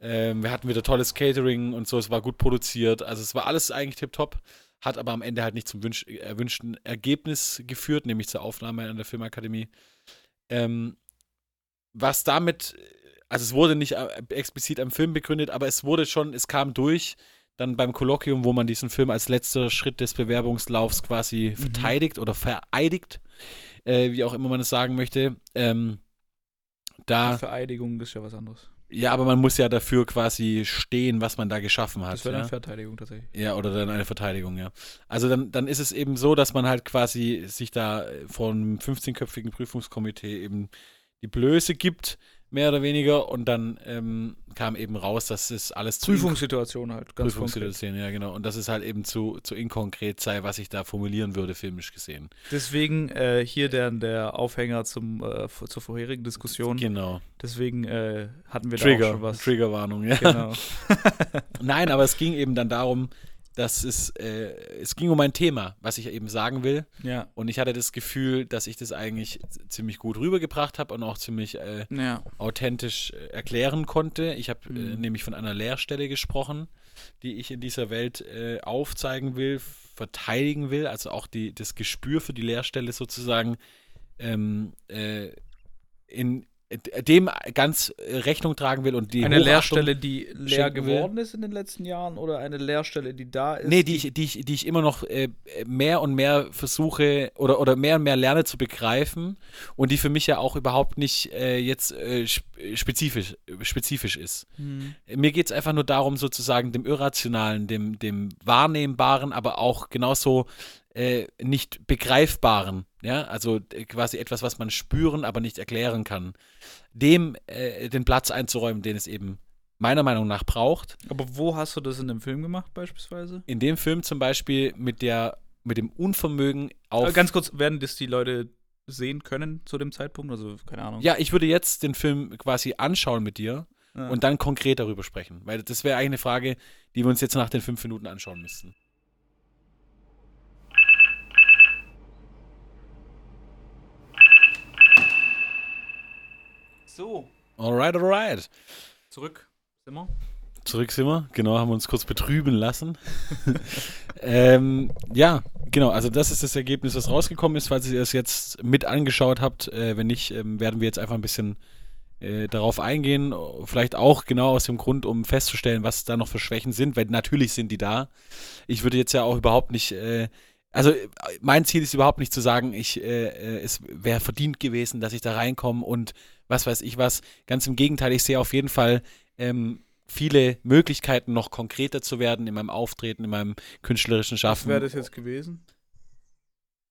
Ähm, wir hatten wieder tolles Catering und so, es war gut produziert. Also es war alles eigentlich tipptopp, hat aber am Ende halt nicht zum wünsch erwünschten Ergebnis geführt, nämlich zur Aufnahme an der Filmakademie. Ähm, was damit, also es wurde nicht äh, explizit am Film begründet, aber es wurde schon, es kam durch, dann beim Kolloquium, wo man diesen Film als letzter Schritt des Bewerbungslaufs quasi verteidigt oder vereidigt, äh, wie auch immer man es sagen möchte. Ähm, da, Vereidigung ist ja was anderes. Ja, aber man muss ja dafür quasi stehen, was man da geschaffen hat. Das wäre ja? dann Verteidigung tatsächlich. Ja, oder dann eine Verteidigung, ja. Also dann, dann ist es eben so, dass man halt quasi sich da vor einem 15-köpfigen Prüfungskomitee eben die Blöße gibt, mehr oder weniger, und dann ähm, kam eben raus, dass es alles zu Prüfungssituation halt, ganz konkret. Prüfungssituation, ja genau. Und dass es halt eben zu, zu inkonkret sei, was ich da formulieren würde, filmisch gesehen. Deswegen äh, hier der, der Aufhänger zum, äh, zur vorherigen Diskussion. Genau. Deswegen äh, hatten wir da auch Trigger, schon was. Triggerwarnung, ja. Genau. Nein, aber es ging eben dann darum, dass es, äh, es ging um ein Thema, was ich eben sagen will. Ja. Und ich hatte das Gefühl, dass ich das eigentlich ziemlich gut rübergebracht habe und auch ziemlich äh, Ja. authentisch äh, erklären konnte. Ich habe äh, Mhm. nämlich von einer Leerstelle gesprochen, die ich in dieser Welt äh, aufzeigen will, verteidigen will, also auch die, das Gespür für die Leerstelle sozusagen ähm, äh, in äh, dem ganz äh, Rechnung tragen will und die Eine Hochachtung- Lehrstelle, die leer schenken will. geworden ist in den letzten Jahren oder eine Lehrstelle, die da ist? Nee, die ich, die, ich, die ich immer noch äh, mehr und mehr versuche oder, oder mehr und mehr lerne zu begreifen und die für mich ja auch überhaupt nicht äh, jetzt äh, sp- spezifisch, spezifisch ist. Hm. Mir geht es einfach nur darum, sozusagen dem Irrationalen, dem, dem Wahrnehmbaren, aber auch genauso äh, nicht begreifbaren, ja, also äh, quasi etwas, was man spüren, aber nicht erklären kann, dem äh, den Platz einzuräumen, den es eben meiner Meinung nach braucht. Aber wo hast du das in dem Film gemacht, beispielsweise? In dem Film zum Beispiel mit der, mit dem Unvermögen auf. Äh, Ganz kurz, werden das die Leute sehen können zu dem Zeitpunkt? Also, keine Ahnung. ja, ich würde jetzt den Film quasi anschauen mit dir Ja. und dann konkret darüber sprechen, weil das wäre eigentlich eine Frage, die wir uns jetzt nach den fünf Minuten anschauen müssten. So, Alright, alright. zurück. Sind wir? Zurück sind wir, genau, haben wir uns kurz betrüben lassen. ähm, ja, genau, also das ist das Ergebnis, was rausgekommen ist, falls ihr es jetzt mit angeschaut habt. Äh, wenn nicht, ähm, werden wir jetzt einfach ein bisschen äh, darauf eingehen. Vielleicht auch genau aus dem Grund, um festzustellen, was da noch für Schwächen sind, weil natürlich sind die da. Ich würde jetzt ja auch überhaupt nicht. Äh, also äh, mein Ziel ist überhaupt nicht zu sagen, ich, äh, äh, es wäre verdient gewesen, dass ich da reinkomme und was weiß ich was. Ganz im Gegenteil, ich sehe auf jeden Fall ähm, viele Möglichkeiten, noch konkreter zu werden in meinem Auftreten, in meinem künstlerischen Was Schaffen. wäre das jetzt gewesen?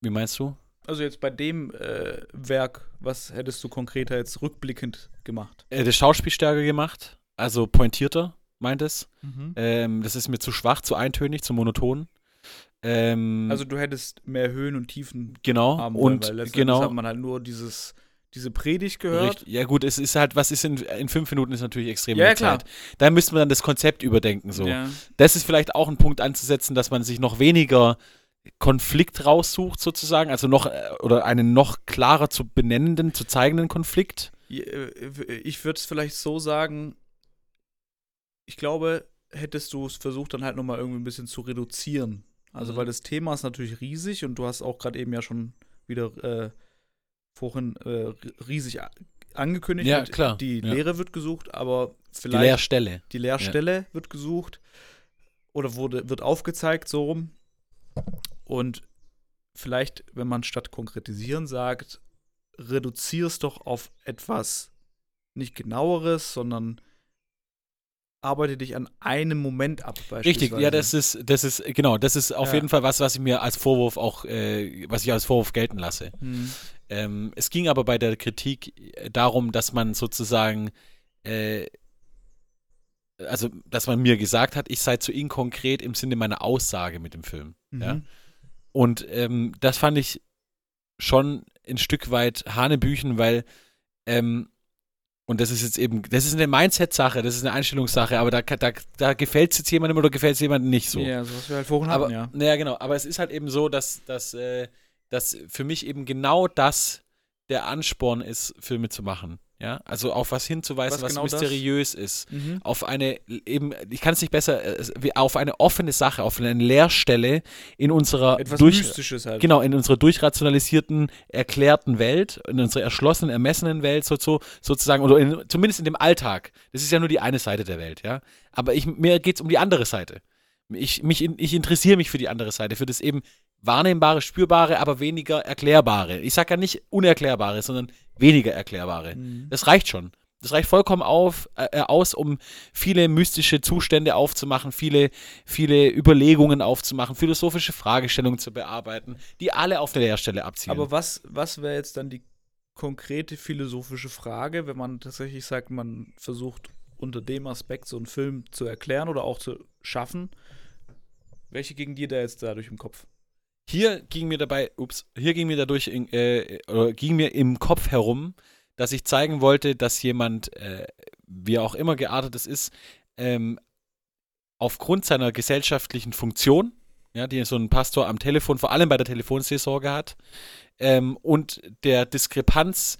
Wie meinst du? Also jetzt bei dem äh, Werk, was hättest du konkreter jetzt rückblickend gemacht? Äh, das Schauspiel stärker gemacht, also pointierter, meint es. Ähm, das ist mir zu schwach, zu eintönig, zu monoton. Ähm, Also du hättest mehr Höhen und Tiefen genau haben wollen, und weil genau hat man halt nur dieses, diese Predigt gehört. Richtig. Ja gut, es ist halt, was ist in, in fünf Minuten ist natürlich extrem Ja, viel ja, klar. Zeit. Da müsste man dann das Konzept überdenken so. Ja. Das ist vielleicht auch ein Punkt anzusetzen, dass man sich noch weniger Konflikt raussucht sozusagen, also noch äh, oder einen noch klarer zu benennenden, zu zeigenden Konflikt. Äh, Ich würde es vielleicht so sagen, ich glaube, hättest du es versucht, dann halt nochmal irgendwie ein bisschen zu reduzieren. Also, Mhm. weil das Thema ist natürlich riesig und du hast auch gerade eben ja schon wieder äh, vorhin äh, riesig angekündigt. Ja, klar, Die ja. Lehre wird gesucht, aber Die vielleicht Leerstelle. die Lehrstelle wird gesucht oder wurde, wird aufgezeigt, so rum. Und vielleicht, wenn man statt konkretisieren sagt, reduzier's doch auf etwas nicht genaueres, sondern arbeite dich an einem Moment ab. Richtig, ja, das ist, das ist, genau, das ist auf Ja. jeden Fall was, was ich mir als Vorwurf auch, äh, was ich als Vorwurf gelten lasse. Hm. Ähm, es ging aber bei der Kritik äh, darum, dass man sozusagen, äh, also, dass man mir gesagt hat, ich sei zu inkonkret im Sinne meiner Aussage mit dem Film. Ja? Mhm. Und ähm, das fand ich schon ein Stück weit Hanebüchen, weil, ähm, und das ist jetzt eben, das ist eine Mindset-Sache, das ist eine Einstellungssache, aber da, da, da gefällt es jetzt jemandem oder gefällt es jemandem nicht so. Ja, so was wir halt vorhin aber, hatten, ja. naja, genau, aber es ist halt eben so, dass, dass, äh, dass für mich eben genau das der Ansporn ist, Filme zu machen. Ja, also auf was hinzuweisen, Was was, genau das? mysteriös ist Mhm. auf eine eben, ich kann es nicht besser, äh, auf eine offene Sache, auf eine Leerstelle in unserer Etwas durch, Mystisches halt. genau in unserer durchrationalisierten, erklärten Welt, in unserer erschlossenen, ermessenen Welt so, so, sozusagen oder in, zumindest in dem Alltag. Das ist ja nur die eine Seite der Welt, ja. Aber ich, mir geht es um die andere Seite. Ich, mich, ich interessiere mich für die andere Seite, für das eben wahrnehmbare, spürbare, aber weniger erklärbare. Ich sage ja nicht unerklärbare, sondern weniger erklärbare. Mhm. Das reicht schon. Das reicht vollkommen auf, äh, aus, um viele mystische Zustände aufzumachen, viele, viele Überlegungen aufzumachen, philosophische Fragestellungen zu bearbeiten, die alle auf der Leerstelle abzielen. Aber was, was wäre jetzt dann die konkrete philosophische Frage, wenn man tatsächlich sagt, man versucht unter dem Aspekt so einen Film zu erklären oder auch zu schaffen? Welche ging dir da jetzt dadurch im Kopf? Hier ging mir dabei, ups, hier ging mir dadurch, in, äh, ging mir im Kopf herum, dass ich zeigen wollte, dass jemand, äh, wie auch immer geartet es ist, ähm, aufgrund seiner gesellschaftlichen Funktion, ja, die so ein Pastor am Telefon, vor allem bei der Telefonseelsorge hat, ähm, und der Diskrepanz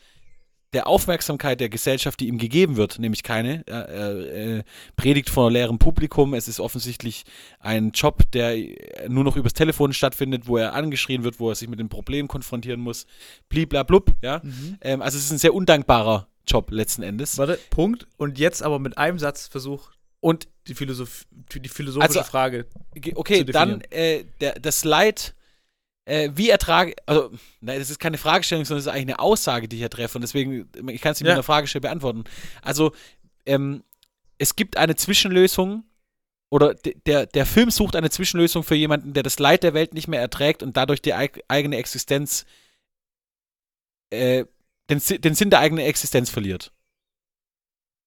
der Aufmerksamkeit der Gesellschaft, die ihm gegeben wird, nämlich keine. Er, er, äh, predigt vor leerem Publikum. Es ist offensichtlich ein Job, der nur noch übers Telefon stattfindet, wo er angeschrien wird, wo er sich mit dem Problem konfrontieren muss. Bliblablub, ja. Ähm, also es ist ein sehr undankbarer Job letzten Endes. Warte, Punkt. Und jetzt aber mit einem Satz versuch Und die, Philosoph die philosophische Also- Frage. Ge- Okay, dann äh, der, das Leid, äh, wie ertrage, also, nein, das ist keine Fragestellung, sondern es ist eigentlich eine Aussage, die ich hier treffe und deswegen, ich kann es nicht Ja. mit einer Fragestellung beantworten. Also, ähm, es gibt eine Zwischenlösung oder de- der, der Film sucht eine Zwischenlösung für jemanden, der das Leid der Welt nicht mehr erträgt und dadurch die eig eigene Existenz, äh, den, den Sinn der eigenen Existenz verliert.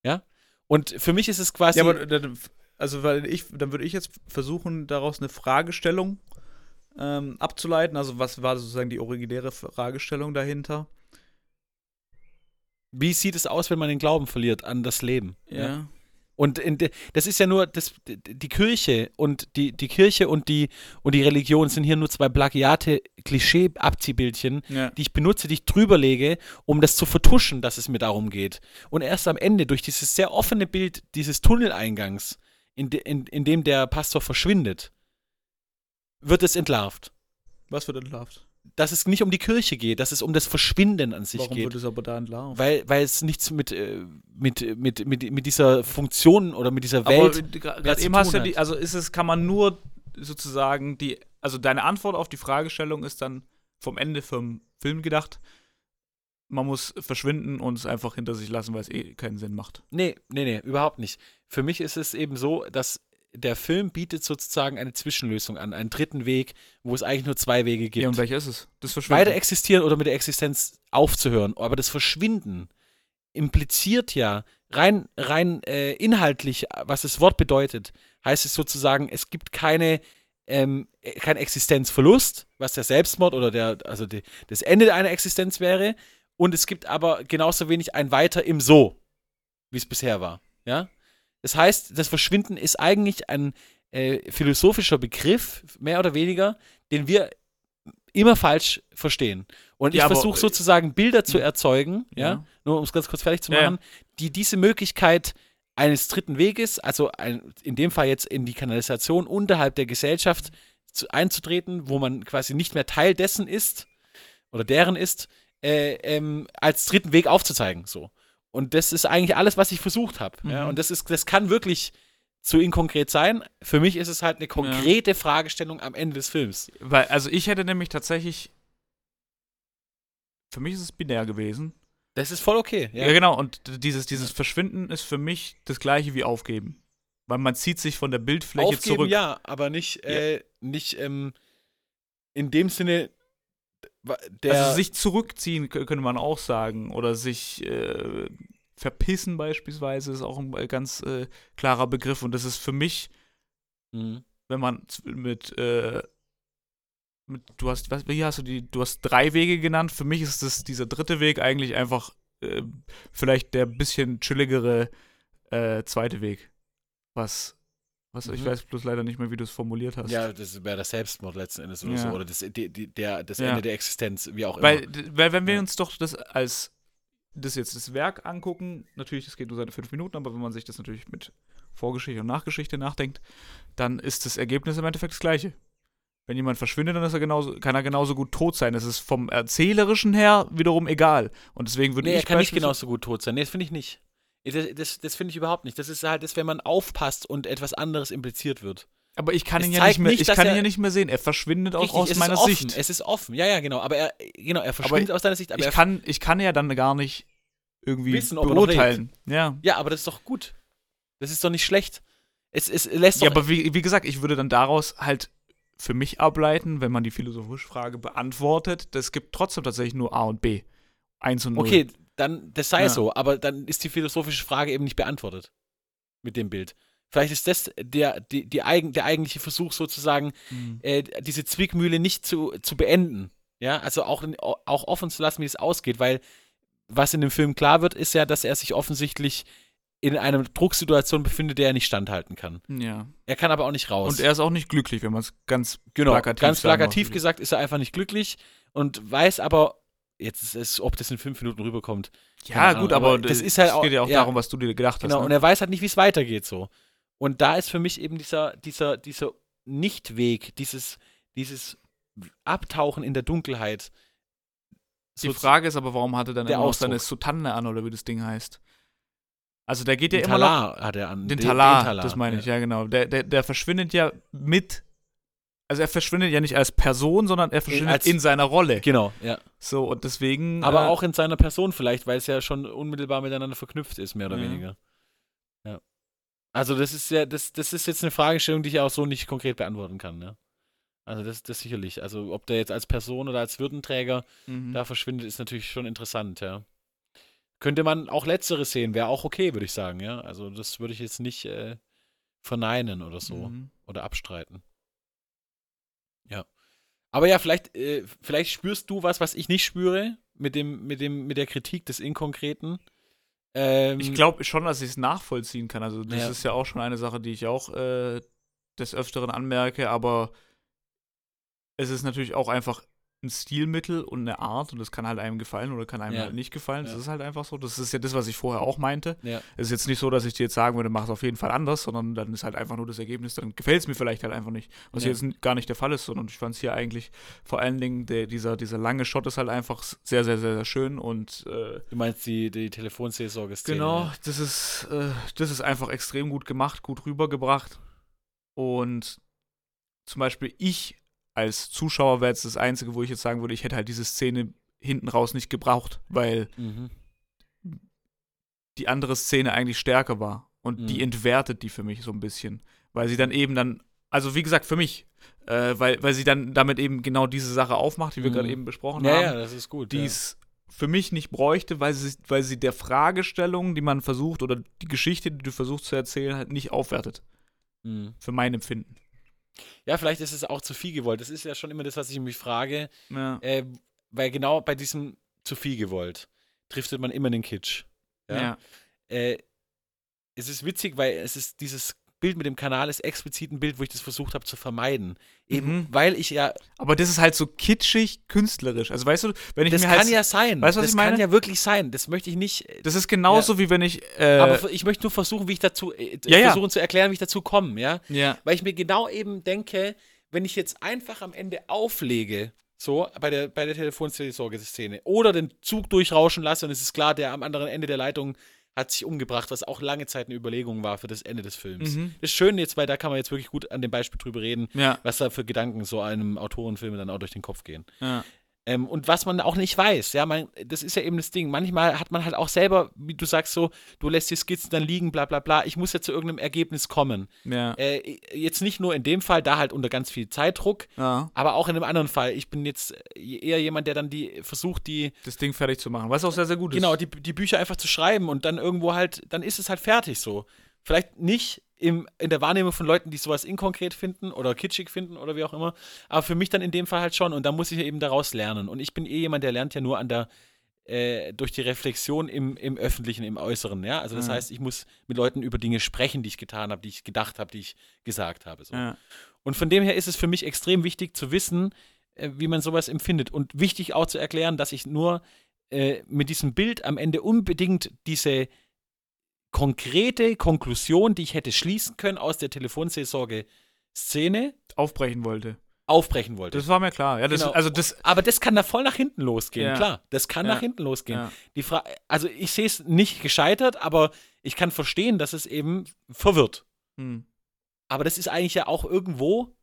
Ja? Und für mich ist es quasi. Ja, aber dann, also weil ich, dann würde ich jetzt versuchen, daraus eine Fragestellung ähm, abzuleiten. Also was war sozusagen die originäre Fragestellung dahinter? wie sieht es aus, wenn man den Glauben verliert an das Leben? Ja. Und in de, das ist ja nur, das, die Kirche und die, die Kirche und die, und die Religion sind hier nur zwei plagiate Klischee-Abziehbildchen, Ja. die ich benutze, die ich drüber lege, um das zu vertuschen, dass es mir darum geht. Und erst am Ende, durch dieses sehr offene Bild dieses Tunneleingangs, in, de, in, in dem der Pastor verschwindet, wird es entlarvt. Was wird entlarvt? Dass es nicht um die Kirche geht, dass es um das Verschwinden an sich Warum geht. wird es aber da entlarvt? Weil, weil es nichts mit, äh, mit, mit, mit, mit dieser Funktion oder mit dieser aber Welt. gerade zu eben hast du die, also ist es, kann man nur sozusagen die, also deine Antwort auf die Fragestellung ist dann vom Ende vom Film gedacht, man muss verschwinden und es einfach hinter sich lassen, weil es eh keinen Sinn macht. Nee, nee, nee, überhaupt nicht. Für mich ist es eben so, dass der Film bietet sozusagen eine Zwischenlösung an, einen dritten Weg, wo es eigentlich nur zwei Wege gibt. Ja, und welcher ist es? Das Verschwinden. Beide existieren oder mit der Existenz aufzuhören. Aber das Verschwinden impliziert ja rein, rein äh, inhaltlich, was das Wort bedeutet, heißt es sozusagen, es gibt keine, ähm, äh, kein Existenzverlust, was der Selbstmord oder der, also die, das Ende einer Existenz wäre. Und es gibt aber genauso wenig ein Weiter im So, wie es bisher war. Ja? Das heißt, das Verschwinden ist eigentlich ein äh, philosophischer Begriff, mehr oder weniger, den wir immer falsch verstehen. Und ich Ja, aber- versuche sozusagen Bilder zu erzeugen, ja, Ja. nur um es ganz kurz fertig zu Ja, ja. machen, die diese Möglichkeit eines dritten Weges, also ein, in dem Fall jetzt in die Kanalisation unterhalb der Gesellschaft zu, einzutreten, wo man quasi nicht mehr Teil dessen ist oder deren ist, äh, ähm, als dritten Weg aufzuzeigen. So. Und das ist eigentlich alles, was ich versucht habe. Ja? Mhm. Und das ist, das kann wirklich zu inkonkret sein. Für mich ist es halt eine konkrete Fragestellung am Ende des Films. Weil, also ich hätte nämlich tatsächlich, für mich ist es binär gewesen. Das ist voll okay. Ja, genau. Und dieses, dieses Verschwinden ist für mich das gleiche wie Aufgeben. Weil man zieht sich von der Bildfläche Aufgeben, zurück. ja, aber nicht, äh, nicht ähm, in dem Sinne, der, also sich zurückziehen, könnte man auch sagen. Oder sich äh, verpissen beispielsweise ist auch ein äh, ganz äh, klarer Begriff. Und das ist für mich, Mhm. wenn man mit, äh, mit du hast, was, wie hast du die, du hast drei Wege genannt. Für mich ist das dieser dritte Weg eigentlich einfach äh, vielleicht der bisschen chilligere äh, zweite Weg. Was, was ich Mhm. weiß bloß leider nicht mehr, wie du es formuliert hast. ja, das wäre der Selbstmord letzten Endes oder Ja. so, oder das, die, die, der, das Ja. Ende der Existenz, wie auch Weil, immer. d- weil wenn wir Ja. uns doch das als das jetzt das Werk angucken, natürlich, das geht nur seine fünf Minuten, aber wenn man sich das natürlich mit Vorgeschichte und Nachgeschichte nachdenkt, dann ist das Ergebnis im Endeffekt das gleiche. Wenn jemand verschwindet, dann ist er genauso, kann er genauso gut tot sein. Das ist vom Erzählerischen her wiederum egal. Und deswegen würde Nee, ich er kann nicht genauso gut tot sein. Nee, das finde ich nicht. Das, das, das finde ich überhaupt nicht. Das ist halt das, wenn man aufpasst und etwas anderes impliziert wird. Aber ich kann Es ihn ja nicht mehr, nicht, ich kann ihn ja nicht mehr sehen. Er verschwindet auch Richtig, aus meiner offen, Sicht. Es ist offen, ja, ja, genau. Aber er, genau, er verschwindet aus deiner Sicht, aber ich kann, ich kann ja dann gar nicht irgendwie Wissen, ob beurteilen. Ja. Ja, aber das ist doch gut. Das ist doch nicht schlecht. Es, es lässt doch. Ja, aber wie, wie gesagt, ich würde dann daraus halt für mich ableiten, wenn man die philosophische Frage beantwortet, das gibt trotzdem tatsächlich nur A und B. Eins und null. okay, dann, das sei Ja. so, aber dann ist die philosophische Frage eben nicht beantwortet. Mit dem Bild. Vielleicht ist das der, die, die eigen, der eigentliche Versuch sozusagen, Mhm. äh, diese Zwickmühle nicht zu, zu beenden. Ja, also auch, auch offen zu lassen, wie es ausgeht, weil was in dem Film klar wird, ist ja, dass er sich offensichtlich in einer Drucksituation befindet, der er nicht standhalten kann. Ja. Er kann aber auch nicht raus. Und er ist auch nicht glücklich, wenn man es ganz Genau, plakativ ganz sagen plakativ gesagt ist er einfach nicht glücklich und weiß aber, jetzt ist es, ob das in fünf Minuten rüberkommt. Ja, gut, aber, aber das ist halt es auch- geht ja auch ja. darum, was du dir gedacht Genau, hast. und Ne? er weiß halt nicht, wie es weitergeht so. Und da ist für mich eben dieser, dieser, dieser Nichtweg, dieses, dieses Abtauchen in der Dunkelheit. Die so Frage ist aber, warum hatte dann der immer noch seine. Soutane an oder wie das Ding heißt? Also der geht ja den immer noch Talar hat er an. Den Den- Talar, den Talar, das meine ich, ja, genau. Der, der, der verschwindet ja mit. Also er verschwindet ja nicht als Person, sondern er verschwindet als- in seiner Rolle. Genau, ja. So, und deswegen. Aber äh, auch in seiner Person vielleicht, weil es ja schon unmittelbar miteinander verknüpft ist, mehr oder Ja. weniger. Ja. Also das ist ja, das, das ist jetzt eine Fragestellung, die ich auch so nicht konkret beantworten kann, ne? Also das, das sicherlich. Also ob der jetzt als Person oder als Würdenträger mhm. da verschwindet, ist natürlich schon interessant, ja. Könnte man auch Letzteres sehen, wäre auch okay, würde ich sagen, ja. Also das würde ich jetzt nicht äh, verneinen oder so Mhm. oder abstreiten. Ja. Aber ja, vielleicht, äh, vielleicht spürst du was, was ich nicht spüre, mit dem, mit dem, mit der Kritik des Inkonkreten. Ähm, Ich glaube schon, dass ich es nachvollziehen kann. Also, das Ja. ist ja auch schon eine Sache, die ich auch äh, des Öfteren anmerke, aber es ist natürlich auch einfach ein Stilmittel und eine Art und das kann halt einem gefallen oder kann einem Ja. halt nicht gefallen. Das Ja. ist halt einfach so. Das ist ja das, was ich vorher auch meinte. Ja. Es ist jetzt nicht so, dass ich dir jetzt sagen würde, mach es auf jeden Fall anders, sondern dann ist halt einfach nur das Ergebnis, dann gefällt es mir vielleicht halt einfach nicht. Was Ja. jetzt gar nicht der Fall ist, sondern ich fand es hier eigentlich vor allen Dingen, der, dieser, dieser lange Shot ist halt einfach sehr, sehr, sehr, sehr schön und äh, Du meinst die, die Telefonseelsorge-Szene. Genau, ja. das ist, äh, das ist einfach extrem gut gemacht, gut rübergebracht. Und zum Beispiel ich als Zuschauer wäre jetzt das Einzige, wo ich jetzt sagen würde, ich hätte halt diese Szene hinten raus nicht gebraucht, weil Mhm. die andere Szene eigentlich stärker war. Und Mhm. die entwertet die für mich so ein bisschen. Weil sie dann eben dann, also wie gesagt, für mich, äh, weil, weil sie dann damit eben genau diese Sache aufmacht, die wir Mhm. gerade eben besprochen Ja, haben. ja, das ist gut. die ja. es für mich nicht bräuchte, weil sie, weil sie der Fragestellung, die man versucht, oder die Geschichte, die du versuchst zu erzählen, halt nicht aufwertet. Mhm. Für mein Empfinden. Ja, vielleicht ist es auch zu viel gewollt. Das ist ja schon immer das, was ich mich frage. Ja. Äh, weil genau bei diesem zu viel gewollt driftet man immer in den Kitsch. Ja. ja. Äh, es ist witzig, weil es ist dieses Bild mit dem Kanal ist explizit ein Bild, wo ich das versucht habe zu vermeiden. Eben, Mhm. weil ich ja, Aber das ist halt so kitschig, künstlerisch. Also weißt du, wenn ich das mir kann halt. ja sein. Weißt du, was das ich meine? kann ja wirklich sein. Das möchte ich nicht. das ist genauso wie wenn ich. Äh, aber ich möchte nur versuchen, wie ich dazu, äh, Ja, ja. versuchen zu erklären, wie ich dazu komme, ja. ja. Weil ich mir genau eben denke, wenn ich jetzt einfach am Ende auflege, so bei der, bei der Telefonseelsorge-Szene, oder den Zug durchrauschen lasse und es ist klar, der am anderen Ende der Leitung hat sich umgebracht, was auch lange Zeit eine Überlegung war für das Ende des Films. Mhm. Das ist schön jetzt, weil da kann man jetzt wirklich gut an dem Beispiel drüber reden, Ja. was da für Gedanken so einem Autorenfilm dann auch durch den Kopf gehen. ja. Ähm, und was man auch nicht weiß, ja, man, das ist ja eben das Ding. Manchmal hat man halt auch selber, wie du sagst, so, du lässt die Skizzen dann liegen, bla bla bla. Ich muss ja zu irgendeinem Ergebnis kommen. Ja. Äh, jetzt nicht nur in dem Fall, da halt unter ganz viel Zeitdruck, ja. aber auch in einem anderen Fall. Ich bin jetzt eher jemand, der dann die versucht, die, Das Ding fertig zu machen. Was auch sehr, sehr gut ist. genau, die, die Bücher einfach zu schreiben und dann irgendwo halt, dann ist es halt fertig so. Vielleicht nicht im, in der Wahrnehmung von Leuten, die sowas inkonkret finden oder kitschig finden oder wie auch immer, aber für mich dann in dem Fall halt schon und da muss ich eben daraus lernen. Und ich bin eh jemand, der lernt ja nur an der, äh, durch die Reflexion im, im Öffentlichen, im Äußeren, ja. Also das Mhm. heißt, ich muss mit Leuten über Dinge sprechen, die ich getan habe, die ich gedacht habe, die ich gesagt habe. So. Ja. Und von dem her ist es für mich extrem wichtig zu wissen, äh, wie man sowas empfindet. Und wichtig auch zu erklären, dass ich nur äh, mit diesem Bild am Ende unbedingt diese konkrete Konklusion, die ich hätte schließen können aus der Telefonseelsorge-Szene, Aufbrechen wollte. aufbrechen wollte. Das war mir klar. Ja, das, Genau. Also das. Aber das kann da voll nach hinten losgehen, Ja. klar. Das kann Ja. nach hinten losgehen. Ja. Die Fra also ich sehe es nicht gescheitert, aber ich kann verstehen, dass es eben verwirrt. Hm. Aber das ist eigentlich ja auch irgendwo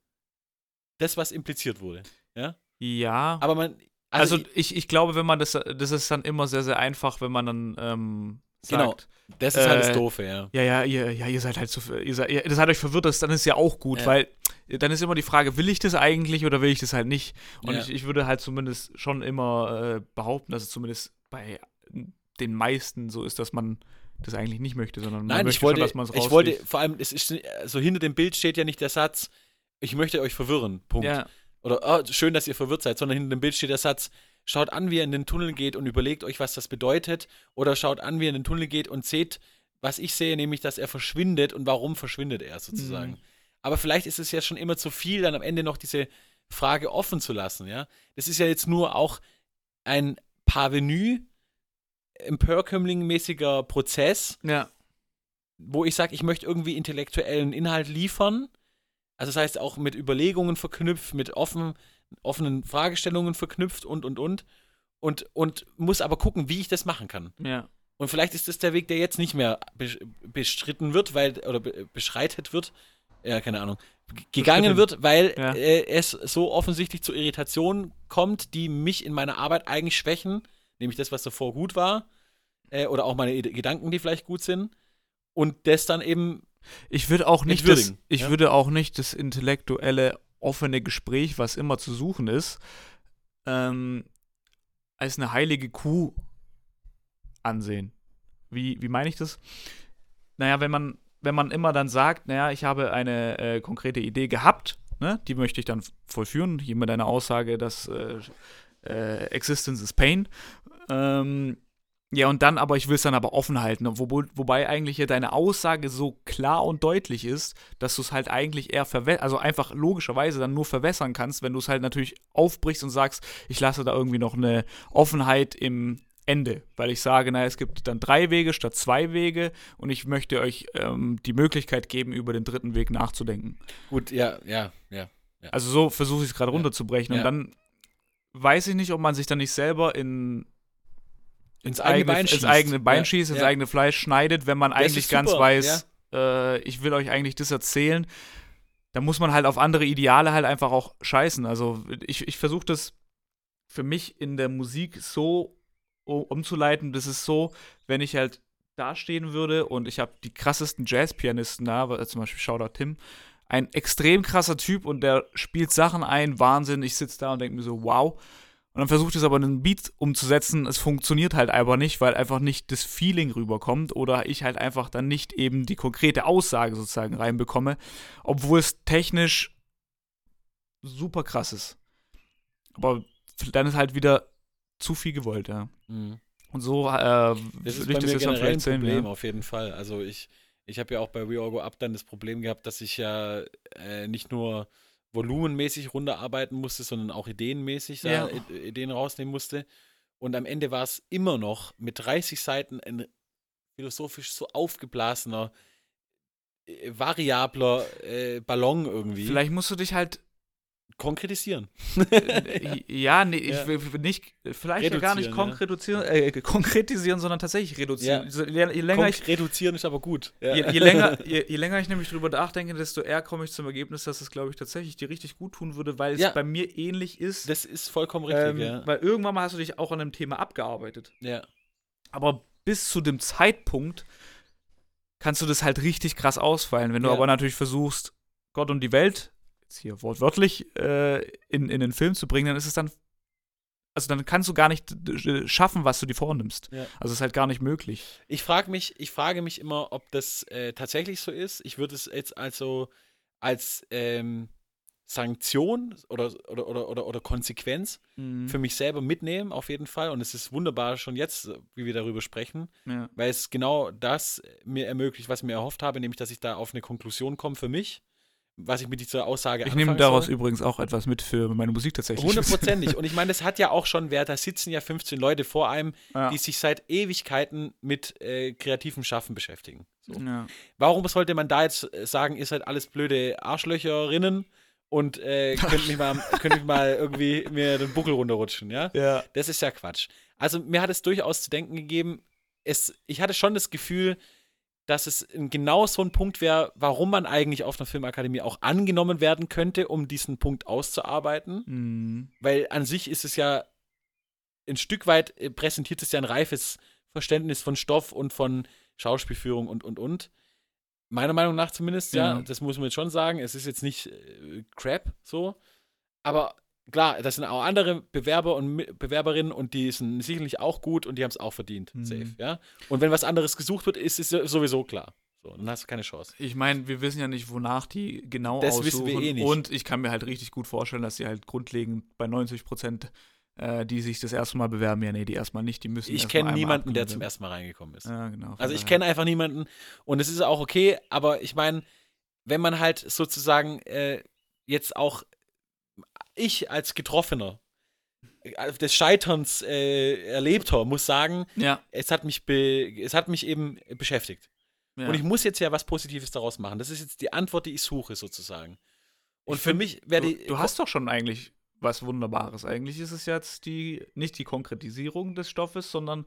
das, was impliziert wurde. Ja. Ja. Aber man. also, ich, ich glaube, wenn man das, das ist dann immer sehr, sehr einfach, wenn man dann ähm, Genau. sagt, das ist halt das äh, Doofe, ja. ja, ja, ihr, ja, ihr seid halt zu, ihr seid, ihr, das hat euch verwirrt, das, dann ist ja auch gut, Ja. weil dann ist immer die Frage, will ich das eigentlich oder will ich das halt nicht? Und Ja. ich, ich würde halt zumindest schon immer äh, behaupten, dass es zumindest bei den meisten so ist, dass man das eigentlich nicht möchte, sondern man Nein, möchte ich wollte, schon, dass man es ich wollte, vor allem, es ist, also hinter dem Bild steht ja nicht der Satz, ich möchte euch verwirren, Punkt. Ja, Oder oh, schön, dass ihr verwirrt seid, sondern hinter dem Bild steht der Satz, schaut an, wie ihr in den Tunnel geht und überlegt euch, was das bedeutet. Oder schaut an, wie ihr in den Tunnel geht und seht, was ich sehe, nämlich, dass er verschwindet und warum verschwindet er sozusagen. Mhm. Aber vielleicht ist es ja schon immer zu viel, dann am Ende noch diese Frage offen zu lassen, ja. Das ist ja jetzt nur auch ein Parvenu, Empörkömmling-mäßiger Prozess, ja, wo ich sage, ich möchte irgendwie intellektuellen Inhalt liefern. Also das heißt auch mit Überlegungen verknüpft, mit offen, offenen Fragestellungen verknüpft und, und, und. Und, und muss aber gucken, wie ich das machen kann. ja. Und vielleicht ist das der Weg, der jetzt nicht mehr bestritten wird, weil, oder be beschreitet wird, ja, keine Ahnung, gegangen wird, weil Ja. äh, es so offensichtlich zu Irritationen kommt, die mich in meiner Arbeit eigentlich schwächen, nämlich das, was davor gut war, äh, oder auch meine Ide- Gedanken, die vielleicht gut sind, und das dann eben Ich würde auch nicht das, ich ja? würde auch nicht das intellektuelle offene Gespräch, was immer zu suchen ist, ähm, als eine heilige Kuh ansehen. Wie, wie meine ich das? Naja, wenn man, wenn man immer dann sagt, naja, ich habe eine äh, konkrete Idee gehabt, ne, die möchte ich dann vollführen, hier mit einer Aussage, dass äh, äh, Existence is Pain. Ähm, ja, und dann aber, ich will es dann aber offen halten, wo, wobei eigentlich ja deine Aussage so klar und deutlich ist, dass du es halt eigentlich eher verwässern, also einfach logischerweise dann nur verwässern kannst, wenn du es halt natürlich aufbrichst und sagst, ich lasse da irgendwie noch eine Offenheit im Ende, weil ich sage, naja, es gibt dann drei Wege statt zwei Wege und ich möchte euch ähm, die Möglichkeit geben, über den dritten Weg nachzudenken. gut, ja, ja, ja. Also so versuche ich es gerade runterzubrechen Ja. und dann weiß ich nicht, ob man sich dann nicht selber in Ins eigene Bein ins schießt. eigene Bein Ja, schießt, ins ja. eigene Fleisch schneidet, wenn man Das eigentlich ganz weiß, äh, ich will euch eigentlich das erzählen. Da muss man halt auf andere Ideale halt einfach auch scheißen. Also ich, ich versuche das für mich in der Musik so umzuleiten. Das ist so, wenn ich halt dastehen würde und ich habe die krassesten Jazzpianisten da, zum Beispiel Shoutout Tim, ein extrem krasser Typ und der spielt Sachen ein, Wahnsinn. Ich sitze da und denke mir so, wow. Und dann versucht es aber einen Beat umzusetzen. Es funktioniert halt einfach nicht, weil einfach nicht das Feeling rüberkommt oder ich halt einfach dann nicht eben die konkrete Aussage sozusagen reinbekomme, obwohl es technisch super krass ist. Aber dann ist halt wieder zu viel gewollt, ja. Mhm. Und so äh, Das ist ich bei das mir generell ein vielleicht sehen. Problem, Ja. auf jeden Fall. Also ich, ich habe ja auch bei We All Go Up dann das Problem gehabt, dass ich ja äh, nicht nur volumenmäßig runterarbeiten musste, sondern auch ideenmäßig da Ja. I- Ideen rausnehmen musste. Und am Ende war es immer noch mit 30 Seiten ein philosophisch so aufgeblasener, äh, variabler äh, Ballon irgendwie. Vielleicht musst du dich halt konkretisieren. Äh, ja, nee, ich Ja. will nicht, vielleicht ja gar nicht Reduzieren, ja. konkretisieren, äh, konkretisieren, sondern tatsächlich reduzieren. Je, je, länger ich, reduzieren ist aber gut. Je, je, länger, je, länger ich nämlich drüber nachdenke, desto eher komme ich zum Ergebnis, dass es, glaube ich, tatsächlich dir richtig gut tun würde, weil es bei mir ähnlich ist. Das ist vollkommen richtig, ähm, ja. Weil irgendwann mal hast du dich auch an einem Thema abgearbeitet. ja. Aber bis zu dem Zeitpunkt kannst du das halt richtig krass ausfallen. Wenn du aber natürlich versuchst, Gott und die Welt, jetzt hier wortwörtlich, äh, in, in den Film zu bringen, dann ist es dann, also dann kannst du gar nicht äh, schaffen, was du dir vornimmst. Ja. Also es ist halt gar nicht möglich. Ich frage mich, ich frage mich immer, ob das äh, tatsächlich so ist. Ich würde es jetzt also als ähm, Sanktion oder, oder, oder, oder, oder Konsequenz Mhm. für mich selber mitnehmen, auf jeden Fall. Und es ist wunderbar schon jetzt, wie wir darüber sprechen, Ja. weil es genau das mir ermöglicht, was ich mir erhofft habe, nämlich, dass ich da auf eine Konklusion komme für mich, was ich mit dieser Aussage Ich nehme daraus soll. übrigens auch etwas mit für meine Musik tatsächlich. Hundertprozentig. Und ich meine, das hat ja auch schon Wert. Da sitzen ja 15 Leute vor einem, ja. die sich seit Ewigkeiten mit äh, kreativem Schaffen beschäftigen. So. ja. Warum sollte man da jetzt äh, sagen, ihr seid alles blöde Arschlöcherinnen und äh, könnt, mich mal, könnt mich mal irgendwie mir den Buckel runterrutschen, ja? ja. Das ist ja Quatsch. Also mir hat es durchaus zu denken gegeben, es, ich hatte schon das Gefühl, dass es genau so ein Punkt wäre, warum man eigentlich auf einer Filmakademie auch angenommen werden könnte, um diesen Punkt auszuarbeiten. Mhm. Weil an sich ist es ja ein Stück weit äh, präsentiert es ja ein reifes Verständnis von Stoff und von Schauspielführung und und und. Meiner Meinung nach zumindest, ja, Ja. das muss man jetzt schon sagen. Es ist jetzt nicht äh, Crap so, aber klar, das sind auch andere Bewerber und Bewerberinnen und die sind sicherlich auch gut und die haben es auch verdient, Mhm. safe, ja. Und wenn was anderes gesucht wird, ist es sowieso klar. So, dann hast du keine Chance. Ich meine, wir wissen ja nicht, wonach die genau Das aussuchen. wissen wir eh nicht. Und ich kann mir halt richtig gut vorstellen, dass die halt grundlegend bei 90 Prozent, äh, die sich das erste Mal bewerben, ja, nee, die erstmal nicht, die müssen Ich kenne niemanden, der zum ersten Mal reingekommen ist. Ja, genau. Also ich kenne einfach niemanden und es ist auch okay, aber ich meine, wenn man halt sozusagen äh, jetzt auch ich als Getroffener äh, des Scheiterns äh, Erlebter muss sagen, Ja. es hat mich be es hat mich eben beschäftigt. ja. Und ich muss jetzt ja was Positives daraus machen. Das ist jetzt die Antwort, die ich suche sozusagen. Und Ich für find, mich du, die du hast doch schon eigentlich was Wunderbares. Eigentlich ist es jetzt die, nicht die Konkretisierung des Stoffes, sondern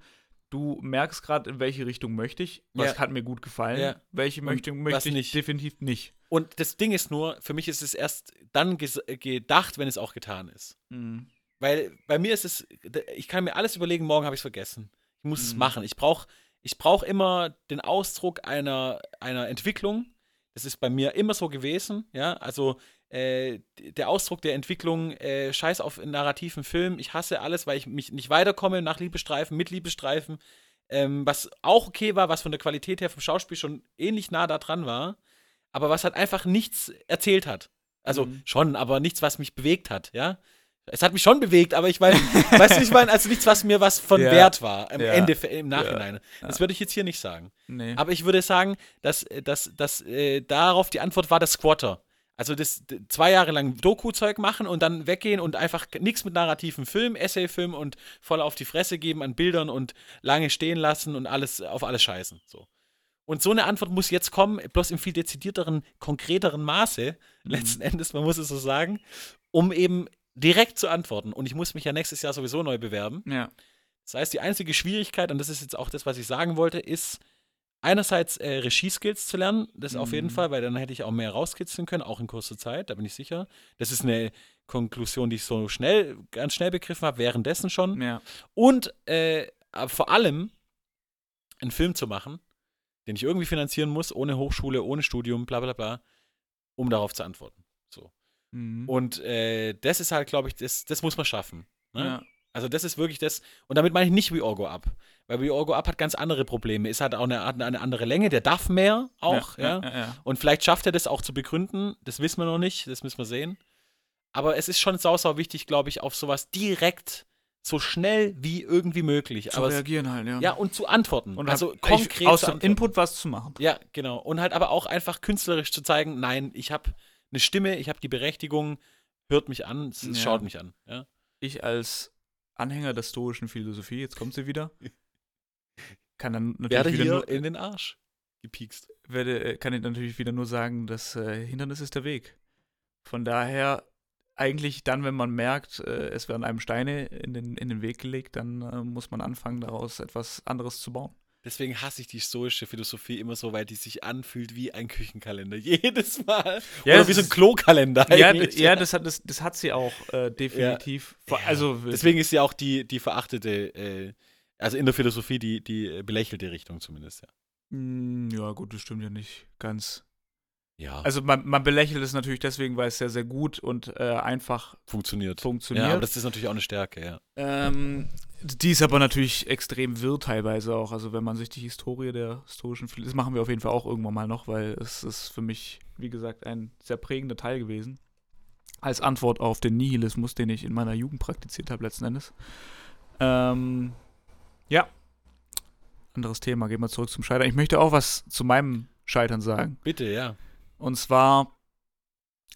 du merkst gerade, in welche Richtung möchte ich. Was Ja. hat mir gut gefallen. Ja. Welche möchte, möchte ich nicht. definitiv nicht. und das Ding ist nur, für mich ist es erst dann gedacht, wenn es auch getan ist. Mhm. Weil bei mir ist es, ich kann mir alles überlegen, morgen habe ich es vergessen. Ich muss es Mhm. machen. Ich brauche ich brauch immer den Ausdruck einer, einer Entwicklung. Das ist bei mir immer so gewesen, ja. Also äh, der Ausdruck der Entwicklung, äh, scheiß auf narrativen Film, ich hasse alles, weil ich mich nicht weiterkomme nach Liebestreifen, mit Liebestreifen. Ähm, was auch okay war, was von der Qualität her vom Schauspiel schon ähnlich nah da dran war, aber was halt einfach nichts erzählt hat. Also Mhm. schon, aber nichts, was mich bewegt hat, ja. Es hat mich schon bewegt, aber ich meine, weißt du, ich meine, also nichts, was mir was von Ja. Wert war, im Ja. Ende, im Nachhinein. Das würde ich jetzt hier nicht sagen. Nee. Aber ich würde sagen, dass, dass, dass äh, darauf die Antwort war das Squatter. Also das zwei Jahre lang Doku-Zeug machen und dann weggehen und einfach nichts mit narrativen Film, Essay-Film und voll auf die Fresse geben an Bildern und lange stehen lassen und alles auf alles scheißen. So. Und so eine Antwort muss jetzt kommen, bloß im viel dezidierteren, konkreteren Maße, letzten Endes, man muss es so sagen, um eben direkt zu antworten. Und ich muss mich ja nächstes Jahr sowieso neu bewerben. ja. Das heißt, die einzige Schwierigkeit, und das ist jetzt auch das, was ich sagen wollte, ist einerseits äh, Regie-Skills zu lernen, das auf jeden Mhm. Fall, weil dann hätte ich auch mehr rauskitzeln können, auch in kurzer Zeit, da bin ich sicher. Das ist eine Konklusion, die ich so schnell, ganz schnell begriffen habe, währenddessen schon. Ja. Und äh, aber vor allem einen Film zu machen, den ich irgendwie finanzieren muss, ohne Hochschule, ohne Studium, bla bla bla, um darauf zu antworten. So. Mhm. Und äh, das ist halt, glaube ich, das, das muss man schaffen. Ne? ja. Also das ist wirklich das, und damit meine ich nicht We All Go Up, weil We All Go Up hat ganz andere Probleme. Es hat auch eine, eine andere Länge, der darf mehr auch, ja. Ja, ja. Und vielleicht schafft er das auch zu begründen, das wissen wir noch nicht, das müssen wir sehen. Aber es ist schon sau, sau wichtig, glaube ich, auf sowas direkt so schnell wie irgendwie möglich. Zu aber es, reagieren halt, ja. ja, und zu antworten. Und also halt konkret aus dem. Input was zu machen. Ja, genau. Und halt aber auch einfach künstlerisch zu zeigen, nein, ich habe eine Stimme, ich habe die Berechtigung, hört mich an, Ja. schaut mich an. Ja. Ich als Anhänger der stoischen Philosophie, jetzt kommt sie wieder, kann dann natürlich Werde wieder hier nur, in den Arsch gepiekst. werde, äh, kann ich natürlich wieder nur sagen, das äh, Hindernis ist der Weg. Von daher, eigentlich dann, wenn man merkt, äh, es werden einem Steine in den, in den Weg gelegt, dann äh, muss man anfangen, daraus etwas anderes zu bauen. Deswegen hasse ich die stoische Philosophie immer so, weil die sich anfühlt wie ein Küchenkalender. Jedes Mal. Ja, Oder wie so ein Klokalender Ja, eigentlich. d- ja das, hat, das, das hat sie auch äh, definitiv. Ja. Also, Deswegen ist sie auch die, die verachtete, äh, also in der Philosophie die, die belächelte Richtung zumindest, ja. Mm, ja, gut, das stimmt ja nicht ganz. Ja, Also, man, man belächelt es natürlich deswegen, weil es sehr, sehr gut und äh, einfach funktioniert. funktioniert. Ja, aber das ist natürlich auch eine Stärke, ja. Ähm, die ist aber natürlich extrem wirr teilweise auch. Also wenn man sich die Historie der historischen Philosophie, das machen wir auf jeden Fall auch irgendwann mal noch, weil es ist für mich, wie gesagt, ein sehr prägender Teil gewesen. Als Antwort auf den Nihilismus, den ich in meiner Jugend praktiziert habe letzten Endes. Ähm, ja. Anderes Thema, gehen wir zurück zum Scheitern. Ich möchte auch was zu meinem Scheitern sagen. Bitte, ja. Und zwar,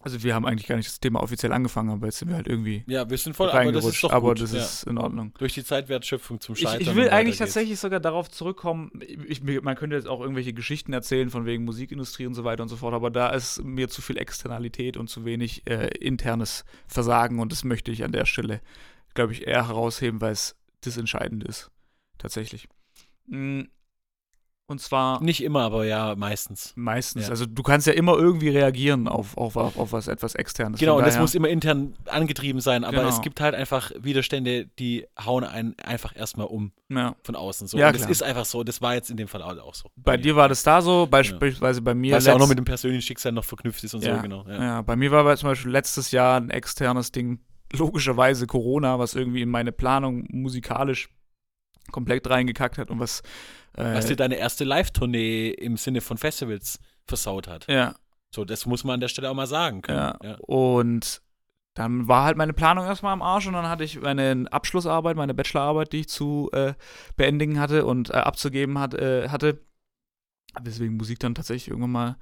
also wir haben eigentlich gar nicht das Thema offiziell angefangen, aber jetzt sind wir halt irgendwie Ja, wir sind voll, aber das reingerutscht. ist doch aber gut. das ja. ist in Ordnung. Durch die Zeitwertschöpfung zum Ich, Scheitern. ich und will eigentlich geht's. tatsächlich sogar darauf zurückkommen. Ich, man könnte jetzt auch irgendwelche Geschichten erzählen von wegen Musikindustrie und so weiter und so fort, aber da ist mir zu viel Externalität und zu wenig äh, internes Versagen und das möchte ich an der Stelle, glaube ich, eher herausheben, weil es das Entscheidende ist. Tatsächlich. Mm, Und zwar Nicht immer, aber ja, meistens. meistens. Ja. Also du kannst ja immer irgendwie reagieren auf, auf, auf, auf was etwas externes. Genau, und das muss immer intern angetrieben sein, aber Genau. es gibt halt einfach Widerstände, die hauen einen einfach erstmal um ja. von außen. So. Ja, und das klar. ist einfach so, das war jetzt in dem Fall auch so. Bei dir war das da so, beispielsweise bei mir. Was ja auch noch mit dem persönlichen Schicksal noch verknüpft ist und Ja, so, genau. Ja. Ja. bei mir war aber zum Beispiel letztes Jahr ein externes Ding, logischerweise Corona, was irgendwie in meine Planung musikalisch komplett reingekackt hat und was. Äh, Was dir deine erste Live-Tournee im Sinne von Festivals versaut hat. ja, So, das muss man an der Stelle auch mal sagen können. ja. Ja. Und dann war halt meine Planung erstmal am Arsch und dann hatte ich meine Abschlussarbeit, meine Bachelorarbeit, die ich zu äh, beendigen hatte und äh, abzugeben hat, äh, hatte. Deswegen Musik dann tatsächlich irgendwann mal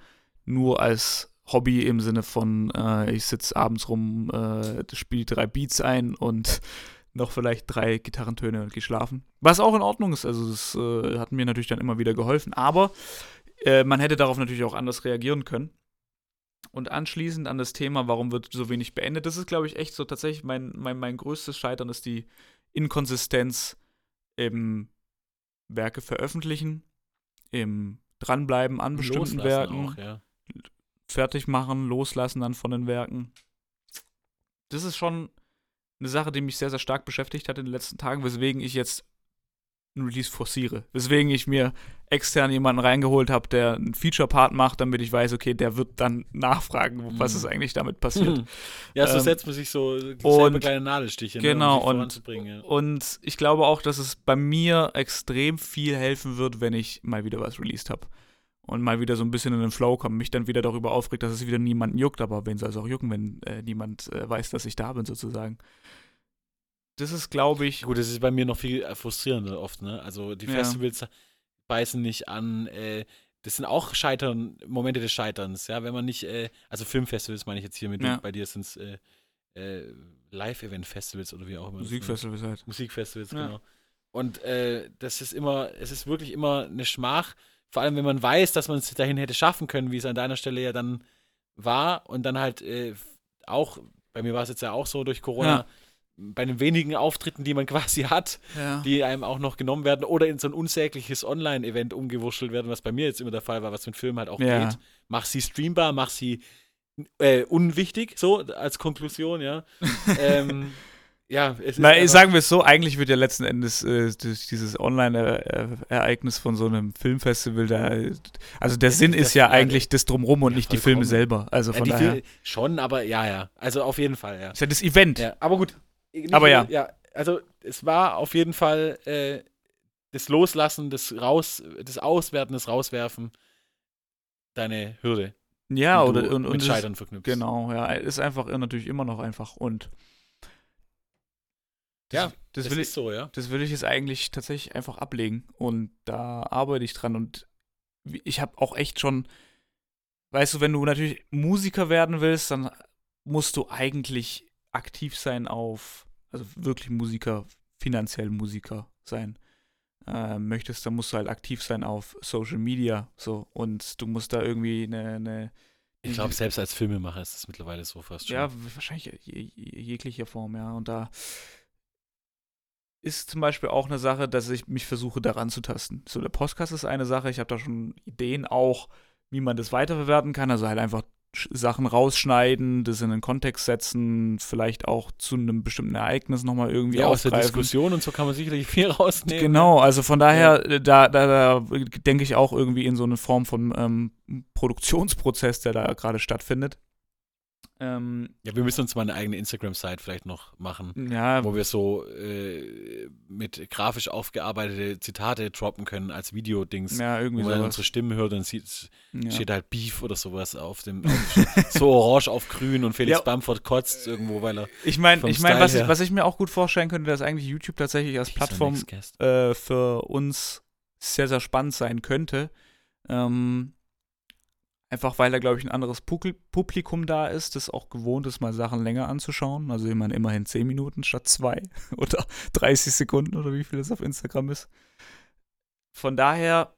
nur als Hobby im Sinne von, äh, ich sitze abends rum, äh, spiele drei Beats ein und noch vielleicht drei Gitarrentöne und gehe schlafen. Was auch in Ordnung ist. Also das äh, hat mir natürlich dann immer wieder geholfen. Aber äh, man hätte darauf natürlich auch anders reagieren können. Und anschließend an das Thema, warum wird so wenig beendet, das ist, glaube ich, echt so tatsächlich mein, mein, mein größtes Scheitern ist die Inkonsistenz im Werke veröffentlichen, im Dranbleiben an bestimmten Loslassen Werken, Auch, ja. fertig machen, loslassen dann von den Werken. Das ist schon eine Sache, die mich sehr, sehr stark beschäftigt hat in den letzten Tagen, weswegen ich jetzt ein Release forciere. Weswegen ich mir extern jemanden reingeholt habe, der einen Feature-Part macht, damit ich weiß, okay, der wird dann nachfragen, was Mhm. ist eigentlich damit passiert. Ja, so Ähm, setzt man sich so und- kleine Nadelstiche, genau, ne, um sich und- voranzubringen. Ja. Und ich glaube auch, dass es bei mir extrem viel helfen wird, wenn ich mal wieder was released habe. Und mal wieder so ein bisschen in den Flow komme, mich dann wieder darüber aufregt, dass es wieder niemanden juckt, aber wen soll es auch jucken, wenn äh, niemand äh, weiß, dass ich da bin, sozusagen. Das ist, glaube ich, Gut, das ist bei mir noch viel äh, frustrierender oft, ne? Also die Ja. Festivals beißen nicht an, äh, das sind auch Scheitern, Momente des Scheiterns, ja, wenn man nicht, äh, also Filmfestivals meine ich jetzt hier mit, Ja. bei dir sind es äh, äh, Live-Event-Festivals oder wie auch immer. Musikfestivals halt. Musikfestivals, Ja. genau. Und äh, das ist immer, es ist wirklich immer eine Schmach, vor allem wenn man weiß, dass man es dahin hätte schaffen können, wie es an deiner Stelle ja dann war und dann halt äh, auch, bei mir war es jetzt ja auch so durch Corona, Ja. Bei den wenigen Auftritten, die man quasi hat, Ja. die einem auch noch genommen werden oder in so ein unsägliches Online-Event umgewurschtelt werden, was bei mir jetzt immer der Fall war, was für einen Film halt auch Ja. geht. Mach sie streambar, mach sie äh, unwichtig, so als Konklusion, ja. ähm, ja, es ist Na, einfach- sagen wir es so, eigentlich wird ja letzten Endes äh, durch dieses Online-Ereignis von so einem Filmfestival da, also der Sinn ist ja ja, eigentlich das Drumrum und ja, nicht die Filme selber. Also ja, von die daher. Fil- schon, aber ja, ja. Also auf jeden Fall, ja. ist ja das Event. ja aber gut. Nicht Aber ja. ja. Also es war auf jeden Fall äh, das Loslassen, das Raus, das Auswerten, das Rauswerfen deine Hürde. Ja, oder und, mit Scheitern verknüpfst. Genau, ja, ist einfach natürlich immer noch einfach und das, Ja, das, Das will ist ich, so, ja. das will ich jetzt eigentlich tatsächlich einfach ablegen und da arbeite ich dran und ich habe auch echt schon, weißt du, wenn du natürlich Musiker werden willst, dann musst du eigentlich aktiv sein auf, also wirklich Musiker, finanziell Musiker sein. Äh, möchtest, dann musst du halt aktiv sein auf Social Media, so und du musst da irgendwie eine, eine Ich glaube, selbst als Filmemacher ist das mittlerweile so fast schon. ja, wahrscheinlich je, je, jeglicher Form, ja. Und da ist zum Beispiel auch eine Sache, dass ich mich versuche, daran zu tasten. So, der Podcast ist eine Sache, ich habe da schon Ideen auch, wie man das weiterverwerten kann. Also halt einfach Sachen rausschneiden, das in einen Kontext setzen, vielleicht auch zu einem bestimmten Ereignis nochmal irgendwie ja, aus der. Diskussion und so kann man sicherlich viel rausnehmen. Genau, also von daher, äh, da, da, da denke ich auch irgendwie in so eine Form von ähm, Produktionsprozess, der da gerade stattfindet. Ähm, Ja, wir müssen uns mal eine eigene Instagram-Site vielleicht noch machen, ja, wo wir so äh, mit grafisch aufgearbeitete Zitate droppen können als Videodings. ja, Wo irgendwie man dann sowas. unsere Stimmen hört und sieht, Ja. steht halt Beef oder sowas auf dem auf, so orange auf grün und Felix Ja. Bamford kotzt irgendwo, weil er Ich meine, ich mein, Style was, was ich mir auch gut vorstellen könnte, dass eigentlich YouTube tatsächlich als Plattform äh, für uns sehr, sehr spannend sein könnte. Ähm, einfach weil da, glaube ich, ein anderes Publikum da ist, das auch gewohnt ist, mal Sachen länger anzuschauen. Also ich meine, immerhin 10 Minuten statt 2 oder 30 Sekunden oder wie viel das auf Instagram ist. Von daher,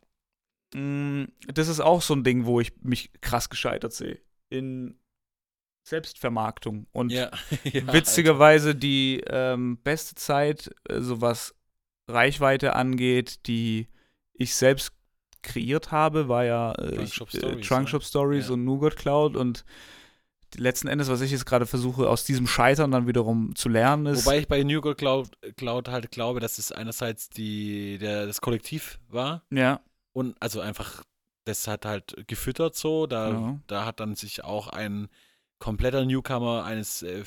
mh, das ist auch so ein Ding, wo ich mich krass gescheitert sehe. In Selbstvermarktung. Und Ja, ja, witzigerweise die ähm, beste Zeit, äh, so was Reichweite angeht, die ich selbst kreiert habe, war ja äh, Trunk Shop äh, Stories, Trunk ne? Shop Stories Ja. und Nougat Cloud und letzten Endes, was ich jetzt gerade versuche, aus diesem Scheitern dann wiederum zu lernen, ist. Wobei ich bei New Girl Cloud, Cloud halt glaube, dass es einerseits die, der, das Kollektiv war ja, und also einfach, das hat halt gefüttert so. Da, Ja. da hat dann sich auch ein kompletter Newcomer eines äh,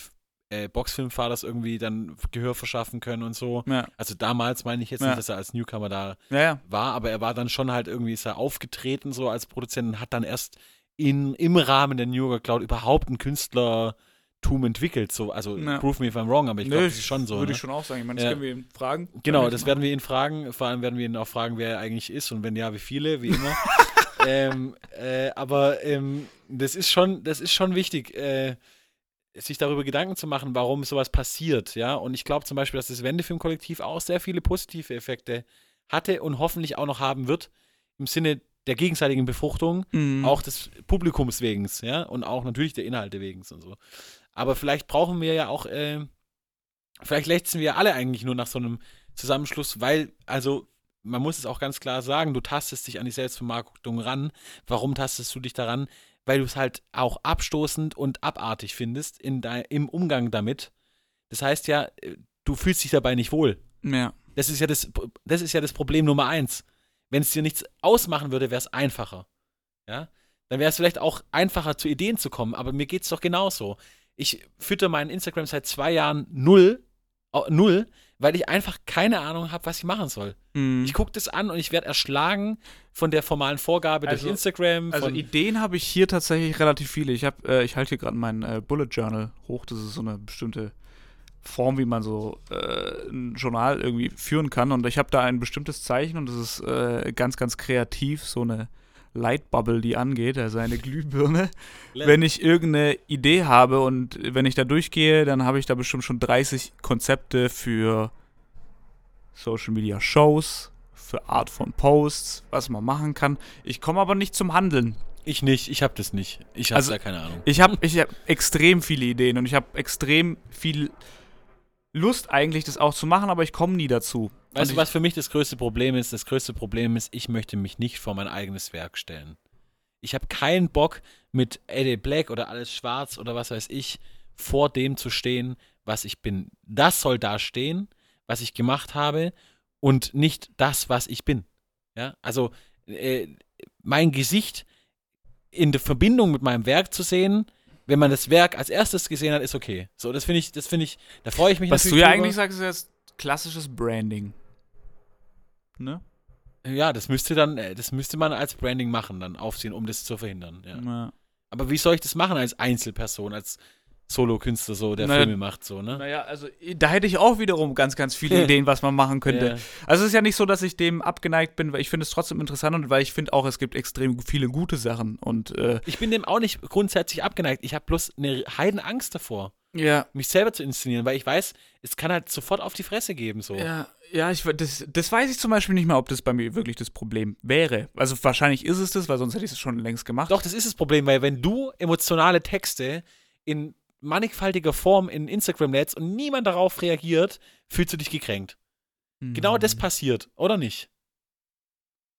äh, Boxfilmfahrers irgendwie dann Gehör verschaffen können und so. ja, Also damals meine ich jetzt Ja. nicht, dass er als Newcomer da ja, war, aber er war dann schon halt irgendwie, ist er aufgetreten so als Produzent und hat dann erst in, im Rahmen der New York Cloud überhaupt ein Künstlertum entwickelt. So, also Ja. prove me if I'm wrong, aber ich glaube, das ist schon so. Würde ne? ich schon auch sagen. Ich meine, das Ja. können wir ihn fragen. Genau, das werden wir ihn fragen. Vor allem werden wir ihn auch fragen, wer er eigentlich ist und wenn ja, wie viele, wie immer. ähm, äh, aber ähm, das ist schon, das ist schon wichtig, äh, sich darüber Gedanken zu machen, warum sowas passiert, ja. Und ich glaube zum Beispiel, dass das Wendefilm-Kollektiv auch sehr viele positive Effekte hatte und hoffentlich auch noch haben wird, im Sinne der gegenseitigen Befruchtung, Mhm. auch des Publikums wegen, ja, und auch natürlich der Inhalte wegen und so. Aber vielleicht brauchen wir ja auch, äh, vielleicht lechzen wir alle eigentlich nur nach so einem Zusammenschluss, weil, also, man muss es auch ganz klar sagen, du tastest dich an die Selbstvermarktung ran. Warum tastest du dich daran? Weil du es halt auch abstoßend und abartig findest in dei- im Umgang damit. Das heißt ja, äh, du fühlst dich dabei nicht wohl. Ja. Das ist ja das, das ist ja das Problem Nummer eins. Wenn es dir nichts ausmachen würde, wäre es einfacher. Ja? Dann wäre es vielleicht auch einfacher, zu Ideen zu kommen, aber mir geht es doch genauso. Ich fütter meinen Instagram seit zwei Jahren null, null, weil ich einfach keine Ahnung habe, was ich machen soll. Mhm. Ich gucke das an und ich werde erschlagen von der formalen Vorgabe Also- durch Instagram. Also Ideen habe ich hier tatsächlich relativ viele. Ich habe, äh, ich halte hier gerade mein äh, Bullet Journal hoch. Das ist so eine bestimmte Form, wie man so äh, ein Journal irgendwie führen kann. Und ich habe da ein bestimmtes Zeichen und das ist äh, ganz, ganz kreativ. So eine Lightbubble, die angeht, also eine Glühbirne. Wenn ich irgendeine Idee habe und wenn ich da durchgehe, dann habe ich da bestimmt schon 30 Konzepte für Social Media Shows, für Art von Posts, was man machen kann. Ich komme aber nicht zum Handeln. ich nicht, ich habe das nicht. Ich habe Also- da keine Ahnung. Ich habe ich hab extrem viele Ideen und ich habe extrem viel Lust eigentlich, das auch zu machen, aber ich komme nie dazu. Weißt du, was für mich das größte Problem ist? Das größte Problem ist, ich möchte mich nicht vor mein eigenes Werk stellen. Ich habe keinen Bock, mit Eddie Black oder alles schwarz oder was weiß ich, vor dem zu stehen, was ich bin. Das soll da stehen, was ich gemacht habe und nicht das, was ich bin. Ja, also äh, mein Gesicht in der Verbindung mit meinem Werk zu sehen, wenn man das Werk als erstes gesehen hat, ist okay. So, das finde ich, das finde ich, da freue ich mich Was du natürlich ja drüber. eigentlich sagst, ist jetzt klassisches Branding. Ne? Ja, das müsste dann, äh, das müsste man als Branding machen, dann aufziehen, um das zu verhindern. Ja. Ja. Aber wie soll ich das machen als Einzelperson, als Solo-Künstler, so, der Naja, Filme macht, so, ne? Naja, also da hätte ich auch wiederum ganz, ganz viele Ideen, was man machen könnte. Ja. Also es ist ja nicht so, dass ich dem abgeneigt bin, weil ich finde es trotzdem interessant und weil ich finde auch, es gibt extrem viele gute Sachen. Und äh, Ich bin dem auch nicht grundsätzlich abgeneigt. Ich habe bloß eine Heidenangst davor, ja, mich selber zu inszenieren, weil ich weiß, es kann halt sofort auf die Fresse geben, so. Ja, ja, ich, das, das weiß ich zum Beispiel nicht mehr, ob das bei mir wirklich das Problem wäre. Also wahrscheinlich ist es das, weil sonst hätte ich es schon längst gemacht. Doch, das ist das Problem, weil wenn du emotionale Texte in mannigfaltiger Form in Instagram lädst und niemand darauf reagiert, fühlst du dich gekränkt. Genau das Mhm. passiert, oder nicht?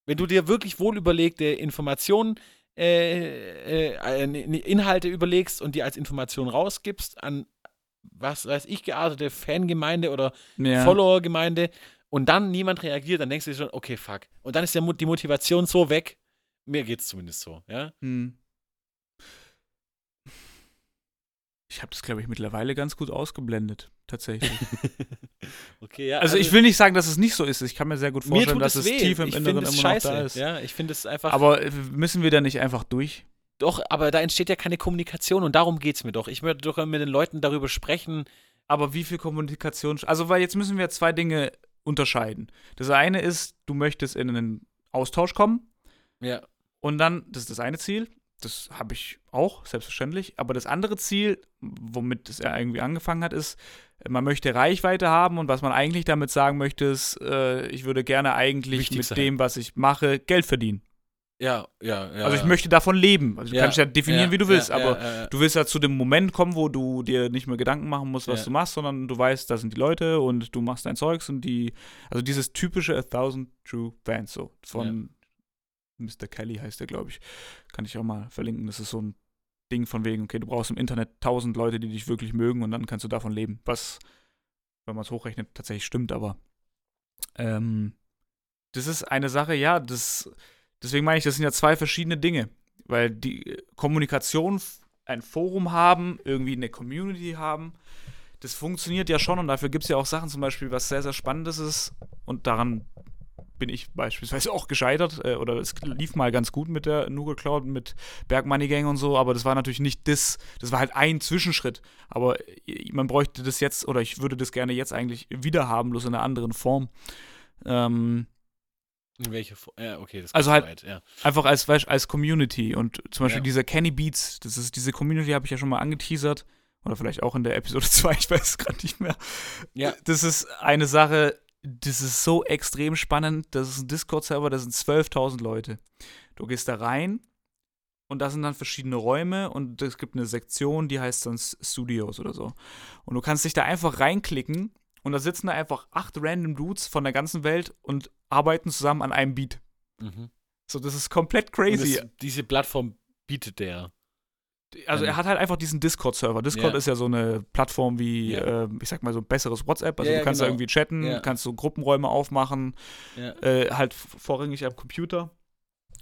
Wenn du dir wirklich wohlüberlegte Informationen, äh, äh, äh, Inhalte überlegst und die als Information rausgibst an, was weiß ich, geartete Fangemeinde oder ja. Followergemeinde und dann niemand reagiert, dann denkst du dir schon, okay, fuck. Und dann ist Mo- die Motivation so weg. Mir geht's zumindest so, ja. Hm. Ich habe das, glaube ich, mittlerweile ganz gut ausgeblendet, tatsächlich. okay, ja. also, ich will nicht sagen, dass es nicht so ist. Ich kann mir sehr gut vorstellen, dass es es weh. tief im ich Inneren immer es noch scheiße. da ist. Ja, ich finde es einfach. Aber äh, müssen wir da nicht einfach durch? doch, aber da entsteht ja keine Kommunikation und darum geht's mir doch. Ich möchte doch mit den Leuten darüber sprechen. Aber wie viel Kommunikation. Also, weil jetzt müssen wir zwei Dinge unterscheiden. Das eine ist, du möchtest in einen Austausch kommen. Ja. Und dann, das ist das eine Ziel, das habe ich auch, selbstverständlich. Aber das andere Ziel, womit es ja irgendwie angefangen hat, ist, man möchte Reichweite haben und was man eigentlich damit sagen möchte, ist, äh, ich würde gerne eigentlich Wichtig mit sein. dem, was ich mache, Geld verdienen. Ja, ja, ja. Also ich möchte davon leben. Also du Ja, kannst ja definieren, ja, wie du willst, ja, aber ja, ja. du willst ja zu dem Moment kommen, wo du dir nicht mehr Gedanken machen musst, was Ja. du machst, sondern du weißt, da sind die Leute und du machst dein Zeugs und die, also dieses typische A Thousand True Fans so von Mr. Kelly heißt der, glaube ich. Kann ich auch mal verlinken. Das ist so ein Ding von wegen, okay, du brauchst im Internet tausend Leute, die dich wirklich mögen und dann kannst du davon leben. Was, wenn man es hochrechnet, tatsächlich stimmt, aber ähm, das ist eine Sache, ja, das, deswegen meine ich, das sind ja zwei verschiedene Dinge. Weil die Kommunikation, ein Forum haben, irgendwie eine Community haben, das funktioniert ja schon und dafür gibt es ja auch Sachen zum Beispiel, was sehr, sehr Spannendes ist und daran bin ich beispielsweise auch gescheitert äh, oder es lief mal ganz gut mit der Noogle Cloud, mit Bergmoney Gang und so, aber das war natürlich nicht das, das war halt ein Zwischenschritt. Aber äh, man bräuchte das jetzt oder ich würde das gerne jetzt eigentlich wieder haben, bloß in einer anderen Form. Ähm, In welche Form? Ja, okay, das Also halt- weit, ja. einfach als, als Community und zum Beispiel Ja. dieser Kenny Beats, das ist diese Community, habe ich ja schon mal angeteasert oder vielleicht auch in der Episode 2, ich weiß es gerade nicht mehr. Ja. Das ist eine Sache, das ist so extrem spannend, das ist ein Discord-Server, da sind 12.000 Leute. Du gehst da rein und da sind dann verschiedene Räume und es gibt eine Sektion, die heißt dann Studios oder so. Und du kannst dich da einfach reinklicken und da sitzen da einfach acht random Dudes von der ganzen Welt und arbeiten zusammen an einem Beat. Mhm. So, das ist komplett crazy. das, diese Plattform bietet der. Also er hat halt einfach diesen Discord-Server. Discord Ja. ist ja so eine Plattform wie, Ja. ähm, ich sag mal, so ein besseres WhatsApp. Also Ja, du kannst da genau. irgendwie chatten, kannst so Gruppenräume aufmachen, äh, halt vorrangig am Computer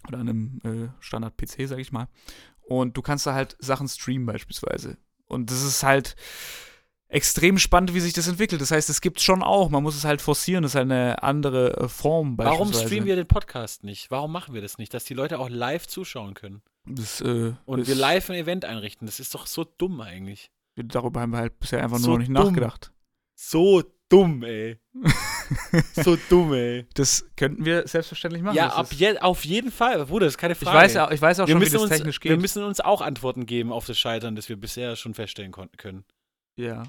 oder an einem äh, Standard-PC, sag ich mal. Und du kannst da halt Sachen streamen beispielsweise. Und das ist halt extrem spannend, wie sich das entwickelt. Das heißt, es gibt schon auch, man muss es halt forcieren, das ist halt eine andere äh, Form Warum streamen wir den Podcast nicht? Warum machen wir das nicht? Dass die Leute auch live zuschauen können. Das, äh, Und wir live ein Event einrichten. Das ist doch so dumm eigentlich. Darüber haben wir halt bisher einfach So nur noch nicht dumm. nachgedacht. So dumm, ey. so dumm, ey. Das könnten wir selbstverständlich machen. Ja, ab je, auf jeden Fall. Bruder, das ist keine Ich Frage. weiß, ja- ich weiß auch wir schon, wie müssen, das uns, technisch wir geht. müssen uns auch Antworten geben auf das Scheitern, das wir bisher schon feststellen konnten können. ja,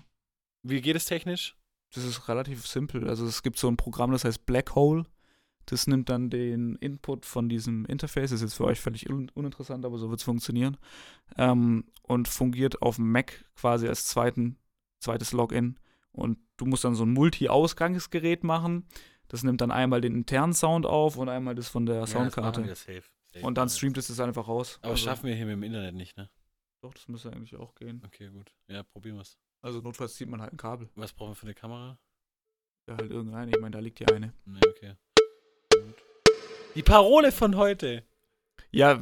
Wie geht es technisch? das ist relativ simpel. Also es gibt so ein Programm, das heißt Black Hole. Das nimmt dann den Input von diesem Interface, das ist jetzt für euch völlig un uninteressant, aber so wird es funktionieren. Ähm, und fungiert auf dem Mac quasi als zweiten, zweites Login. Und du musst dann so ein Multi-Ausgangsgerät machen. Das nimmt dann einmal den internen Sound auf und einmal das von der Soundkarte. Ja, das machen wir safe. Safe und dann wir streamt es das einfach raus. Aber also, schaffen wir hier mit dem Internet nicht, ne? Doch, das müsste eigentlich auch gehen. Okay, gut. Ja, probieren wir's. Also notfalls zieht man halt ein Kabel. Was brauchen wir für eine Kamera? Ja, halt irgendeine. Ich meine, da liegt ja eine. Ne, okay. Die Parole von heute. Ja,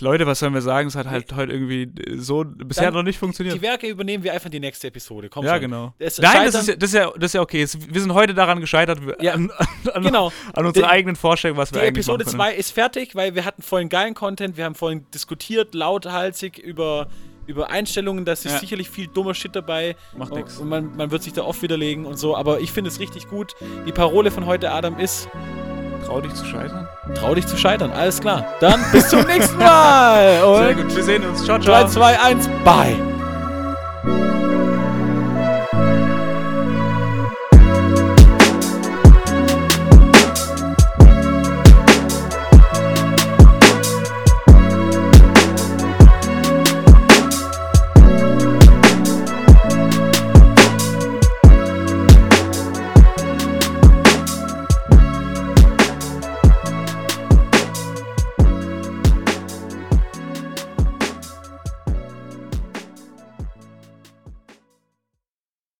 Leute, was sollen wir sagen? Es hat halt heute irgendwie äh, so bisher Dann noch nicht funktioniert. Die Werke übernehmen wir einfach in die nächste Episode. Komm ja, schon. genau. Es Nein, das ist, ja, das, ist ja, das ist ja okay. Wir sind heute daran gescheitert, Ja, an, an, Genau. an unserer Die- eigenen Vorstellung, was Die wir eigentlich Episode machen können. 2 ist fertig, weil wir hatten vorhin geilen Content, wir haben vorhin diskutiert, lauthalsig über, über Einstellungen, da ist Ja. sicherlich viel dummer Shit dabei. Macht nix. Und man, man wird sich da oft widerlegen und so, aber ich finde es richtig gut. Die Parole von heute, Adam, ist, Trau dich zu scheitern. trau dich zu scheitern, alles klar. Dann bis zum nächsten Mal Sehr und gut, wir sehen uns. Ciao, 3, ciao. 2, 1, bye.